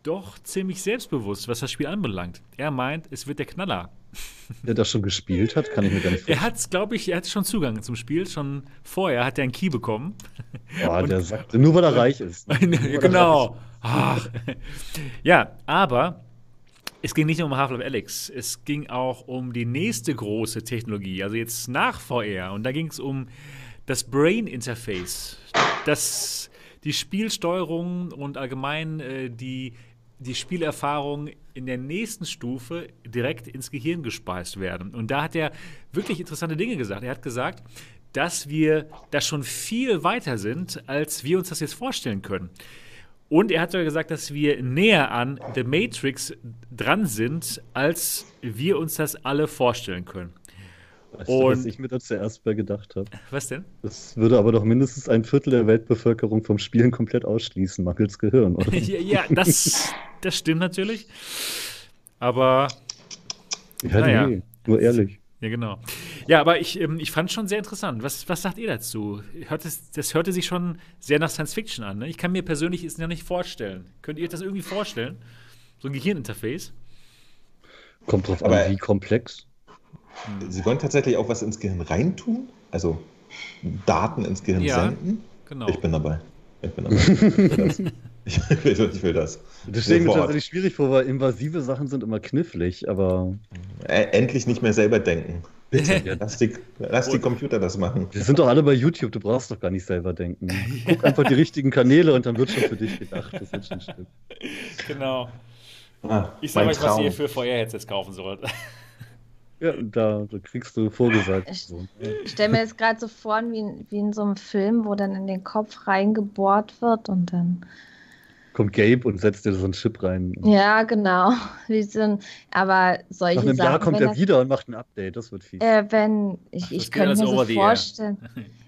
doch ziemlich selbstbewusst, was das Spiel anbelangt. Er meint, es wird der Knaller. Der das schon gespielt hat, kann ich mir gar nicht vorstellen. Er hat, glaube ich, er hat schon Zugang zum Spiel. Schon vorher hat er einen Key bekommen. Boah, der sagt, nur weil er reich ist. Ne? genau. Ach. Ja, aber es ging nicht nur um Half-Life Alyx. Es ging auch um die nächste große Technologie, also jetzt nach VR. Und da ging es um das Brain Interface. Das die Spielsteuerung und allgemein äh, die die Spielerfahrung in der nächsten Stufe direkt ins Gehirn gespeist werden. Und da hat er wirklich interessante Dinge gesagt. Er hat gesagt, dass wir da schon viel weiter sind, als wir uns das jetzt vorstellen können. Und er hat sogar gesagt, dass wir näher an The Matrix dran sind, als wir uns das alle vorstellen können. Weißt und, du, was ich mir da zuerst bei gedacht habe? Was denn? Das würde aber doch mindestens ein Viertel der Weltbevölkerung vom Spielen komplett ausschließen, mangels Gehirn, oder? ja, ja, das, das stimmt natürlich. Aber. Ja, naja. nee, nur ehrlich. Ja, genau. Ja, aber ich, ähm, ich fand es schon sehr interessant. Was, was sagt ihr dazu? Hört es, das hörte sich schon sehr nach Science Fiction an. Ne? Ich kann mir persönlich es ja nicht vorstellen. Könnt ihr euch das irgendwie vorstellen? So ein Gehirninterface? Kommt drauf an, wie komplex. Sie wollen tatsächlich auch was ins Gehirn reintun? Also Daten ins Gehirn ja, senden? Genau. Ich bin dabei. Ich bin dabei. ich, will, ich will das. Das stelle ich mir tatsächlich schwierig vor, weil invasive Sachen sind immer knifflig, aber. Endlich nicht mehr selber denken. Bitte, lass, die, lass die Computer das machen. Wir sind doch alle bei YouTube, du brauchst doch gar nicht selber denken. Guck einfach die richtigen Kanäle und dann wird schon für dich gedacht. Das wird schon stimmen. Genau. Ah, ich sage euch, was ihr für VR-Headsets kaufen sollt. Ja, da, da kriegst du vorgesagt. Ich, ich stelle mir jetzt gerade so vor, wie, wie in so einem Film, wo dann in den Kopf reingebohrt wird und dann kommt Gabe und setzt dir so einen Chip rein. Ja, genau. Wie so ein, aber solche Nach einem Sachen, Jahr kommt er das, wieder und macht ein Update. Das wird viel. Äh, wenn ich, Ach, ich könnte mir so vorstellen.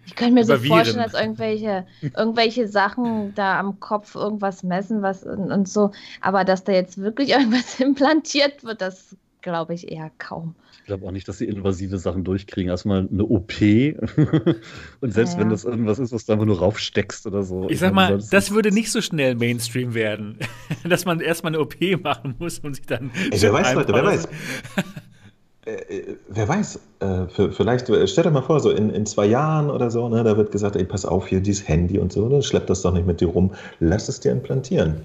Ich könnte mir so vorstellen, dass irgendwelche, irgendwelche Sachen da am Kopf irgendwas messen, was und, und so, aber dass da jetzt wirklich irgendwas implantiert wird, das glaube ich eher kaum. Ich glaube auch nicht, dass sie invasive Sachen durchkriegen. Erstmal eine OP und selbst ja. wenn das irgendwas ist, was du einfach nur raufsteckst oder so. Ich sag mal, das, das würde nicht so schnell Mainstream werden, dass man erstmal eine OP machen muss und sich dann. Ey, wer weiß, Leute, wer weiß. Äh, äh, wer weiß, äh, für, vielleicht, äh, stell dir mal vor, so in, in zwei Jahren oder so, ne, da wird gesagt, ey, pass auf hier, dieses Handy und so, ne, schlepp das doch nicht mit dir rum, lass es dir implantieren.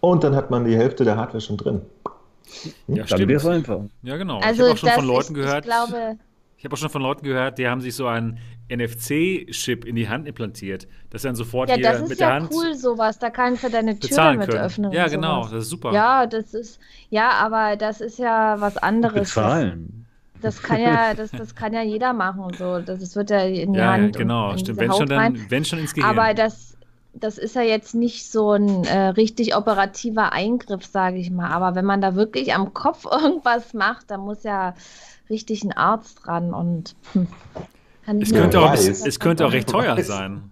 Und dann hat man die Hälfte der Hardware schon drin. Ja, Dann stimmt. es einfach. Ja, genau. Also ich habe auch schon von Leuten ich, gehört. Ich glaube. Ich habe auch schon von Leuten gehört, die haben sich so einen NFC-Chip in die Hand implantiert, dass dann sofort ja, hier mit ja der Hand. Ja, das ist ja cool, sowas. Da kannst du deine Tür damit können. öffnen. Ja, genau. Sowas. Das ist super. Ja, das ist. Ja, aber das ist ja was anderes. Bezahlen. Das, das kann ja, das, das kann ja jeder machen. So. Das, das wird ja in die ja, Hand. Genau, stimmt. Wenn schon, dann, wenn schon ins Gehirn. Aber das, das ist ja jetzt nicht so ein äh, richtig operativer Eingriff, sage ich mal. Aber wenn man da wirklich am Kopf irgendwas macht, da muss ja richtig ein Arzt dran und hm, es, könnte auch, es könnte auch recht teuer sein.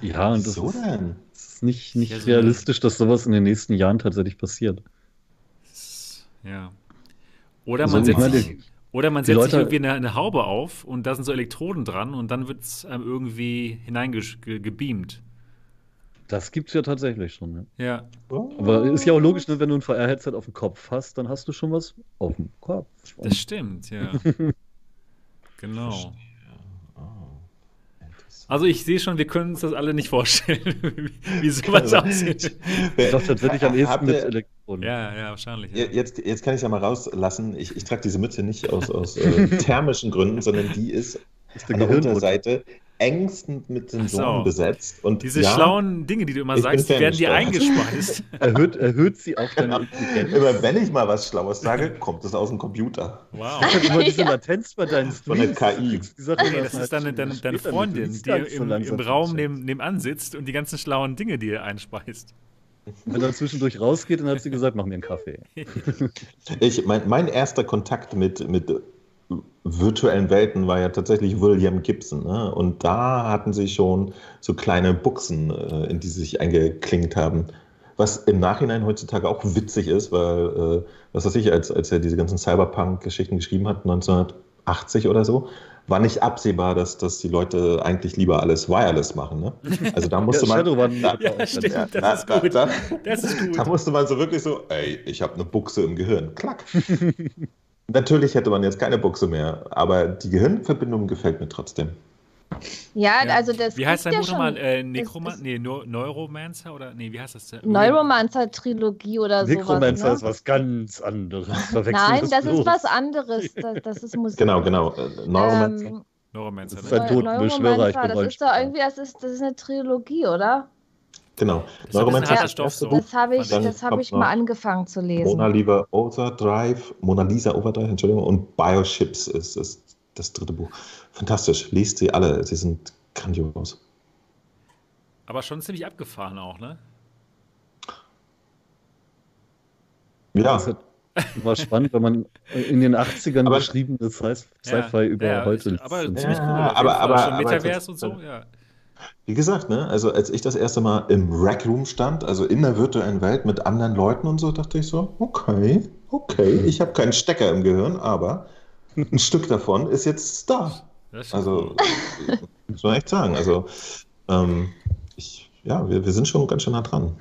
Ja, und das so ist, denn? ist nicht, nicht ja, so realistisch, dass sowas in den nächsten Jahren tatsächlich passiert. Ja. Oder also man setzt sich, oder man setzt sich irgendwie eine, eine, Haube auf und da sind so Elektroden dran und dann wird es ähm, irgendwie hineingebeamt. Das gibt es ja tatsächlich schon. Ja. ja. Aber ist ja auch logisch, ne, wenn du ein VR-Headset auf dem Kopf hast, dann hast du schon was auf dem Kopf. Das stimmt, ja. genau. Also ich sehe schon, wir können uns das alle nicht vorstellen, wie sowas aussieht. Doch tatsächlich am ehesten mit Elektronen. Ja, ja, wahrscheinlich. Ja. Jetzt, jetzt kann ich ja mal rauslassen. Ich, ich trage diese Mütze nicht aus, aus äh, thermischen Gründen, sondern die ist, ist an der Unterseite engstend mit Sensoren so. besetzt. Und Diese ja, schlauen Dinge, die du immer sagst, die werden dir eingespeist. erhöht, erhöht sie auch deine Intelligenz. Immer wenn ich mal was Schlaues sage, kommt es aus dem Computer. Wow. Ich habe immer diese Latenz bei deinen Streams. Von der KI. Okay, das ist deine, deine, deine Freundin, die im, im Raum neben, nebenan sitzt und die ganzen schlauen Dinge dir einspeist. Wenn er zwischendurch rausgeht, dann hat sie gesagt, mach mir einen Kaffee. ich, mein, mein erster Kontakt mit, mit virtuellen Welten war ja tatsächlich William Gibson. Ne? Und da hatten sie schon so kleine Buchsen, äh, in die sie sich eingeklinkt haben. Was im Nachhinein heutzutage auch witzig ist, weil, äh, was weiß ich, als, als er diese ganzen Cyberpunk-Geschichten geschrieben hat, 1980 oder so, war nicht absehbar, dass, dass die Leute eigentlich lieber alles wireless machen. Ne? Also da musste man. Da, ja, stimmt, ja, das, da, ist da, das ist gut. Da musste man so wirklich so, ey, ich habe eine Buchse im Gehirn. Klack. Natürlich hätte man jetzt keine Buchse mehr, aber die Gehirnverbindung gefällt mir trotzdem. Ja, ja. also das. Wie heißt dein ja Buch nochmal? Äh, nee, Neuromancer oder nee, wie heißt das denn? Neuromancer-Trilogie oder so. Necromancer ne? ist was ganz anderes. Nein, das, das ist was anderes. Das, das ist Musik. Genau, genau. Äh, Neuromancer. Ähm, Neuromancer. Das ist ein Totenbeschwörer. Das ist doch irgendwie, das ist, das ist eine Trilogie, oder? Genau. Neuromancer ja, Stoff, so. Das habe ich, das hab ich mal angefangen zu lesen. Mona Lisa Overdrive, Mona Lisa Overdrive, Entschuldigung, und Bioships ist, ist das dritte Buch. Fantastisch. Liest sie alle. Sie sind grandios. Aber schon ziemlich abgefahren auch, ne? Ja. Das war spannend, wenn man in den 80ern aber, geschriebenes Sci-Fi ja, über ja, heute liest. Aber ziemlich cool. aber, aber, schon Metaverse und so, ja. Wie gesagt, ne, also als ich das erste Mal im Rack Room stand, also in der virtuellen Welt mit anderen Leuten und so, dachte ich so, okay, okay, ich habe keinen Stecker im Gehirn, aber ein Stück davon ist jetzt da. Also, muss man echt sagen. Also, ähm, ich, ja, wir, wir sind schon ganz schön nah dran.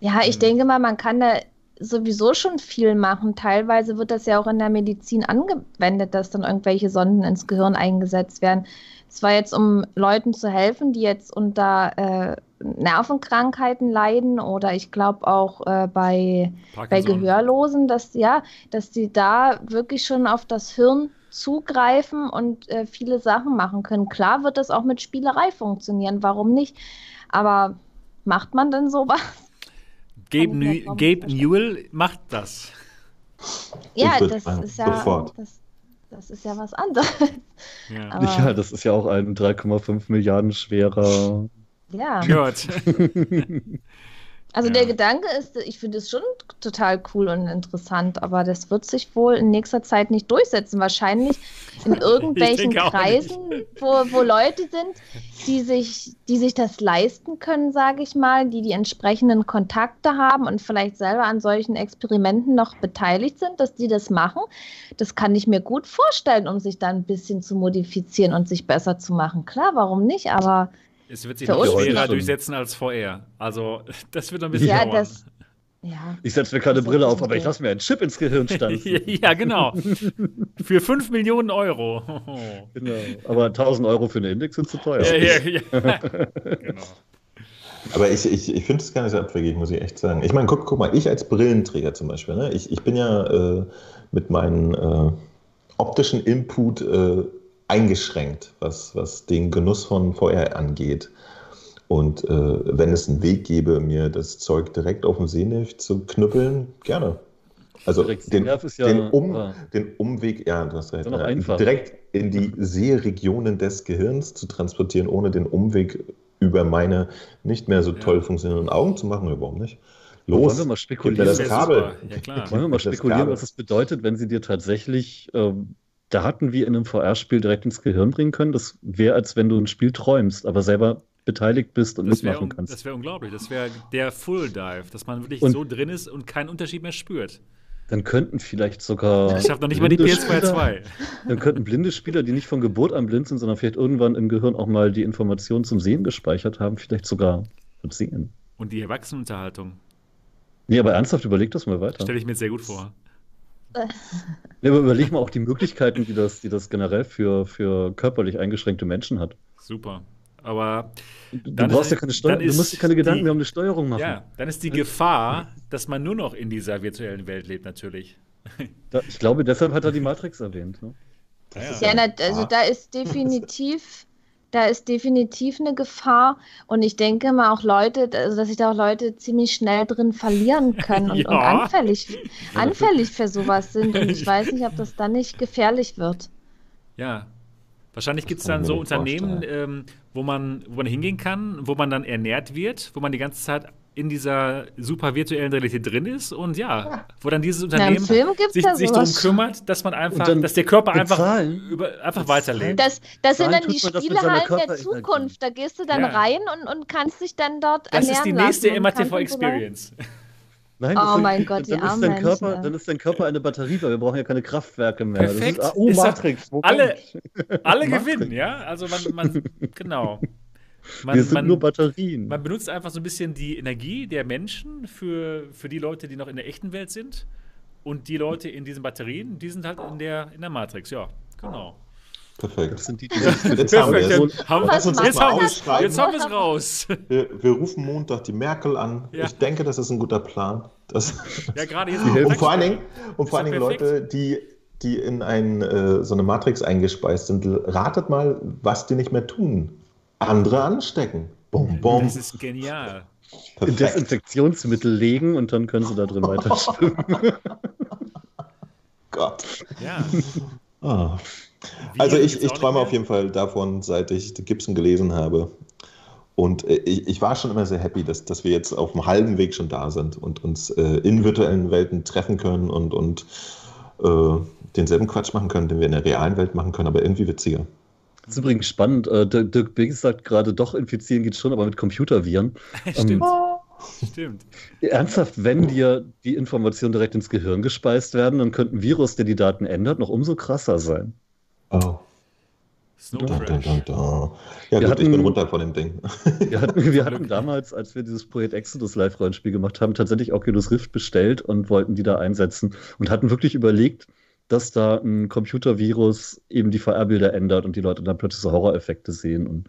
Ja, ich denke mal, man kann da sowieso schon viel machen. Teilweise wird das ja auch in der Medizin angewendet, dass dann irgendwelche Sonden ins Gehirn eingesetzt werden. Es war jetzt, um Leuten zu helfen, die jetzt unter äh, Nervenkrankheiten leiden oder ich glaube auch äh, bei, bei Gehörlosen, dass ja, dass die da wirklich schon auf das Hirn zugreifen und äh, viele Sachen machen können. Klar wird das auch mit Spielerei funktionieren, warum nicht? Aber macht man denn sowas? Gabe, Gabe Newell macht das. Ja, das ist ja, das, das ist ja was anderes. Ja, Aber, ja das ist ja auch ein 3,5 Milliarden schwerer. Ja. Also ja. der Gedanke ist, ich finde es schon total cool und interessant, aber das wird sich wohl in nächster Zeit nicht durchsetzen. Wahrscheinlich in irgendwelchen Kreisen, wo, wo Leute sind, die sich, die sich das leisten können, sage ich mal, die die entsprechenden Kontakte haben und vielleicht selber an solchen Experimenten noch beteiligt sind, dass die das machen. Das kann ich mir gut vorstellen, um sich dann ein bisschen zu modifizieren und sich besser zu machen. Klar, warum nicht? Aber es wird sich noch schwerer durchsetzen als vorher. Also, das wird ein bisschen ja, dauern. Das, ja. Ich setze mir keine Brille auf, aber ich lasse mir einen Chip ins Gehirn stanzen. ja, genau. Für 5 Millionen Euro. genau. Aber 1000 Euro für eine Index sind zu teuer. Ja, ja, ja. genau. Aber ich, ich, ich finde es gar nicht so abwegig, muss ich echt sagen. Ich meine, guck, guck mal, ich als Brillenträger zum Beispiel, ne? ich, ich bin ja äh, mit meinem äh, optischen Input äh, eingeschränkt, was, was den Genuss von VR angeht. Und äh, wenn es einen Weg gäbe, mir das Zeug direkt auf dem Sehnerv zu knüppeln, gerne. Also den, ja, den, um, ah. den, Umweg, ja, du hast recht, ja, direkt in die Sehregionen des Gehirns zu transportieren, ohne den Umweg über meine nicht mehr so toll funktionierenden Augen zu machen. Ja, warum nicht? Los, wollen wir mal spekulieren, das Kabel. Ja, klar. Wollen wir mal spekulieren, was es bedeutet, wenn sie dir tatsächlich ähm, Daten wie in einem VR-Spiel direkt ins Gehirn bringen können? Das wäre, als wenn du ein Spiel träumst, aber selber beteiligt bist und das mitmachen kannst. Das wäre unglaublich. Das wäre der Full Dive, dass man wirklich und so drin ist und keinen Unterschied mehr spürt. Dann könnten vielleicht sogar. Ich schaffe noch nicht mal die PS2 2. Dann könnten blinde Spieler, die nicht von Geburt an blind sind, sondern vielleicht irgendwann im Gehirn auch mal die Informationen zum Sehen gespeichert haben, vielleicht sogar sehen. Und die Erwachsenenunterhaltung. Nee, aber ernsthaft, überleg das mal weiter. Stelle ich mir sehr gut vor. Nee, aber überleg mal auch die Möglichkeiten, die das, die das generell für, für körperlich eingeschränkte Menschen hat. Super. Aber du brauchst ja keine Steuer, du musst dir keine Gedanken die, mehr um eine Steuerung machen. Ja, dann ist die Gefahr, dass man nur noch in dieser virtuellen Welt lebt, natürlich. Da, ich glaube, deshalb hat er die Matrix erwähnt. Ne? Ja, ja, also da ist definitiv, da ist definitiv eine Gefahr und ich denke mal auch Leute, also dass sich da auch Leute ziemlich schnell drin verlieren können und, ja. und anfällig, anfällig für sowas sind und ich weiß nicht, ob das dann nicht gefährlich wird. Ja, Wahrscheinlich gibt es dann so Unternehmen, ähm, wo, man, wo man hingehen kann, wo man dann ernährt wird, wo man die ganze Zeit in dieser super virtuellen Realität drin ist und ja, ja. wo dann dieses Unternehmen ja, sich, sich darum kümmert, dass man einfach, dass der Körper einfach, über, einfach weiterlebt. Das, das sind dann die Spielehallen der Zukunft. Da gehst du dann ja. rein und, und kannst dich dann dort das ernähren Das ist die nächste MATV Experience. Nein, oh mein Gott, dann, ist dein Körper, dann ist dein Körper eine Batterie, weil wir brauchen ja keine Kraftwerke mehr. Perfekt. Ist, oh, Matrix. alle alle gewinnen, ja? Also man, man genau. Man, wir sind man, nur Batterien. Man benutzt einfach so ein bisschen die Energie der Menschen für, für die Leute, die noch in der echten Welt sind. Und die Leute in diesen Batterien, die sind halt in der, in der Matrix, ja, genau. Perfekt. Das sind die, die jetzt haben wir es. Jetzt, haben wir es raus. Wir, wir, rufen Montag die Merkel an. Ja. Ich denke, das ist ein guter Plan. Das ja, gerade jetzt. und vor allen Dingen, und vor allen Dingen Leute, die, die in ein, äh, so eine Matrix eingespeist sind, ratet mal, was die nicht mehr tun. Andere anstecken. Bom, bom. Das ist genial. Perfekt. Desinfektionsmittel legen und dann können sie da drin weiter schwimmen. Gott. Ja. Oh. Also ich, ich träume auf jeden Fall davon, seit ich Gibson gelesen habe. Und äh, ich, ich, war schon immer sehr happy, dass, dass wir jetzt auf dem halben Weg schon da sind und uns äh, in virtuellen Welten treffen können und, und äh, denselben Quatsch machen können, den wir in der realen Welt machen können, aber irgendwie witziger. Das ist übrigens spannend. Äh, Dirk Biggs sagt gerade, doch infizieren geht schon, aber mit Computerviren. Stimmt. Ähm, Stimmt. Ernsthaft, wenn dir die Informationen direkt ins Gehirn gespeist werden, dann könnte ein Virus, der die Daten ändert, noch umso krasser sein. Oh. Snow da, da, da, da. Ja, wir gut, hatten, ich bin runter von dem Ding. Wir hatten, wir hatten damals, als wir dieses Projekt Exodus Live-Rollenspiel gemacht haben, tatsächlich Oculus Rift bestellt und wollten die da einsetzen und hatten wirklich überlegt, dass da ein Computervirus eben die VR-Bilder ändert und die Leute dann plötzlich so Horroreffekte sehen und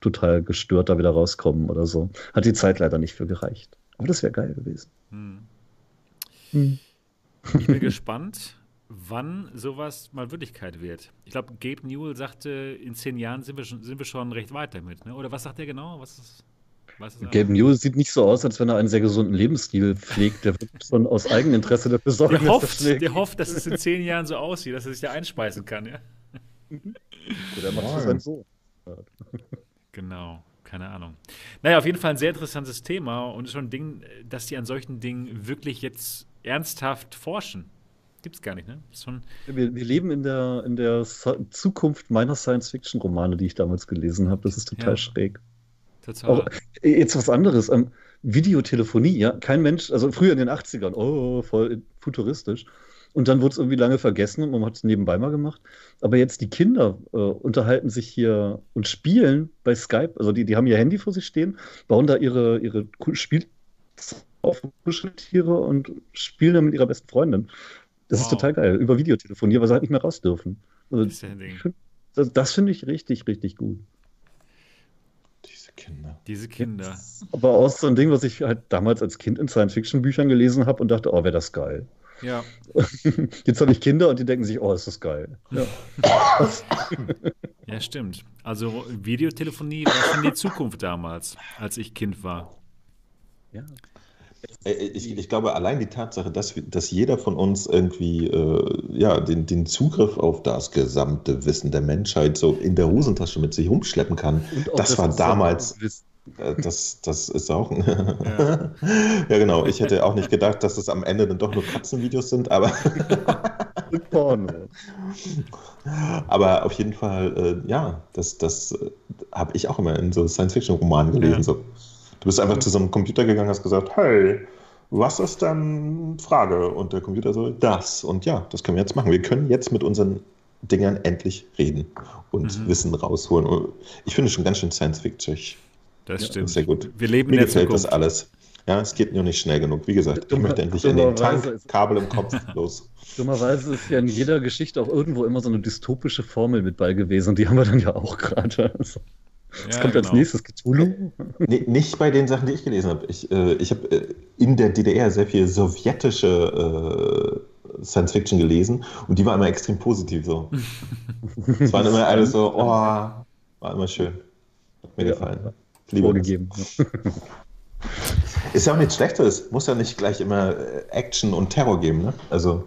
total gestört da wieder rauskommen oder so. Hat die Zeit leider nicht für gereicht. Aber das wäre geil gewesen. Hm. Hm. Ich bin gespannt wann sowas mal Wirklichkeit wird. Ich glaube, Gabe Newell sagte, in zehn Jahren sind wir schon, sind wir schon recht weit damit. Ne? Oder was sagt er genau? Was ist, Gabe Newell sieht nicht so aus, als wenn er einen sehr gesunden Lebensstil pflegt. Der wird schon aus Eigeninteresse dafür sorgen, der hofft, dass Der hofft, dass es in zehn Jahren so aussieht, dass er sich da einspeisen kann. Ja? Oder macht es dann so. Genau keine Ahnung. Naja, auf jeden Fall ein sehr interessantes Thema und schon ein Ding, dass die an solchen Dingen wirklich jetzt ernsthaft forschen. Gibt es gar nicht, ne? Wir, wir, leben in der, in der Zukunft meiner Science-Fiction-Romane, die ich damals gelesen habe. Das ist total ja. schräg. Total. Äh, jetzt was anderes. Ähm, Videotelefonie, ja. Kein Mensch, also früher in den 80ern, oh, voll futuristisch. Und dann wurde es irgendwie lange vergessen und man hat es nebenbei mal gemacht. Aber jetzt die Kinder äh, unterhalten sich hier und spielen bei Skype. Also die, die haben ihr Handy vor sich stehen, bauen da ihre, ihre Spiel auf Kuscheltiere und spielen dann mit ihrer besten Freundin. Das wow. ist total geil. Über Videotelefonie, weil sie halt nicht mehr raus dürfen. Also, das, das finde ich richtig, richtig gut. Diese Kinder. Diese Kinder. Aber auch so ein Ding, was ich halt damals als Kind in Science-Fiction-Büchern gelesen habe und dachte, oh, wäre das geil. Ja. Jetzt habe ich Kinder und die denken sich, oh, ist das geil. Ja, ja stimmt. Also Videotelefonie war schon die Zukunft damals, als ich Kind war. Ja. Äh, ich, ich, glaube, allein die Tatsache, dass, dass jeder von uns irgendwie äh, ja, den, den Zugriff auf das gesamte Wissen der Menschheit so in der Hosentasche mit sich rumschleppen kann, das, das war damals. Äh, das, das ist auch. ja. ja, genau. Ich hätte auch nicht gedacht, dass es am Ende dann doch nur Katzenvideos sind, aber. Aber auf jeden Fall, äh, ja, das, das äh, habe ich auch immer in so Science-Fiction-Romanen gelesen. Ja. So. Du bist einfach zu so einem Computer gegangen, hast gesagt, hey, was ist dann Frage? Und der Computer so, das. Und ja, das können wir jetzt machen. Wir können jetzt mit unseren Dingern endlich reden und mhm. Wissen rausholen. Ich finde es schon ganz schön Science-Fiction. Das ja, stimmt. Sehr gut. Wir leben Mir in der gefällt Zukunft. das alles. Ja, es geht nur nicht schnell genug. Wie gesagt, ich möchte endlich in den Tank, Kabel im Kopf los. Dummerweise ist ja in jeder Geschichte auch irgendwo immer so eine dystopische Formel mit bei gewesen und die haben wir dann ja auch gerade. Also, was ja, kommt genau. als nächstes? Cthulhu? Nee, nicht bei den Sachen, die ich gelesen habe. Ich, äh, ich habe äh, in der DDR sehr viel sowjetische äh, Science Fiction gelesen und die war immer extrem positiv so. es waren immer alles so, oh, war immer schön. Hat mir ja. gefallen liebe vorgegeben. Ist ja auch nichts Schlechtes. Muss ja nicht gleich immer äh, Action und Terror geben, ne? Also.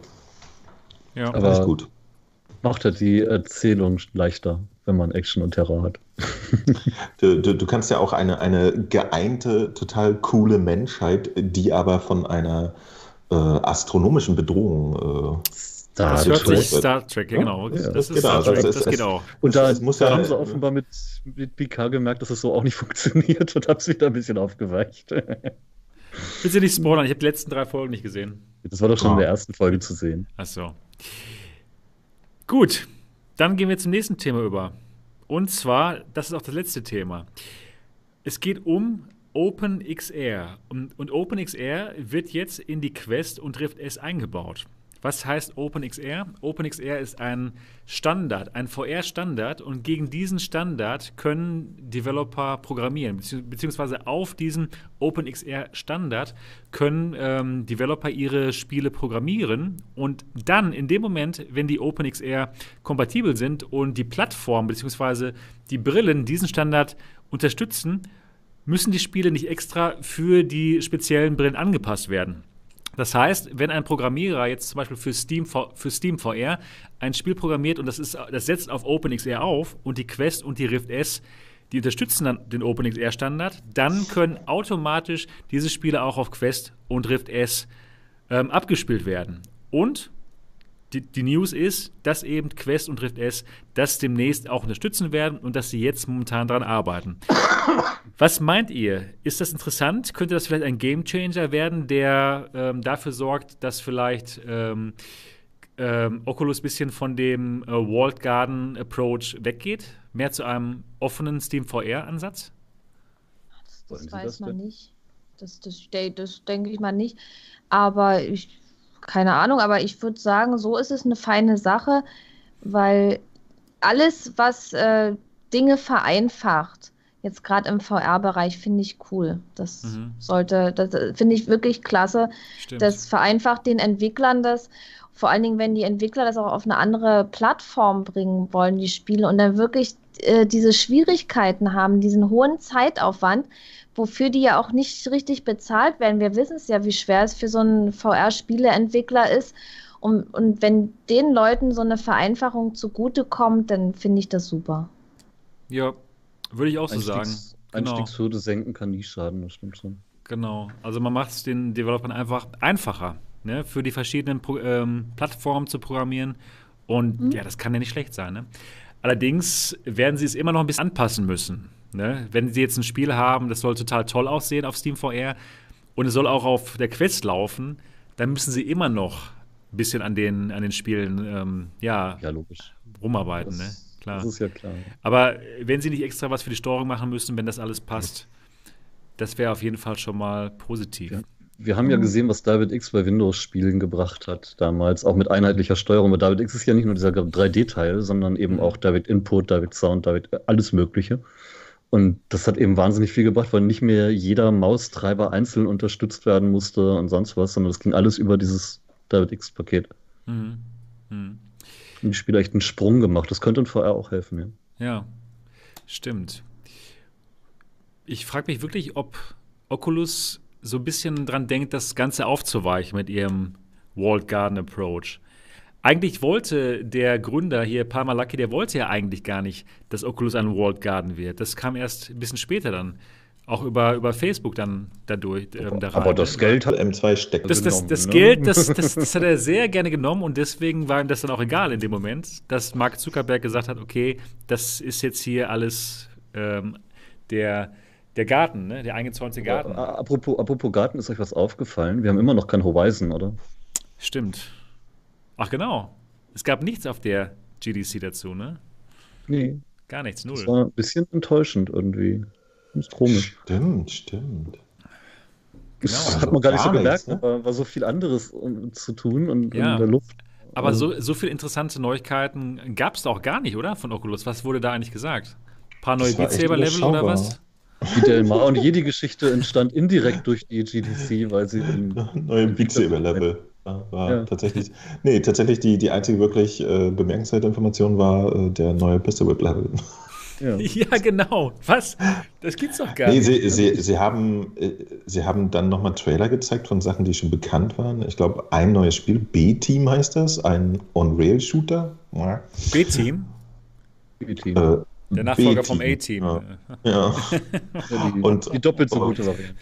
Ja, aber ist gut. Macht halt die Erzählung leichter, wenn man Action und Terror hat. du, du, du, kannst ja auch eine, eine geeinte, total coole Menschheit, die aber von einer äh, astronomischen Bedrohung äh, Star das hört sich Star Trek, ja, genau. Ja, das, ist genau, Star Trek, das, das geht auch. Und da, muss da ja, haben sie offenbar mit, mit Picard gemerkt, dass es so auch nicht funktioniert und haben sich da ein bisschen aufgeweicht. Willst du nicht spoilern? Ich habe die letzten drei Folgen nicht gesehen. Das war doch schon oh. in der ersten Folge zu sehen. Ach so. Gut, dann gehen wir zum nächsten Thema über. Und zwar, das ist auch das letzte Thema. Es geht um OpenXR. Und, und OpenXR wird jetzt in die Quest und Rift S eingebaut. Was heißt OpenXR? OpenXR ist ein Standard, ein VR-Standard und gegen diesen Standard können Developer programmieren, beziehungsweise auf diesem OpenXR-Standard können ähm, Developer ihre Spiele programmieren und dann in dem Moment, wenn die OpenXR kompatibel sind und die Plattform beziehungsweise die Brillen diesen Standard unterstützen, müssen die Spiele nicht extra für die speziellen Brillen angepasst werden. Das heißt, wenn ein Programmierer jetzt zum Beispiel für Steam, für Steam VR ein Spiel programmiert und das, ist, das setzt auf OpenXR auf und die Quest und die Rift S, die unterstützen dann den OpenXR-Standard, dann können automatisch diese Spiele auch auf Quest und Rift S ähm, abgespielt werden. Und die, die, News ist, dass eben Quest und Rift S das demnächst auch unterstützen werden und dass sie jetzt momentan daran arbeiten. Was meint ihr? Ist das interessant? Könnte das vielleicht ein Gamechanger werden, der ähm, dafür sorgt, dass vielleicht ähm, ähm, Oculus ein bisschen von dem äh, Walled Garden Approach weggeht? Mehr zu einem offenen Steam VR-Ansatz? Das, das weiß das man nicht. Das, das, das denke ich mal nicht. Aber ich keine Ahnung, aber ich würde sagen, so ist es eine feine Sache, weil alles, was äh, Dinge vereinfacht, jetzt gerade im VR-Bereich, finde ich cool. Das mhm. sollte, das finde ich wirklich klasse. Stimmt. Das vereinfacht den Entwicklern das. Vor allen Dingen, wenn die Entwickler das auch auf eine andere Plattform bringen wollen, die Spiele, und dann wirklich äh, diese Schwierigkeiten haben, diesen hohen Zeitaufwand, wofür die ja auch nicht richtig bezahlt werden. Wir wissen es ja, wie schwer es für so einen VR-Spieleentwickler ist. Und, und wenn den Leuten so eine Vereinfachung zugutekommt, dann finde ich das super. Ja, würde ich auch so sagen. Genau. Einstiegshürde senken kann nie schaden, das stimmt schon. Genau, also man macht es den Developern einfach einfacher, ne, für die verschiedenen Pro ähm, Plattformen zu programmieren. Und mhm. ja, das kann ja nicht schlecht sein. Ne? Allerdings werden sie es immer noch ein bisschen anpassen müssen. Ne? Wenn sie jetzt ein Spiel haben, das soll total toll aussehen auf Steam VR und es soll auch auf der Quest laufen, dann müssen sie immer noch ein bisschen an den, an den Spielen ähm, ja, ja, logisch. rumarbeiten. Das, ne? Klar. Das ist ja klar. Aber wenn sie nicht extra was für die Steuerung machen müssen, wenn das alles passt, das wäre auf jeden Fall schon mal positiv. Ja. Wir haben ja gesehen, was David X bei Windows-Spielen gebracht hat damals, auch mit einheitlicher Steuerung. Und David X ist ja nicht nur dieser 3D-Teil, sondern eben mhm. auch David Input, David Sound, David alles Mögliche. Und das hat eben wahnsinnig viel gebracht, weil nicht mehr jeder Maustreiber einzeln unterstützt werden musste und sonst was, sondern das ging alles über dieses DirectX-Paket. Mhm. Mhm. Die Spieler echt einen Sprung gemacht. Das könnte in VR auch helfen, ja. Ja, stimmt. Ich frage mich wirklich, ob Oculus so ein bisschen dran denkt, das Ganze aufzuweichen mit ihrem Walled Garden Approach. Eigentlich wollte der Gründer hier, Palmer Lucky, der wollte ja eigentlich gar nicht, dass Oculus ein Walled Garden wird. Das kam erst ein bisschen später dann, Auch über, über Facebook dann dadurch. Ähm, da aber das ne? Geld hat M2 steckt. Das, das, das ne? Geld, das, das, das, hat er sehr gerne genommen und deswegen war ihm das dann auch egal in dem Moment, dass Mark Zuckerberg gesagt hat, okay, das ist jetzt hier alles ähm, der, der Garten, ne? der eingezäunte Garten. Aber, apropos, apropos Garten, ist euch was aufgefallen? Wir haben immer noch kein Horizon, oder? Stimmt. Ach genau. Es gab nichts auf der GDC dazu, ne? Nee. Gar nichts, null. Das war ein bisschen enttäuschend irgendwie. Ist komisch. Stimmt, stimmt. Das genau, hat man gar nicht so gemerkt, ne? war, war so viel anderes um, zu tun und ja. in der Luft. Aber also so, so viele interessante Neuigkeiten gab es da auch gar nicht, oder? Von Oculus. Was wurde da eigentlich gesagt? Ein paar neue Beat Saber-Level oder was? Die Del Mar und jede Geschichte entstand indirekt durch die GDC, weil sie. Neue Beat Saber-Level. War ja. tatsächlich, nee, tatsächlich die, die einzige wirklich äh, bemerkenswerte Information war äh, der neue Pistol Whip Level. Ja. ja. genau. Was? Das gibt's doch gar nee, nicht. Sie, sie, sie, haben, äh, sie haben dann nochmal Trailer gezeigt von Sachen, die schon bekannt waren. Ich glaube, ein neues Spiel, B-Team heißt das, ein On-Rail-Shooter. B-Team? B-Team. Äh, der Nachfolger vom A-Team. Ja. ja. die, und, die doppelt so gute Variante.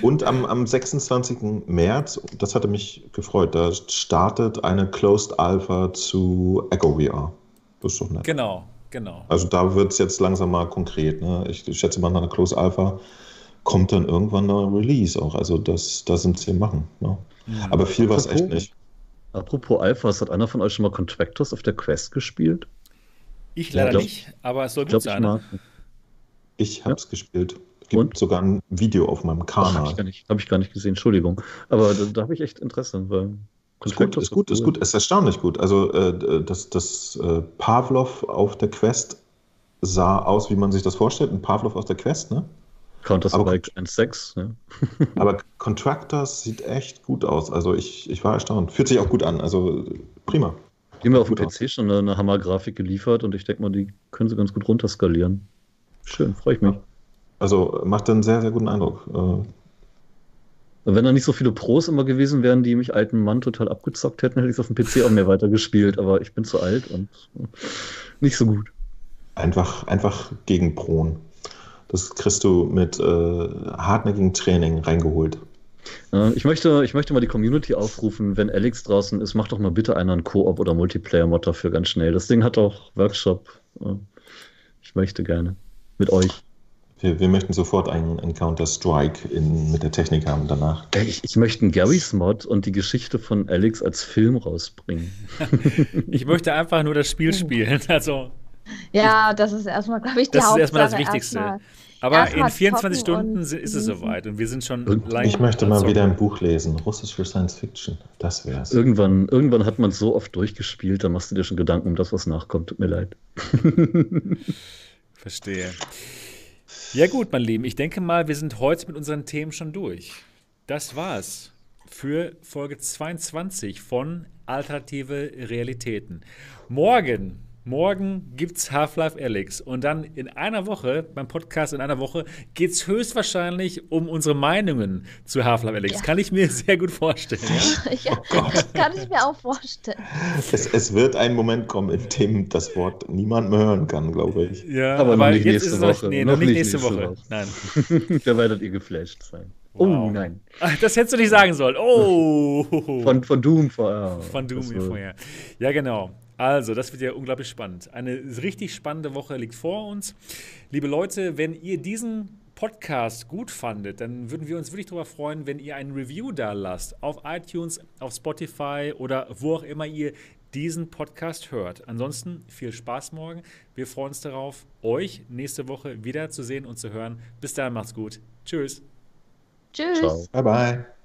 Und am, am 26. März, das hatte mich gefreut, da startet eine Closed Alpha zu Echo VR. Das ist doch nett. Genau, genau. Also da wird es jetzt langsam mal konkret. Ne? Ich schätze mal, nach einer Closed Alpha kommt dann irgendwann ein Release auch. Also das, da sind sie machen. Ne? Mhm. Aber viel war es echt nicht. Apropos Alphas, hat einer von euch schon mal Contractors auf der Quest gespielt? Ich leider glaub, nicht, aber es soll gut sein. Ich, ich habe es ja. gespielt. Es gibt Und? sogar ein Video auf meinem Kanal. Habe ich, hab ich, gar nicht gesehen, Entschuldigung. Aber da, da habe ich echt Interesse, weil ist gut, ist gut, ist gut, ist erstaunlich gut. Also äh, das, das äh, Pavlov auf der Quest sah aus, wie man sich das vorstellt, ein Pavlov aus der Quest, ne? Counter-Strike 1.6, ne? aber Contractors sieht echt gut aus. Also ich, ich war erstaunt. Fühlt sich auch gut an. Also prima. Die haben ja auf dem PC schon eine, eine Hammer-Grafik geliefert und ich denke mal, die können sie ganz gut runterskalieren. Schön, freue ich mich. Also macht einen sehr, sehr guten Eindruck. Äh, wenn da nicht so viele Pros immer gewesen wären, die mich alten Mann total abgezockt hätten, hätte ich es auf dem PC auch mehr weitergespielt. Aber ich bin zu alt und nicht so gut. Einfach, einfach gegen Proen. Das kriegst du mit äh, hartnäckigem Training reingeholt. Ich möchte, ich möchte mal die Community aufrufen, wenn Alex draußen ist, mach doch mal bitte einen Koop- oder Multiplayer-Mod dafür ganz schnell. Das Ding hat auch Workshop. Ich möchte gerne. Mit euch. Wir, wir möchten sofort einen, einen Counter-Strike mit der Technik haben danach. Ich, ich möchte einen Garys Mod und die Geschichte von Alex als Film rausbringen. ich möchte einfach nur das Spiel spielen. Also, ja, das ist erstmal, glaube ich, die Das ist erstmal das Wichtigste. Erstmal aber in 24 Stunden ist es soweit und wir sind schon lange. Ich möchte mal wieder ein Buch lesen, Russisch für Science Fiction. Das wär's. Irgendwann, irgendwann hat man es so oft durchgespielt, da machst du dir schon Gedanken um das, was nachkommt. Tut mir leid. Verstehe. Ja, gut, mein Lieben, ich denke mal, wir sind heute mit unseren Themen schon durch. Das war's für Folge 22 von Alternative Realitäten. Morgen Morgen gibt's Half-Life Alyx und dann in einer Woche, beim Podcast in einer Woche, geht es höchstwahrscheinlich um unsere Meinungen zu Half-Life Alyx. Ja. Kann ich mir sehr gut vorstellen. Ja, ja oh kann ich mir auch vorstellen. Es, es, wird ein Moment kommen, in dem das Wort niemand mehr hören kann, glaube ich. Ja, aber, aber jetzt nächste ist es Woche. Noch, nee, noch, noch nicht nächste, nächste Woche. Woche. Nein. da werdet ihr geflasht sein. Oh, wow. Oh nein. Das hättest du nicht sagen sollen. Oh. Von, von Doom vorher. Von Doom vorher. Ja, genau. Also, das wird ja unglaublich spannend. Eine richtig spannende Woche liegt vor uns. Liebe Leute, wenn ihr diesen Podcast gut fandet, dann würden wir uns wirklich darüber freuen, wenn ihr ein Review da lasst. Auf iTunes, auf Spotify oder wo auch immer ihr diesen Podcast hört. Ansonsten viel Spaß morgen. Wir freuen uns darauf, euch nächste Woche wieder zu sehen und zu hören. Bis dahin, macht's gut. Tschüss. Tschüss. Ciao. Bye, bye.